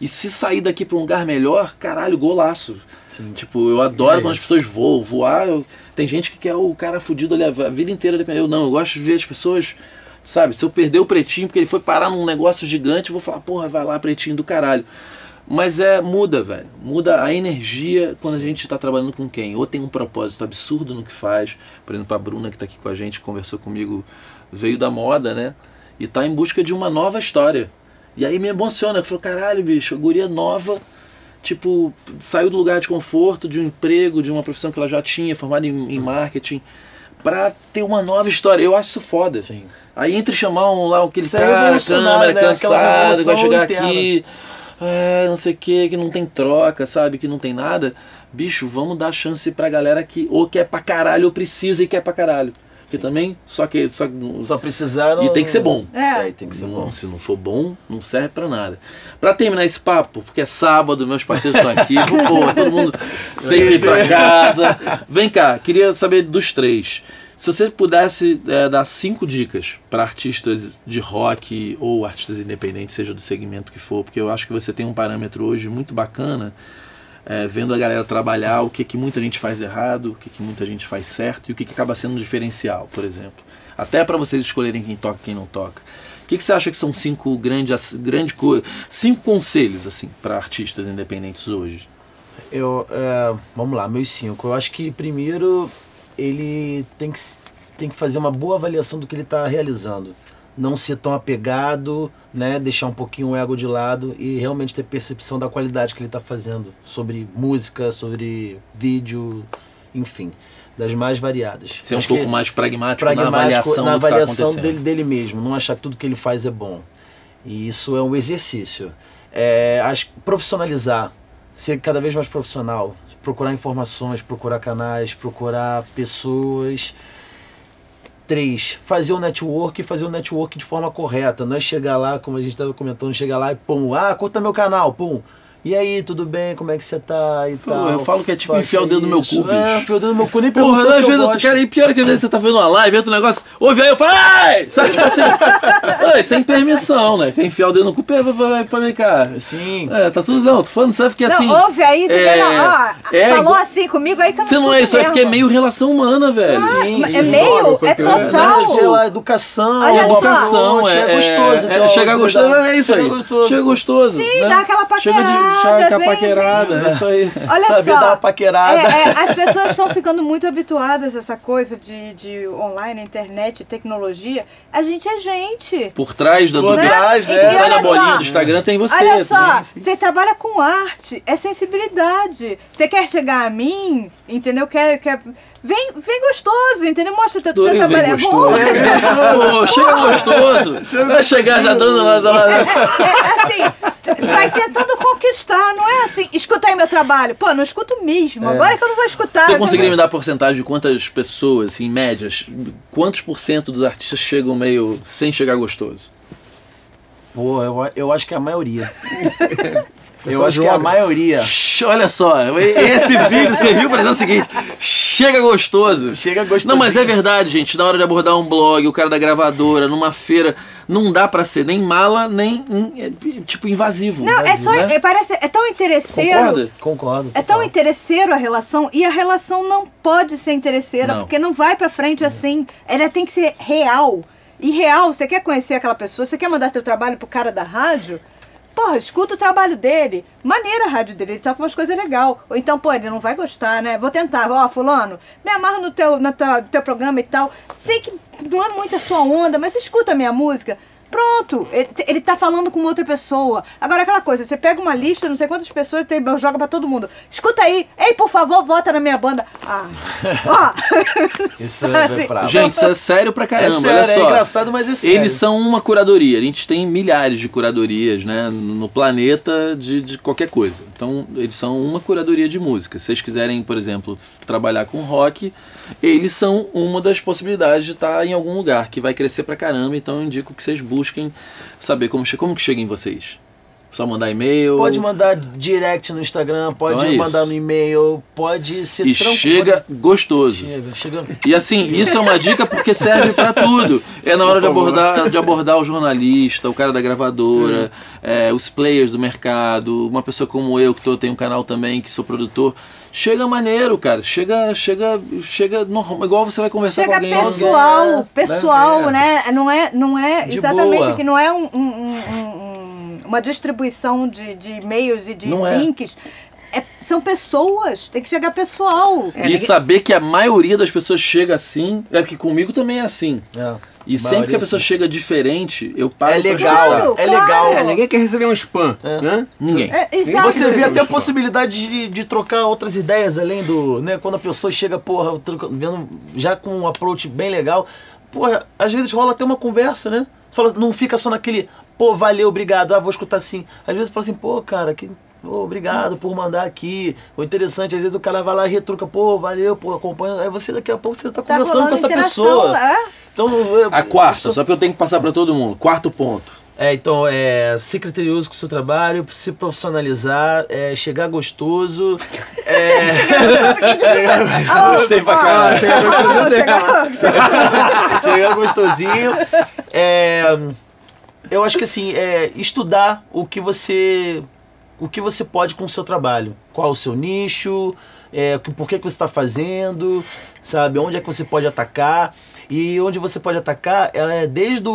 E se sair daqui pra um lugar melhor, caralho, golaço. Tipo, eu adoro É quando as pessoas voam. Voar, eu- tem gente que quer o cara fudido ali a vida inteira. Eu não, eu gosto de ver as pessoas. Sabe, se eu perder o pretinho porque ele foi parar num negócio gigante, eu vou falar, porra, vai lá, pretinho do caralho. Mas é, muda, velho. Muda a energia quando a gente tá trabalhando com quem? Ou tem um propósito absurdo no que faz. Por exemplo, a Bruna que tá aqui com a gente, conversou comigo, veio da moda, né? E tá em busca de uma nova história. E aí me emociona, eu falo, caralho, bicho, a guria nova, tipo, saiu do lugar de conforto, de um emprego, de uma profissão que ela já tinha, formada em, em marketing, pra ter uma nova história. Eu acho isso foda. Sim. Aí entre chamar um lá aquele Isso é cara, revolucionário, câmera, né? Cansado, vai chegar interna. aqui, é, não sei o que, que não tem troca, sabe, que não tem nada. Bicho, vamos dar chance pra galera que ou quer pra caralho ou precisa e quer pra caralho. Porque também, só que. Só, Só precisaram. E tem que ser bom. É. e tem que ser não, bom. se não for bom, não serve pra nada. Pra terminar esse papo, porque é sábado, meus parceiros estão aqui, pô, todo mundo tem que ir pra casa. Vem cá, queria saber dos três. Se você pudesse é, dar cinco dicas para artistas de rock ou artistas independentes, seja do segmento que for, porque eu acho que você tem um parâmetro hoje muito bacana, é, vendo a galera trabalhar, o que, que muita gente faz errado, o que, que muita gente faz certo e o que, que acaba sendo um diferencial, por exemplo. Até para vocês escolherem quem toca e quem não toca. O que, que você acha que são cinco grandes grande co- cinco conselhos assim para artistas independentes hoje? Eu, é, vamos lá, meus cinco. Eu acho que primeiro ele tem que, tem que fazer uma boa avaliação do que ele está realizando. Não ser tão apegado, né? deixar um pouquinho o ego de lado e realmente ter percepção da qualidade que ele está fazendo sobre música, sobre vídeo, enfim, das mais variadas. Ser um pouco mais pragmático, na pragmático avaliação na do que tá avaliação acontecendo. dele, dele mesmo, não achar que tudo que ele faz é bom. E isso é um exercício. É, acho profissionalizar, ser cada vez mais profissional, procurar informações, procurar canais, procurar pessoas. Três, fazer o network e fazer o network de forma correta. Não é chegar lá, como a gente estava comentando, chegar lá e pum, ah, curta meu canal, pum. E aí, tudo bem? Como é que você tá? E Pô, tal. eu falo que é tipo enfiar o dedo no meu cu, É, bicho. enfiar o dedo no meu cu, nem Porra, perguntou às eu vezes eu, cara, e pior é que às vezes você tá fazendo uma live, entra um negócio, ouve aí, eu falo, ai! Sabe, tipo assim, ai, sem permissão, né? Quer enfiar o dedo no cu, pra, pra, pra mim, cara. Sim. É, tá tudo, não, tô falando, sabe, porque Não, assim... ouve aí, você é, vê lá, ó, é falou assim comigo aí que eu não Você não é isso, é porque é mesmo. meio relação humana, velho. Sim, Mas sim. É meio, é total. Sei lá, educação, Olha. Educação, é, é gostoso. é, então, chegar gostoso, é isso aí. Chega gostoso. Sim, né? dá aquela paquerada, chega com a vem, paquerada, vem. é isso aí. Olha Saber só, dar uma paquerada. É, é, as pessoas estão ficando muito habituadas a essa coisa de, de online, internet, tecnologia. A gente é gente. Por trás do, Por do, trás, E né? Olha olha a bolinha só, do Instagram, tem você. Olha só, Sim, sim. você trabalha com arte, é sensibilidade. Você quer chegar a mim, entendeu? Quer, quer... Vem, vem gostoso, entendeu? Mostra o teu, teu trabalho. vem É bom. gostoso. Pô, chega gostoso. Vai chegar já dando lá. lá- É, é assim, vai tentando conquistar, não é assim, escuta aí meu trabalho. Pô, não escuto mesmo, agora é que eu não vou escutar. Você conseguiria me dar porcentagem de quantas pessoas, assim, em médias, quantos por cento dos artistas chegam meio sem chegar gostoso? Pô, eu, eu acho que é a maioria. eu acho que é a maioria. Olha só, esse vídeo serviu para dizer o seguinte: Chega gostoso. Chega gostoso. Não, mas é verdade, gente. Na hora de abordar um blog, o cara da gravadora, numa feira, não dá pra ser nem mala, nem é, tipo invasivo. Não, é só. né? É, parece, é tão interesseiro. Concorda? Concordo. É tão interesseiro a relação e a relação não pode ser interesseira, Não. porque não vai pra frente assim. Ela tem que ser real. E real, você quer conhecer aquela pessoa, você quer mandar teu trabalho pro cara da rádio? Porra, escuta o trabalho dele. Maneira a rádio dele, ele toca umas coisas legais. Ou então, pô, ele não vai gostar, né? Vou tentar. Ó, fulano, me teu, no teu, no teu programa e tal. Sei que não é muito a sua onda, mas escuta a minha música. Pronto, ele, ele tá falando com outra pessoa. Agora, aquela coisa, você pega uma lista, não sei quantas pessoas, tem, joga pra todo mundo. Escuta aí, ei, por favor, vota na minha banda. Ah, ó. Isso é Sabe? brabo. Gente, isso é sério pra caramba. É sério, Olha só. é engraçado, mas é sério. Eles são uma curadoria. A gente tem milhares de curadorias, né? No planeta de, de qualquer coisa. Então, eles são uma curadoria de música. Se vocês quiserem, por exemplo, trabalhar com rock, eles são uma das possibilidades de estar em algum lugar que vai crescer pra caramba. Então, eu indico que vocês busquem saber como, che- como que chega em vocês. Só mandar e-mail. Pode mandar direct no Instagram, pode Então é mandar isso. no e-mail, pode ser E tranquilo. chega gostoso. Chega, chega. E assim, isso é uma dica porque serve pra tudo. É na hora de abordar, de abordar o jornalista, o cara da gravadora, é, os players do mercado, uma pessoa como eu, que tô, tenho um canal também, que sou produtor. Chega maneiro, cara. Chega, chega, chega normal, igual você vai conversar Chega com alguém. pessoal, né? pessoal, É. né? Não é, não é De exatamente boa. que não é um- um- um- um- uma distribuição de, de e-mails e de Não é. links. É- são pessoas, tem que chegar pessoal. E saber que a maioria das pessoas chega assim, é porque comigo também é assim. É. E sempre que a maioria pessoa sim. chega diferente, eu paro É pra legal, escutar. é Claro. legal. É, ninguém quer receber um spam, né? Ninguém. É. Você vê até a possibilidade de, de trocar outras ideias além do. Né, quando a pessoa chega, porra, vendo, já com um approach bem legal. Porra, às vezes rola até uma conversa, né? Tu fala, não fica só naquele, pô, valeu, obrigado, ah, vou escutar assim. Às vezes fala assim, pô, cara, que. Pô, obrigado por mandar aqui. O interessante, às vezes o cara vai lá e retruca, pô, valeu, pô, acompanha. Aí você daqui a pouco você tá Tá conversando com essa pessoa. é? Então, é- A quarta, isso- só que eu tenho que passar pra todo mundo. Quarto ponto. É, então, é ser criterioso com o seu trabalho, se profissionalizar, é, chegar gostoso. É, chegar gostoso. Gostei pra caralho. chegar gostosinho. É, eu acho que assim, é, estudar o que você o que você pode com o seu trabalho. Qual o seu nicho, é, por que, que você está fazendo, sabe? Onde é que você pode atacar. E onde você pode atacar, ela é desde o-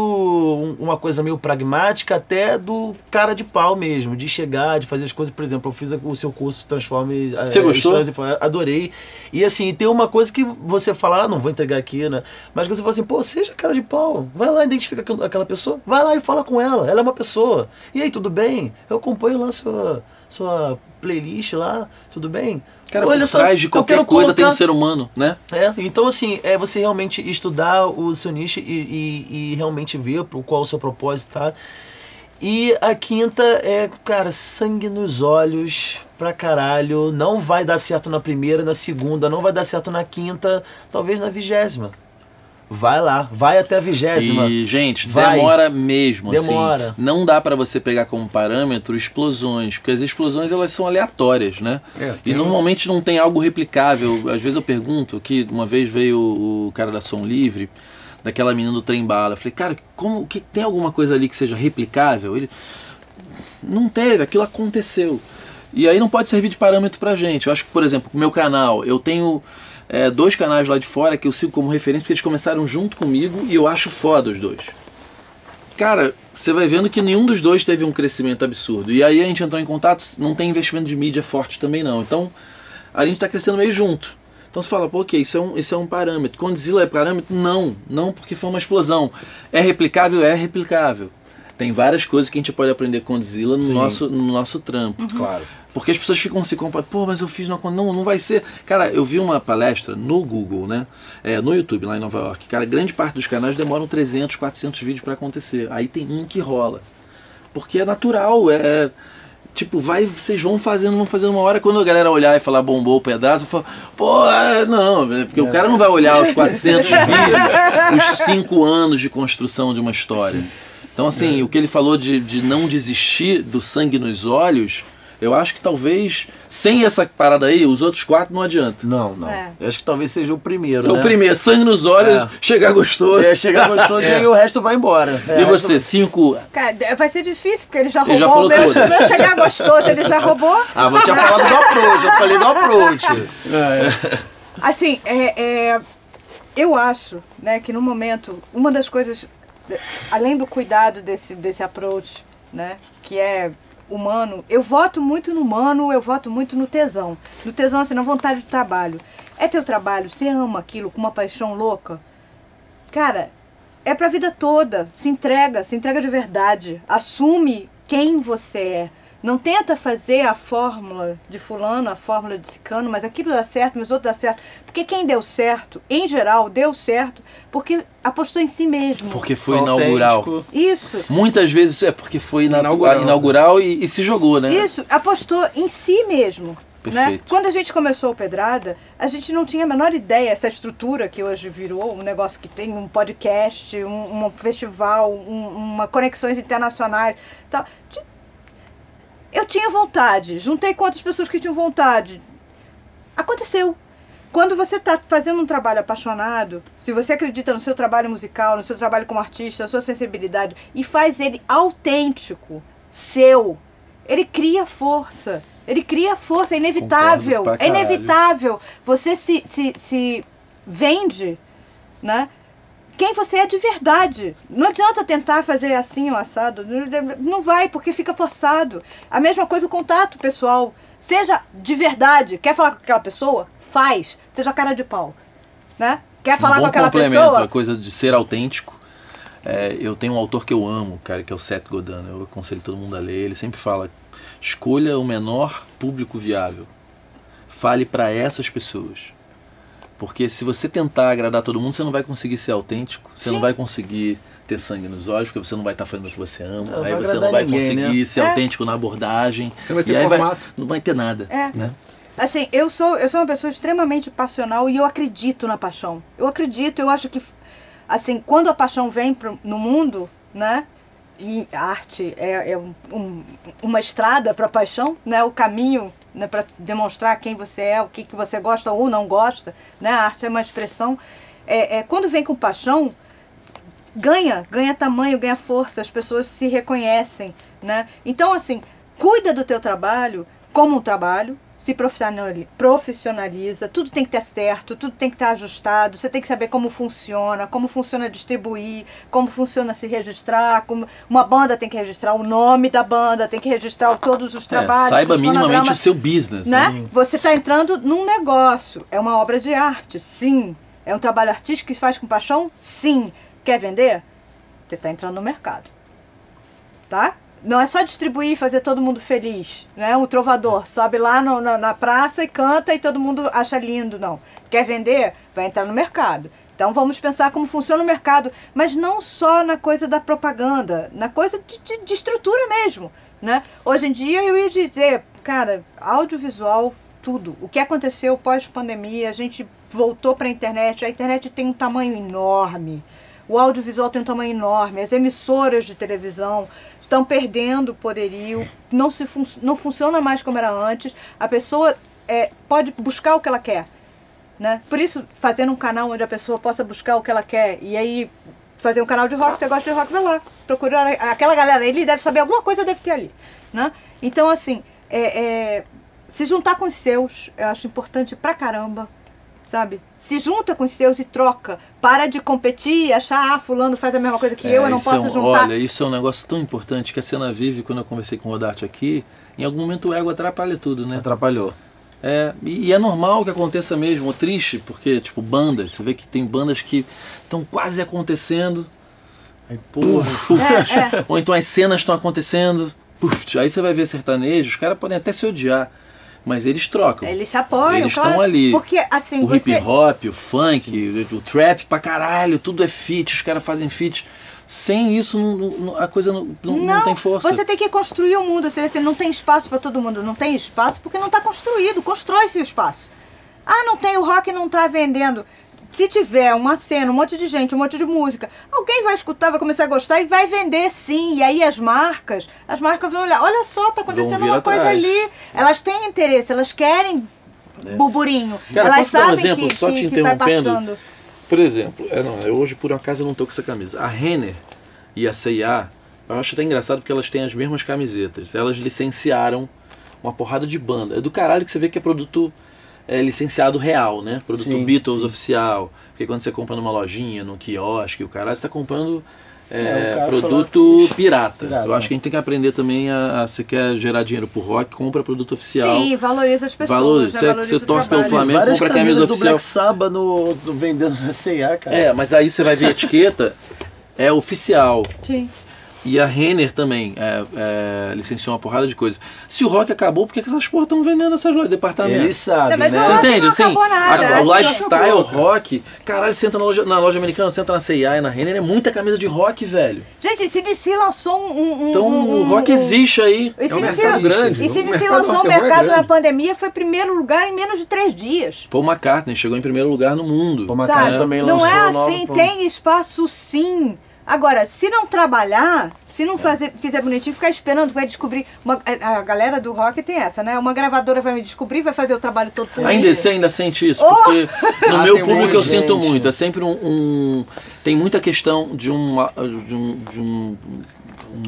um- uma coisa meio pragmática até do cara de pau mesmo, de chegar, de fazer as coisas. Por exemplo, eu fiz o seu curso Transforme. eh, Você gostou? Em Fo- Adorei. E assim, tem uma coisa que você fala, ah, não vou entregar aqui, né? Mas que você fala assim, pô, seja cara de pau. Vai lá, identifica aqu- aquela pessoa, vai lá e fala com ela. Ela é uma pessoa. E aí, tudo bem? Eu acompanho lá sua, sua playlist lá, tudo bem? Cara, Olha por só, trás de qualquer coisa tem um ser humano, né? é, então assim, é você realmente estudar o seu nicho e, e- e realmente ver qual o seu propósito tá. E a quinta é, cara, sangue nos olhos pra caralho. Não vai dar certo na primeira, na segunda, não vai dar certo na quinta, talvez na vigésima. Vai lá, vai até a vigésima. E, gente, Vai. demora mesmo. Demora. Assim. Não dá pra você pegar como parâmetro explosões, porque as explosões elas são aleatórias, né? É, e tem um- normalmente não tem algo replicável. Às vezes eu pergunto, que uma vez veio o, o cara da Som Livre, daquela menina do trem bala. Eu falei, cara, como que tem alguma coisa ali que seja replicável? Ele não teve, aquilo aconteceu. E aí não pode servir de parâmetro pra gente. Eu acho que, por exemplo, o meu canal, eu tenho é, dois canais lá de fora que eu sigo como referência porque eles começaram junto comigo e eu acho foda os dois. Cara, você vai vendo que nenhum dos dois teve um crescimento absurdo. E aí a gente entrou em contato, não tem investimento de mídia forte também não. Então a gente está crescendo meio junto. Então você fala, pô, ok, isso é um, isso é um parâmetro. Condzilla é parâmetro? Não, não porque foi uma explosão. É replicável? É replicável. Tem várias coisas que a gente pode aprender com Godzilla no Sim. nosso, no nosso trampo. Claro. Porque as pessoas ficam se comparando, pô, mas eu fiz na não, não vai ser. Cara, eu vi uma palestra no Google, né? É, no YouTube, lá em Nova York. Cara, grande parte dos canais demoram 300, 400 vídeos para acontecer. Aí tem um que rola. Porque é natural, é. Tipo, vai, vocês vão fazendo, vão fazendo uma hora. Quando a galera olhar e falar bombou o pedaço, eu falo, pô, é, não, é porque o cara não vai olhar os 400 vídeos, os 5 anos de construção de uma história. Então, assim, o que ele falou de, de não desistir do sangue nos olhos Eu acho que talvez, sem essa parada aí, os outros quatro não adianta. Não, não. É. Eu acho que talvez seja o primeiro. É né? o primeiro, sangue nos olhos, É. chegar gostoso. É, chegar gostoso e aí o resto vai embora. É, E você, cinco. Cara, vai ser difícil, porque ele já Ele roubou já falou o meu, tudo. o meu chegar gostoso, ele já roubou. Ah, vou te falar do approach, eu falei do approach. Assim, é, é, eu acho né, que no momento, uma das coisas, além do cuidado desse, desse approach, né, que é humano, eu voto muito no humano, eu voto muito no tesão. No tesão, assim, na vontade de trabalho. É teu trabalho, você ama aquilo com uma paixão louca? Cara, é pra vida toda. Se entrega, se entrega de verdade. Assume quem você é. Não tenta fazer a fórmula de fulano, a fórmula de cicano, mas aquilo dá certo, mas outro dá certo. Porque quem deu certo, em geral, deu certo porque apostou em si mesmo. Porque foi inaugural. Isso. Muitas vezes é porque foi inaugural, Inaugural. e, e se jogou, né? Isso, apostou em si mesmo. Né? Perfeito. Quando a gente começou o Pedrada, a gente não tinha a menor ideia, essa estrutura que hoje virou, um negócio que tem um podcast, um, um festival, um, uma conexões internacionais. Tal. Ti- Eu tinha vontade, juntei com outras pessoas que tinham vontade. Aconteceu. Quando você está fazendo um trabalho apaixonado, se você acredita no seu trabalho musical, no seu trabalho como artista, na sua sensibilidade, e faz ele autêntico, seu, ele cria força. Ele cria força, é inevitável. É inevitável. Você se, se, se vende, né? Quem você é de verdade. Não adianta tentar fazer assim o assado. Não vai, porque fica forçado. A mesma coisa o contato pessoal. Seja de verdade. Quer falar com aquela pessoa? Faz. Seja cara de pau. Né? Quer falar um com aquela complemento, pessoa? a coisa de ser autêntico. É, eu tenho um autor que eu amo, cara, que é o Seth Godin. Eu aconselho todo mundo a ler. Ele sempre fala: escolha o menor público viável. Fale para essas pessoas. Porque se você tentar agradar todo mundo, você não vai conseguir ser autêntico, você não vai conseguir ter sangue nos olhos, porque você não vai estar fazendo o que você ama, Não aí você não vai ninguém, conseguir né? ser É. autêntico na abordagem. Você vai ter e aí vai, não vai ter nada. É. Né? Assim, eu sou, eu sou uma pessoa extremamente passional e eu acredito na paixão. Eu acredito, eu acho que, assim, quando a paixão vem pro, no mundo, né? E a arte é, é um- um- uma estrada para a paixão, né? O caminho né, para demonstrar quem você é, o que, que você gosta ou não gosta, né? A arte é uma expressão. É, é, quando vem com paixão, ganha, ganha tamanho, ganha força, as pessoas se reconhecem, né? Então, assim, cuida do teu trabalho como um trabalho, se profissionali- profissionaliza, tudo tem que ter certo, tudo tem que estar ajustado, você tem que saber como funciona, como funciona distribuir, como funciona se registrar, como uma banda tem que registrar o nome da banda, tem que registrar todos os É, trabalhos. saiba os minimamente o seu business. né? Sim. Você está entrando num negócio. É uma obra de arte, sim. É um trabalho artístico que se faz com paixão, sim. Quer vender? Você está entrando no mercado. Tá? Não é só distribuir e fazer todo mundo feliz. Né? O trovador sobe lá no- na, na praça e canta e todo mundo acha lindo. Não. Quer vender? Vai entrar no mercado. Então vamos pensar como funciona o mercado, mas não só na coisa da propaganda, na coisa de, de- de estrutura mesmo. Né? Hoje em dia eu ia dizer, cara, audiovisual, tudo. O que aconteceu pós-pandemia, a gente voltou para a internet, a internet tem um tamanho enorme. O audiovisual tem um tamanho enorme, as emissoras de televisão estão perdendo o poderio, não, se fun não funciona mais como era antes. A pessoa é, pode buscar o que ela quer. Né? Por isso, fazendo um canal onde a pessoa possa buscar o que ela quer. E aí, fazer um canal de rock, você gosta de rock, vai lá. Procurar aquela galera, ele deve saber alguma coisa, deve ter ali. Né? Então, assim, é, é, se juntar com os seus, eu acho importante pra caramba. Sabe? Se junta com os seus e troca. Para de competir e achar, ah, fulano faz a mesma coisa que eu, eu não isso posso é um- juntar. Olha, isso é um negócio tão importante que a cena vive quando eu conversei com o Rodarte aqui. Em algum momento o ego atrapalha tudo, né? Atrapalhou. É, e, e é normal que aconteça mesmo, triste, porque, tipo, bandas, você vê que tem bandas que estão quase acontecendo, Aí, puf, É, é. ou então as cenas estão acontecendo, puf, aí você vai ver sertanejo, os caras podem até se odiar, mas eles trocam. Eles apoiam, Eles claro. estão ali. Porque, assim, o você... hip hop, o funk, o, o trap pra caralho, tudo é feat, os caras fazem feat. Sem isso, não- não- a coisa não, não, não tem força. Você tem que construir o mundo. Você, você não tem espaço para todo mundo. Não tem espaço porque não está construído. Constrói-se o espaço. Ah, não tem, o rock não está vendendo. Se tiver uma cena, um monte de gente, um monte de música, alguém vai escutar, vai começar a gostar e vai vender sim. E aí as marcas, as marcas vão olhar, olha só, tá acontecendo uma coisa atrás. ali. Elas têm interesse, elas querem burburinho. Cara, elas posso dar um sabem exemplo, que, só te que interrompendo? Por exemplo, é, não, hoje por um acaso eu não tô com essa camisa. A Renner e a C&A, eu acho até engraçado porque elas têm as mesmas camisetas. Elas licenciaram uma porrada de banda. É do caralho que você vê que é produto é, licenciado real, né? Produto Sim, Beatles sim. oficial. Porque quando você compra numa lojinha, no quiosque, o caralho, você tá comprando é, É, cara produto pirata. Pirata, Eu acho que a gente tem que aprender também a, a- você quer gerar dinheiro pro rock, compra produto oficial. Sim, valoriza as pessoas. Valoriza. né? Você- Valoriza você torce pelo. Flamengo, Várias compra camisa do oficial. Black Sabbath no, no vendendo na C&A, cara. É, mas aí você vai ver a etiqueta, é oficial. Sim. E a Renner também é, é, licenciou uma porrada de coisa. Se o rock acabou, por que que essas porra estão vendendo essas lojas de departamento? Não, mas né? Você entende? não Assim, nada, a- o não lifestyle acabou. rock, caralho, você entra na loja, na loja americana, você entra na C&A e na Renner, é muita camisa de rock, velho. Gente, CDC lançou um. um Então um, o rock um- existe aí. E É um CDC mercado grande. E CDC lançou o é mercado na pandemia, foi primeiro lugar em menos de três dias. Paul McCartney chegou em primeiro lugar no mundo. Paul McCartney Sabe? também não lançou é um novo assim, tem espaço sim. Agora, se não trabalhar, se não fazer, fizer bonitinho, ficar esperando, vai descobrir. uma- a a galera do rock tem essa, né? Uma gravadora vai me descobrir, vai fazer o trabalho todo por Ainda você ainda sente isso, Oh! porque no Ah, meu público eu sinto muito. É sempre um, um- Tem muita questão de uma. De um. De um,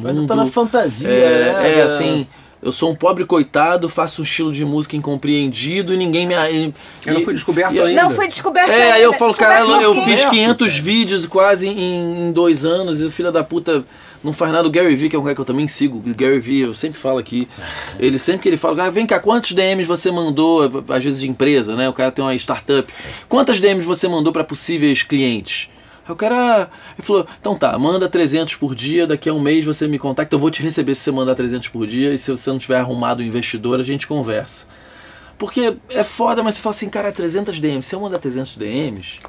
um Ainda tá na mundo- fantasia, é, né? é, assim. Eu sou um pobre coitado, faço um estilo de música incompreendido e ninguém me. e- Eu não fui descoberto e- ainda. Não foi descoberto. É, aí eu ainda. falo, caralho, eu fiz Descoberto, 500 cara. vídeos quase em, em dois anos e o filho da puta não faz nada. O Gary Vee, que é um cara que eu também sigo, o Gary Vee, eu sempre falo aqui, ele sempre que ele fala, ah, vem cá, quantos DMs você mandou, às vezes de empresa, né? O cara tem uma startup. Quantas DMs você mandou para possíveis clientes? Aí o cara, ele falou, então tá, manda 300 por dia, daqui a um mês você me contacta, eu vou te receber se você mandar 300 por dia e se você não tiver arrumado um investidor, a gente conversa. Porque é foda, mas você fala assim, cara, 300 DMs, se eu mandar 300 DMs,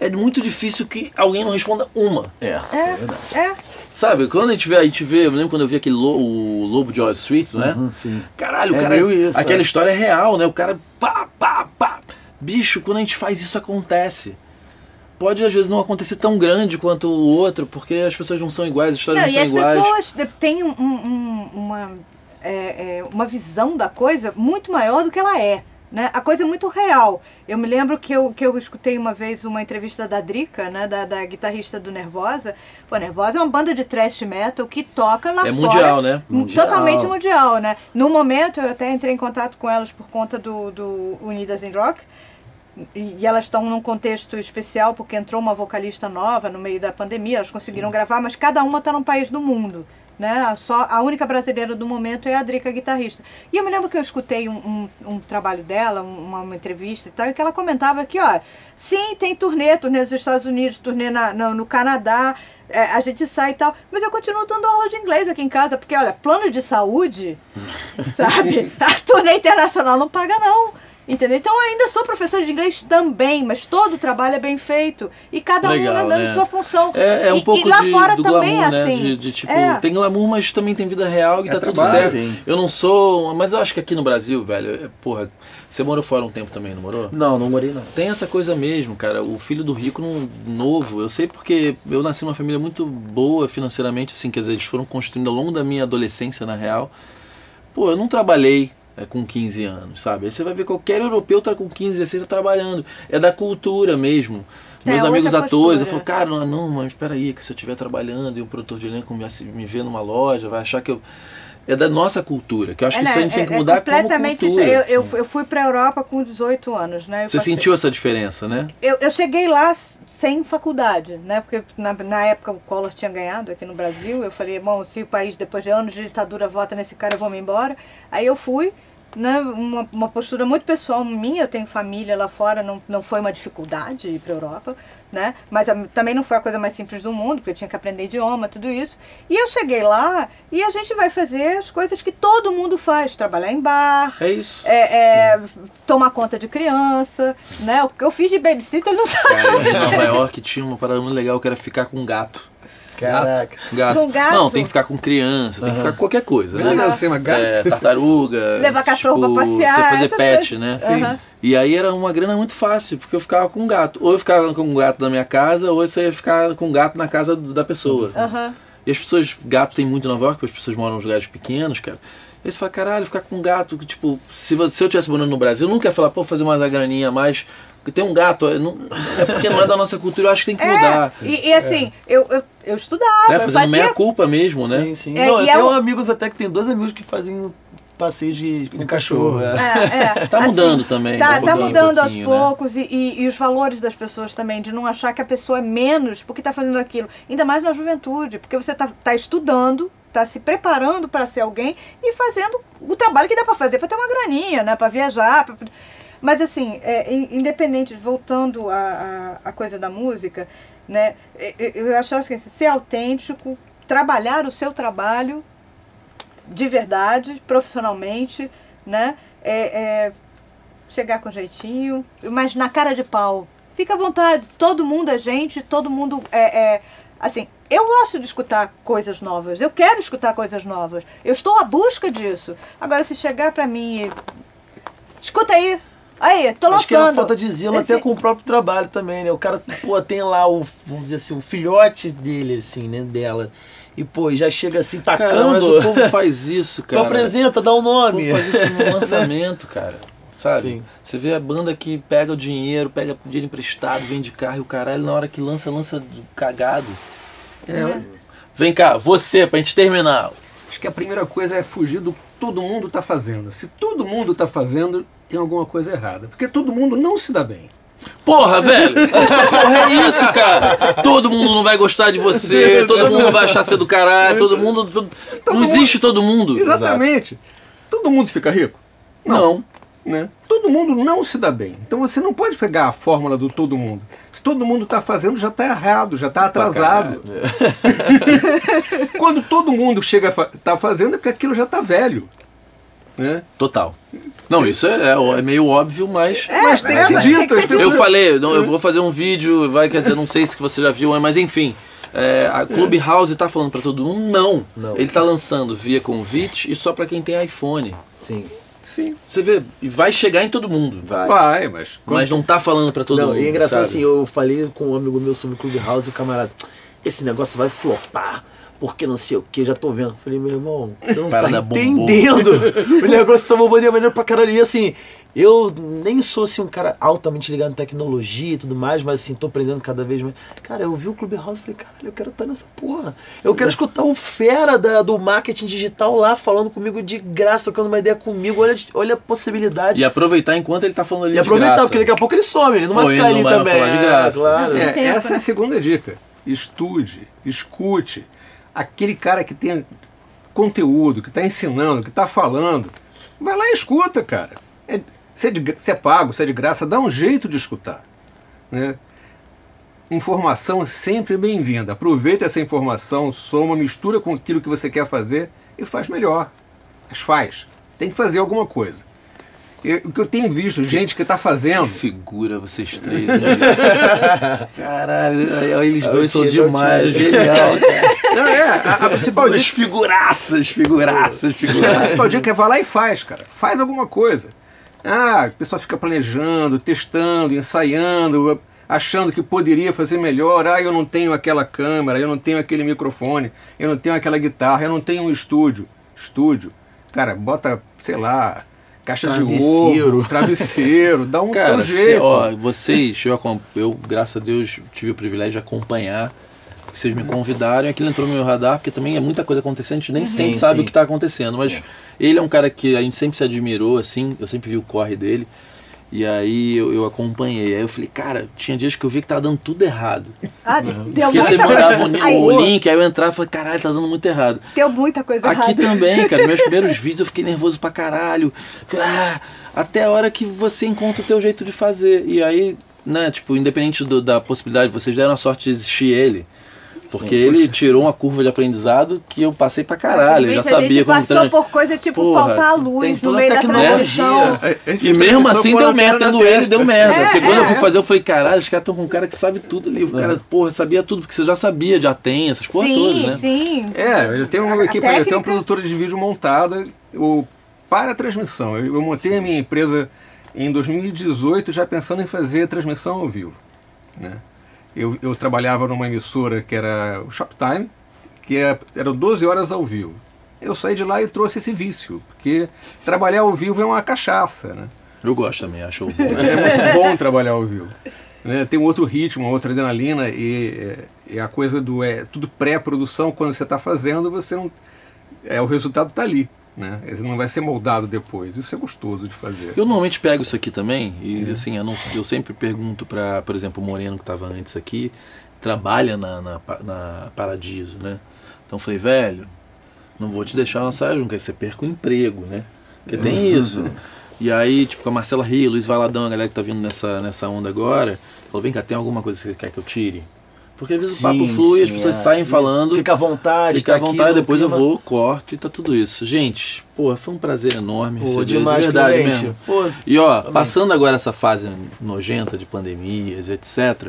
é muito difícil que alguém não responda uma. É, é É, verdade. é. Sabe, quando a gente vê, a gente vê, eu lembro quando eu vi aquele lo, o Lobo de Wall Street, não é? Uhum, sim. Caralho, o É cara. meio isso, aquela é. história é real, né? O cara pá, pá, pá. Bicho, quando a gente faz isso acontece. Pode às vezes não acontecer tão grande quanto o outro, porque as pessoas não são iguais, as histórias Não, não, e são as iguais. pessoas têm um- um- uma, é, é, uma visão da coisa muito maior do que ela é. Né? A coisa é muito real. Eu me lembro que eu, que eu escutei uma vez uma entrevista da Drica, né, da, da guitarrista do Nervosa. Pô, Nervosa é uma banda de thrash metal que toca lá É fora. mundial, né? Mundial. Totalmente mundial, né? No momento, eu até entrei em contato com elas por conta do, do Unidas in Rock. E elas estão num contexto especial porque entrou uma vocalista nova no meio da pandemia, elas conseguiram gravar, mas cada uma está num país do mundo. Né? Só a única brasileira do momento é a Drica guitarrista. E eu me lembro que eu escutei um, um, um trabalho dela, um- uma, uma entrevista e tal, e que ela comentava que, ó, sim, tem turnê, turnê nos Estados Unidos, turnê na, na- no Canadá, é, a gente sai e tal, mas eu continuo dando aula de inglês aqui em casa, porque, olha, plano de saúde, sabe? A turnê internacional não paga, não. Entendeu? Então eu ainda sou professor de inglês também, mas todo o trabalho é bem feito. E cada Legal, um andando né? sua função. É, é um e, pouco e lá de, fora do também glamour, é né? assim. De, de, tipo, É. tem glamour, mas também tem vida real e É tá tudo trabalho, certo. sim. Eu não sou. Mas eu acho que aqui no Brasil, velho, é, porra, você morou fora um tempo também, não morou? Não, não morei não. Tem essa coisa mesmo, cara. O filho do rico não, novo. Eu sei porque eu nasci numa família muito boa financeiramente, assim, quer dizer, eles foram construindo ao longo da minha adolescência, na real. Pô, eu não trabalhei é, com 15 anos, sabe? Aí você vai ver qualquer europeu tá com 15, 16 tá trabalhando. É da cultura mesmo. É, Meus amigos atores, eu falo, cara, não, não, mas espera aí, que se eu estiver trabalhando e um produtor de elenco me, me vê numa loja, vai achar que eu... É da nossa cultura, que eu acho que É, isso a né, gente tem é- que é mudar como completamente cultura. isso. Eu, assim. eu fui pra Europa com 18 anos, né? Eu Você passei- sentiu essa diferença, né? Eu, eu cheguei lá sem faculdade, né? Porque na, na época o Collor tinha ganhado aqui no Brasil. Eu falei, bom, se o país, depois de anos de ditadura, vota nesse cara, eu vou me embora. Aí eu fui, né? Uma, uma postura muito pessoal minha. Eu tenho família lá fora, não, não foi uma dificuldade ir para Europa, né? Mas a- também não foi a coisa mais simples do mundo, porque eu tinha que aprender idioma, tudo isso. E eu cheguei lá e a gente vai fazer as coisas que todo mundo faz: trabalhar em bar, É isso. é, é, tomar conta de criança, né? O que eu fiz de babysitter não tá. Cara, em Nova York tinha uma parada muito legal que era ficar com um gato. Caraca. Gato. Com gato? Não, tem que ficar com criança, tem que ficar com qualquer coisa, né? Assim, gato. É, tartaruga. Levar cachorro tipo, pra passear, Você fazer pet, né? Sim. E aí era uma grana muito fácil, porque eu ficava com um gato. Ou eu ficava com um gato na minha casa, ou você ia ficar com um gato na casa da pessoa. Aham. E as pessoas, gato tem muito em Nova York, porque as pessoas moram nos lugares pequenos, cara. Aí você fala, caralho, ficar com um gato, tipo, se, você, se eu tivesse morando no Brasil, eu nunca ia falar, pô, fazer mais uma graninha a mais. Porque tem um gato, é, não- é porque não é da nossa cultura, eu acho que tem que mudar. É, e, e assim, eu, eu, eu estudava, Né? eu Fazendo fazia meia culpa mesmo, né? Sim, sim. É, Não, eu é tenho amigos até que tem dois amigos que fazem passeio de, com cachorro. é. É, é. Tá mudando também, Tá, tá tá mudando um mudando aos né? poucos e, e- e os valores das pessoas também, de não achar que a pessoa é menos porque tá fazendo aquilo. Ainda mais na juventude, porque você tá, tá estudando, tá se preparando para ser alguém e fazendo o trabalho que dá para fazer para ter uma graninha, né? Para viajar. pra- Mas assim, é, in- independente, voltando à coisa da música, né? Eu acho assim, ser autêntico, trabalhar o seu trabalho de verdade, profissionalmente, né? É, é, chegar com jeitinho, mas na cara de pau. Fica à vontade, todo mundo é gente, todo mundo é, é assim. Eu gosto de escutar coisas novas, eu quero escutar coisas novas, eu estou à busca disso. Agora, se chegar pra mim e. Escuta aí, aí, tô Acho que é uma lançando. falta de zelo Esse- até com o próprio trabalho também, né? O cara, pô, tem lá o, vamos dizer assim, o filhote dele, assim, né, dela. E, pô, já chega assim, Cara, mas tacando. o povo faz isso, Tu cara. apresenta, dá o O povo nome. faz isso no lançamento, cara. Sabe? Sim. Você vê a banda que pega o dinheiro, pega dinheiro emprestado, vende carro e o caralho, na hora que lança, lança cagado. É, Vem cá, você, pra gente terminar. Acho que a primeira coisa é fugir do que todo mundo está fazendo. Se todo mundo está fazendo, tem alguma coisa errada. Porque todo mundo não se dá bem. Porra, velho! Porra, é isso, cara! Todo mundo não vai gostar de você, todo mundo vai achar você do caralho, todo mundo. todo- Não mundo- existe todo mundo. Exatamente. Todo mundo fica rico? Não. Né? Todo mundo não se dá bem. Então você não pode pegar a fórmula do todo mundo. Se todo mundo está fazendo, já está errado, já está atrasado. Quando todo mundo chega a fa tá fazendo, é porque aquilo já está velho. Né? Total. Não, isso é, é- é meio óbvio, mas. Mas tem é, que mas tem que dito. dito. Eu falei, não, eu vou fazer um vídeo, vai, quer dizer, não sei se você já viu, mas enfim. É, a Clubhouse tá falando pra todo mundo? Não. Não. Ele tá lançando via convite e só pra quem tem iPhone. Sim, Sim. Você vê, vai chegar em todo mundo. vai. Vai, mas. Mas não tá falando pra todo não, mundo. e é engraçado sabe? assim, eu falei com um amigo meu sobre o Clubhouse e o camarada, esse negócio vai flopar, porque não sei o que, já tô vendo. Falei, meu irmão, você não Parada tá bombou. entendendo. o negócio tá bombando de maneira pra caralho. E assim, eu nem sou assim um cara altamente ligado em tecnologia e tudo mais, mas assim, tô aprendendo cada vez mais. Cara, eu vi o Clubhouse e falei, caralho, eu quero estar nessa porra. Eu quero escutar o fera da, do marketing digital lá falando comigo de graça, trocando uma ideia comigo. Olha, olha a possibilidade. E aproveitar enquanto ele tá falando ali E de aproveitar, graça. porque daqui a pouco ele some, ele não Pô, vai ficar não ali vai também. falar de É, graça. claro. É, essa é a segunda dica. Estude, escute. Aquele cara que tem conteúdo, que está ensinando, que está falando, vai lá e escuta, cara. É, se, é de se é pago, se é de graça, dá um jeito de escutar. Né? Informação é sempre bem-vinda. Aproveita essa informação, soma, mistura com aquilo que você quer fazer e faz melhor. Mas faz. Tem que fazer alguma coisa. O que eu tenho visto, gente que está fazendo. Que figura vocês três. né? Caralho, eles dois são tio, é o demais. Genial, cara. Não, é, a, a principal As dica figuraças, figuraças, A figuraças. principal dica é vai lá e faz, cara. Faz alguma coisa. Ah, o pessoal fica planejando, testando, ensaiando, achando que poderia fazer melhor. Ah, eu não tenho aquela câmera, eu não tenho aquele microfone, eu não tenho aquela guitarra, eu não tenho um estúdio. Estúdio. Cara, bota, sei lá, caixa de Travesseiro. ovo, travesseiro, dá um, Cara, um cê- jeito. ó, vocês, eu, eu, graças a Deus, tive o privilégio de acompanhar. que Vocês me convidaram aquilo entrou no meu radar, porque também é muita coisa acontecendo, a gente nem sempre Sim, sabe o que está acontecendo. Mas ele é um cara que a gente sempre se admirou, assim, eu sempre vi o corre dele. E aí eu, eu acompanhei. Aí eu falei, cara, tinha dias que eu vi que tava dando tudo errado. Ah, deu Porque você mandava o. Aí, o link, aí eu entrava e falei, caralho, tá dando muito errado. Deu muita coisa Aqui errada. também, cara, meus primeiros vídeos eu fiquei nervoso pra caralho. Ah, até a hora que você encontra o teu jeito de fazer. E aí, né, tipo, independente do- da possibilidade, vocês deram a sorte de existir ele. Porque ele tirou uma curva de aprendizado que eu passei pra caralho. Eu já sabia como passou tran- por coisa tipo Porra, faltar a tem luz no toda a meio da tecnologia. transição. A- a gente E mesmo assim deu merda, tendo ele, deu merda. É, Porque quando eu fui é. fazer, eu falei, caralho, os caras estão com um cara que sabe tudo ali. O cara, porra, sabia tudo, porque você já sabia de Aten, essas porra sim, todas, né? sim. É, ele tem uma A equipe, ele tem técnica- uma produtora de vídeo montada o, para a transmissão. Eu, eu montei a minha empresa em 2018 já pensando em fazer transmissão ao vivo. Né? Eu, eu trabalhava numa emissora que era o Shoptime, que é, eram 12 horas ao vivo. Eu saí de lá e trouxe esse vício, porque trabalhar ao vivo é uma cachaça. Né? Eu gosto também, acho bom. É muito bom trabalhar ao vivo. Né? Tem um outro ritmo, uma outra adrenalina e, é, e a coisa do é tudo pré-produção quando você está fazendo, você não é o resultado está ali, né? Ele não vai ser moldado depois. Isso é gostoso de fazer. Eu normalmente pego isso aqui também, e assim, eu, não, eu sempre pergunto para, por exemplo, o Moreno que estava antes aqui, trabalha na, na, na Paradiso, né? Então eu falei, velho, não vou te deixar na saia junto, aí você perca o emprego, né? Porque tem isso. E aí, tipo, com a Marcela Rio, Luiz Valadão, a galera que tá vindo nessa, nessa onda agora, falou, vem cá, tem alguma coisa que você quer que eu tire? Porque às vezes o papo Sim, flui, as sim, pessoas é. saem E falando. Fica à vontade, Fica à tá vontade, no depois eu clima. vou, corto e tá tudo isso. Gente, pô, foi um prazer enorme Pô, receber, demais, de verdade Clemente. mesmo. Pô, E ó, passando agora essa fase nojenta de pandemias, etc.,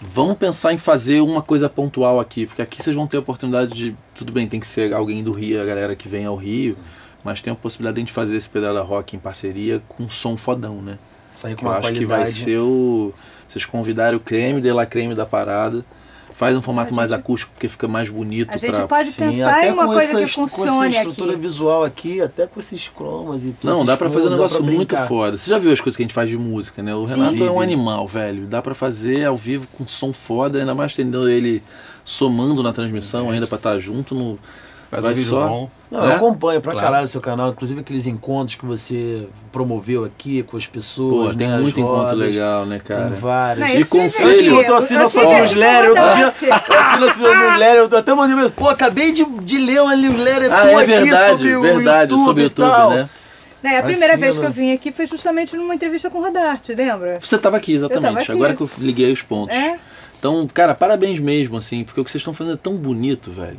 vamos pensar em fazer uma coisa pontual aqui, porque aqui vocês vão ter a oportunidade de. Tudo bem, tem que ser alguém do Rio, a galera que vem ao Rio, mas tem a possibilidade de a gente fazer esse pedala rock em parceria com som fodão, né? Sair com Eu uma acho que qualidade. vai ser o. Vocês convidarem o creme, de lá creme da parada. Faz um formato mais acústico, porque fica mais bonito A gente pra. pode Sim, pensar até em uma com coisa essa, que est- com essa funcione estrutura aqui. visual aqui, até com esses cromas e tudo. Não, dá pra fazer um negócio muito foda. Você já viu as coisas que a gente faz de música, né? O Sim. Renato é um animal, velho. Dá pra fazer ao vivo com som foda, ainda mais tendo ele somando na transmissão ainda pra estar junto no. Faz vai um só. bom. Não, né? eu acompanho pra Claro. caralho o seu canal, inclusive aqueles encontros que você promoveu aqui com as Pô, pessoas, tem né? muito encontro rodas, legal, né, cara? Tem vários. Não, E conselho- Eu tô assinando sua newsletter, eu assino a sua newsletter, eu tô até mandando mesmo, pô, acabei de, de ler uma newsletter Ah, tua é aqui verdade, sobre o verdade, YouTube sobre o YouTube, tal. né? Né, a primeira Assim, vez que eu vim aqui foi justamente numa entrevista com o Rodarte, lembra? Você tava aqui, exatamente. Aqui. Agora que eu liguei os pontos. É. Então, cara, parabéns mesmo, assim, porque o que vocês estão fazendo é tão bonito, velho.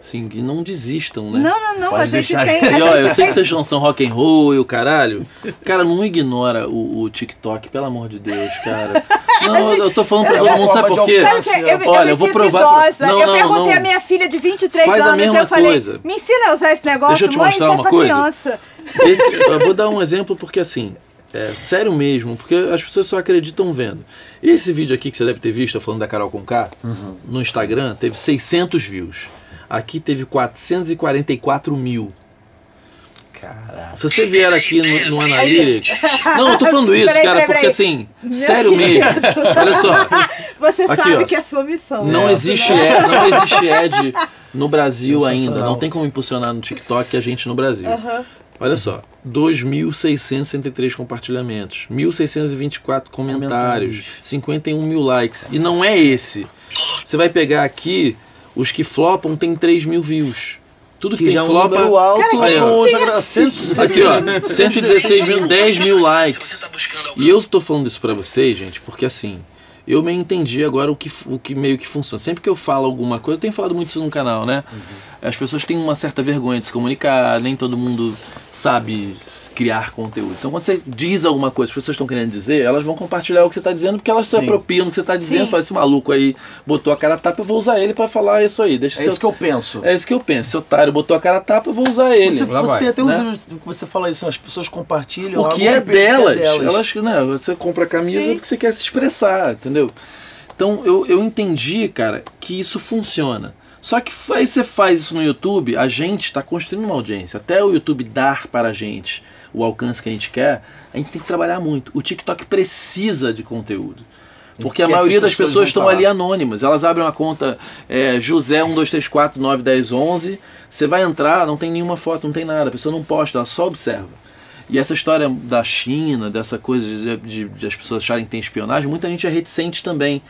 Assim, que não desistam, né? Não, não, não. Pode a gente deixar. tem. a E ó, eu sei que vocês não são rock and roll e o caralho. Cara, não ignora o, o TikTok, pelo amor de Deus, cara. Não, eu tô falando pra É todo uma mundo, sabe por quê? Eu, eu Olha, eu vou provar pra- idosa. Não, eu não, perguntei não. à minha filha de 23 Faz a anos, mesma eu falei, coisa. me ensina a usar esse negócio, Deixa eu te mãe, mostrar é uma pra coisa. Esse- eu vou dar um exemplo porque assim, é sério mesmo, porque as pessoas só acreditam vendo. Esse vídeo aqui que você deve ter visto, eu falando da Carol Conká, no Instagram, teve 600 views. Aqui teve 444 mil. Caraca. Se você vier aqui no, no Analytics. Não, eu tô falando isso, Peraí, cara, peraí, porque peraí. assim, sério mesmo. Olha só, Você Aqui, sabe ó. que é a sua missão. não né? existe ad, não existe ad no Brasil ainda. Não tem como impulsionar no TikTok a gente no Brasil. Aham. Olha só, 2.663 compartilhamentos, 1.624 comentários, Comentários. 51 mil likes. E não é esse. Você vai pegar aqui, os que flopam tem 3 mil views. Tudo que, Que tem já é um flopa. número alto, Aí, ó. no Instagram, 116 Aqui, ó, 116 mil, 10 mil likes. E eu estou falando isso pra vocês, gente, porque assim, eu me entendi agora o que, o que meio que funciona. Sempre que eu falo alguma coisa, eu tenho falado muito isso no canal, né? As pessoas têm uma certa vergonha de se comunicar, nem todo mundo sabe criar conteúdo. Então, quando você diz alguma coisa que as pessoas estão querendo dizer, elas vão compartilhar o que você está dizendo, porque elas se Sim. apropriam do que você está dizendo. Sim. Fala, esse maluco aí botou a cara a tapa, eu vou usar ele para falar isso aí. Deixa É seu- isso que eu penso. é isso que eu penso. Esse otário botou a cara a tapa, eu vou usar ele. Você, você vai, tem até um né? vídeo que você fala isso, as pessoas compartilham O algo que é que delas. é Elas, né, você compra a camisa Sim. porque você quer se expressar, entendeu? Então eu, eu entendi, cara, que isso funciona. Só que aí você faz isso no YouTube, a gente está construindo uma audiência. Até o YouTube dar para a gente o alcance que a gente quer, a gente tem que trabalhar muito. O TikTok precisa de conteúdo. Porque a maioria as das pessoas estão ali anônimas. Elas abrem uma conta é, José 1234 91011. Você vai entrar, não tem nenhuma foto, não tem nada. A pessoa não posta, ela só observa. E essa história da China, dessa coisa de, de- de as pessoas acharem que tem espionagem, muita gente é reticente também.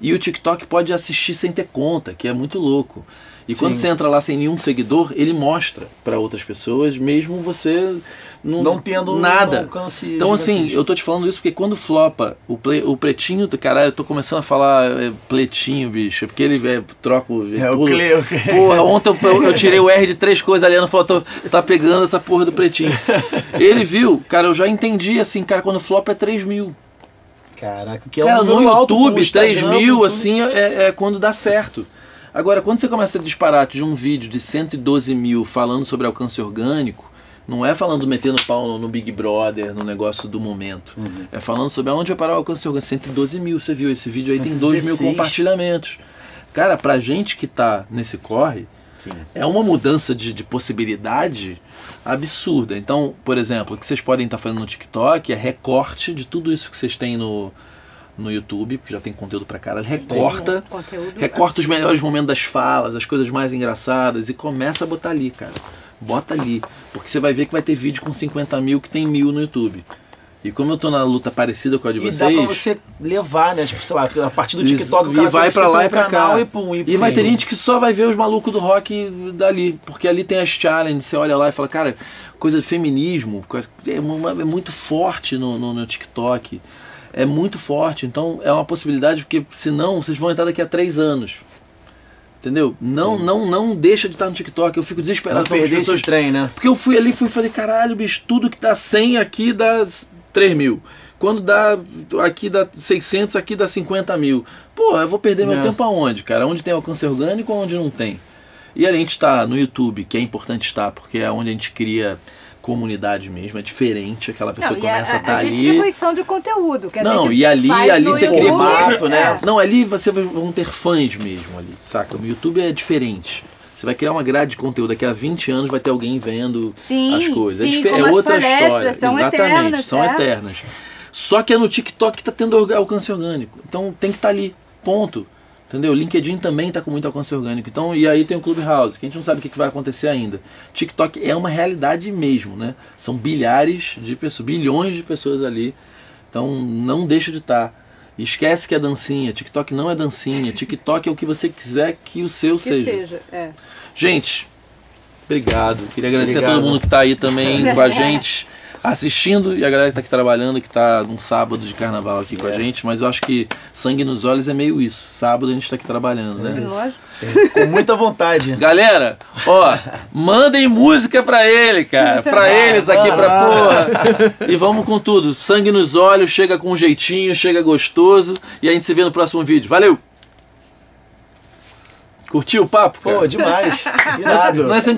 E o TikTok pode assistir sem ter conta, que é muito louco. E quando Sim. você entra lá sem nenhum seguidor, ele mostra para outras pessoas, mesmo você não, Não tendo nada. alcance então, assim, eu tô te falando isso porque quando flopa o, o pretinho do caralho, eu tô começando a falar é, pletinho, bicho, porque ele é, troca o. É, o pula- Cleo. Porra, ontem eu, eu tirei o R de três coisas, a Liana falou, tô, você tá pegando essa porra do pretinho. Ele viu, cara, eu já entendi assim, cara, quando flopa é 3 mil. Caraca, o que é Cara, um no número alto pro YouTube, 3 Instagram, mil, assim, é, é quando dá certo. Agora, quando você começa a disparate de um vídeo de 112 mil falando sobre alcance orgânico, não é falando metendo pau no, Big Brother, no negócio do momento. Uhum. É falando sobre aonde vai parar o alcance orgânico. 112 mil, você viu? Esse vídeo aí tem 2 mil 116. compartilhamentos. Cara, pra gente que tá nesse corre, Sim. é uma mudança de, de possibilidade absurda. Então, por exemplo, o que vocês podem estar fazendo no TikTok é recorte de tudo isso que vocês têm no, no YouTube, que já tem conteúdo pra caralho. Recorta, recorta os melhores momentos das falas, as coisas mais engraçadas e começa a botar ali, cara. Bota ali. Porque você vai ver que vai ter vídeo com 50 mil que tem mil no YouTube. E como eu tô na luta parecida com a de E vocês. dá pra você levar, né? Tipo, sei lá, a partir do Isso, TikTok o e vai pra lá e pra cá. E, pum, E vai pum. ter gente que só vai ver os malucos do rock dali, porque ali tem as challenges, você olha lá e fala, cara, coisa de feminismo, é, uma- é muito forte no, no, no TikTok. É muito forte, então é uma possibilidade, porque senão vocês vão entrar daqui a três anos. Entendeu? Não, não, não deixa de estar no TikTok. Eu fico Não desesperado perder as pessoas esse trem, né? porque eu fui ali fui falei, caralho, bicho, tudo que dá 100 aqui dá 3 mil. Quando dá. Aqui dá 600, aqui dá 50 mil. Pô, eu vou perder meu É. tempo aonde, cara? Onde tem alcance orgânico ou onde não tem? E a gente está no YouTube, que é importante estar, porque é onde a gente cria comunidade mesmo, é diferente, aquela pessoa Não, e a, começa a a, estar a ali. distribuição de conteúdo. Que a Não, e ali- ali no você YouTube, cria formato, né? é. Não, ali você vai- vão ter fãs mesmo ali, saca? O YouTube é diferente. Você vai criar uma grade de conteúdo, daqui a 20 anos vai ter alguém vendo Sim, as coisas. é, sim, é as outra história. são Exatamente, eternas, são é. eternas. Só que é no TikTok que tá tendo alcance orgânico. Então tem que estar ali. Ponto. Entendeu? LinkedIn também tá com muito alcance orgânico. Então, e aí tem o Clubhouse, que a gente não sabe o que que vai acontecer ainda. TikTok é uma realidade mesmo, né? São bilhares de pessoas, bilhões de pessoas ali. Então não deixa de estar. Esquece que é dancinha. TikTok não é dancinha. TikTok é o que você quiser que o seu Que seja. seja. é. Gente, obrigado. Queria agradecer a Obrigado. todo mundo que está aí também com a gente, assistindo, e a galera que está aqui trabalhando, que está num sábado de carnaval aqui com a É. gente. Mas eu acho que sangue nos olhos é meio isso. Sábado a gente está aqui trabalhando, né? Lógico. Com muita vontade. Galera, ó, mandem música pra ele, cara. Pra eles aqui, pra porra. E vamos com tudo. Sangue nos olhos, chega com um jeitinho, chega gostoso. E a gente se vê no próximo vídeo. Valeu! Curtiu o papo? Cara? Pô, demais. Irado. Não é sempre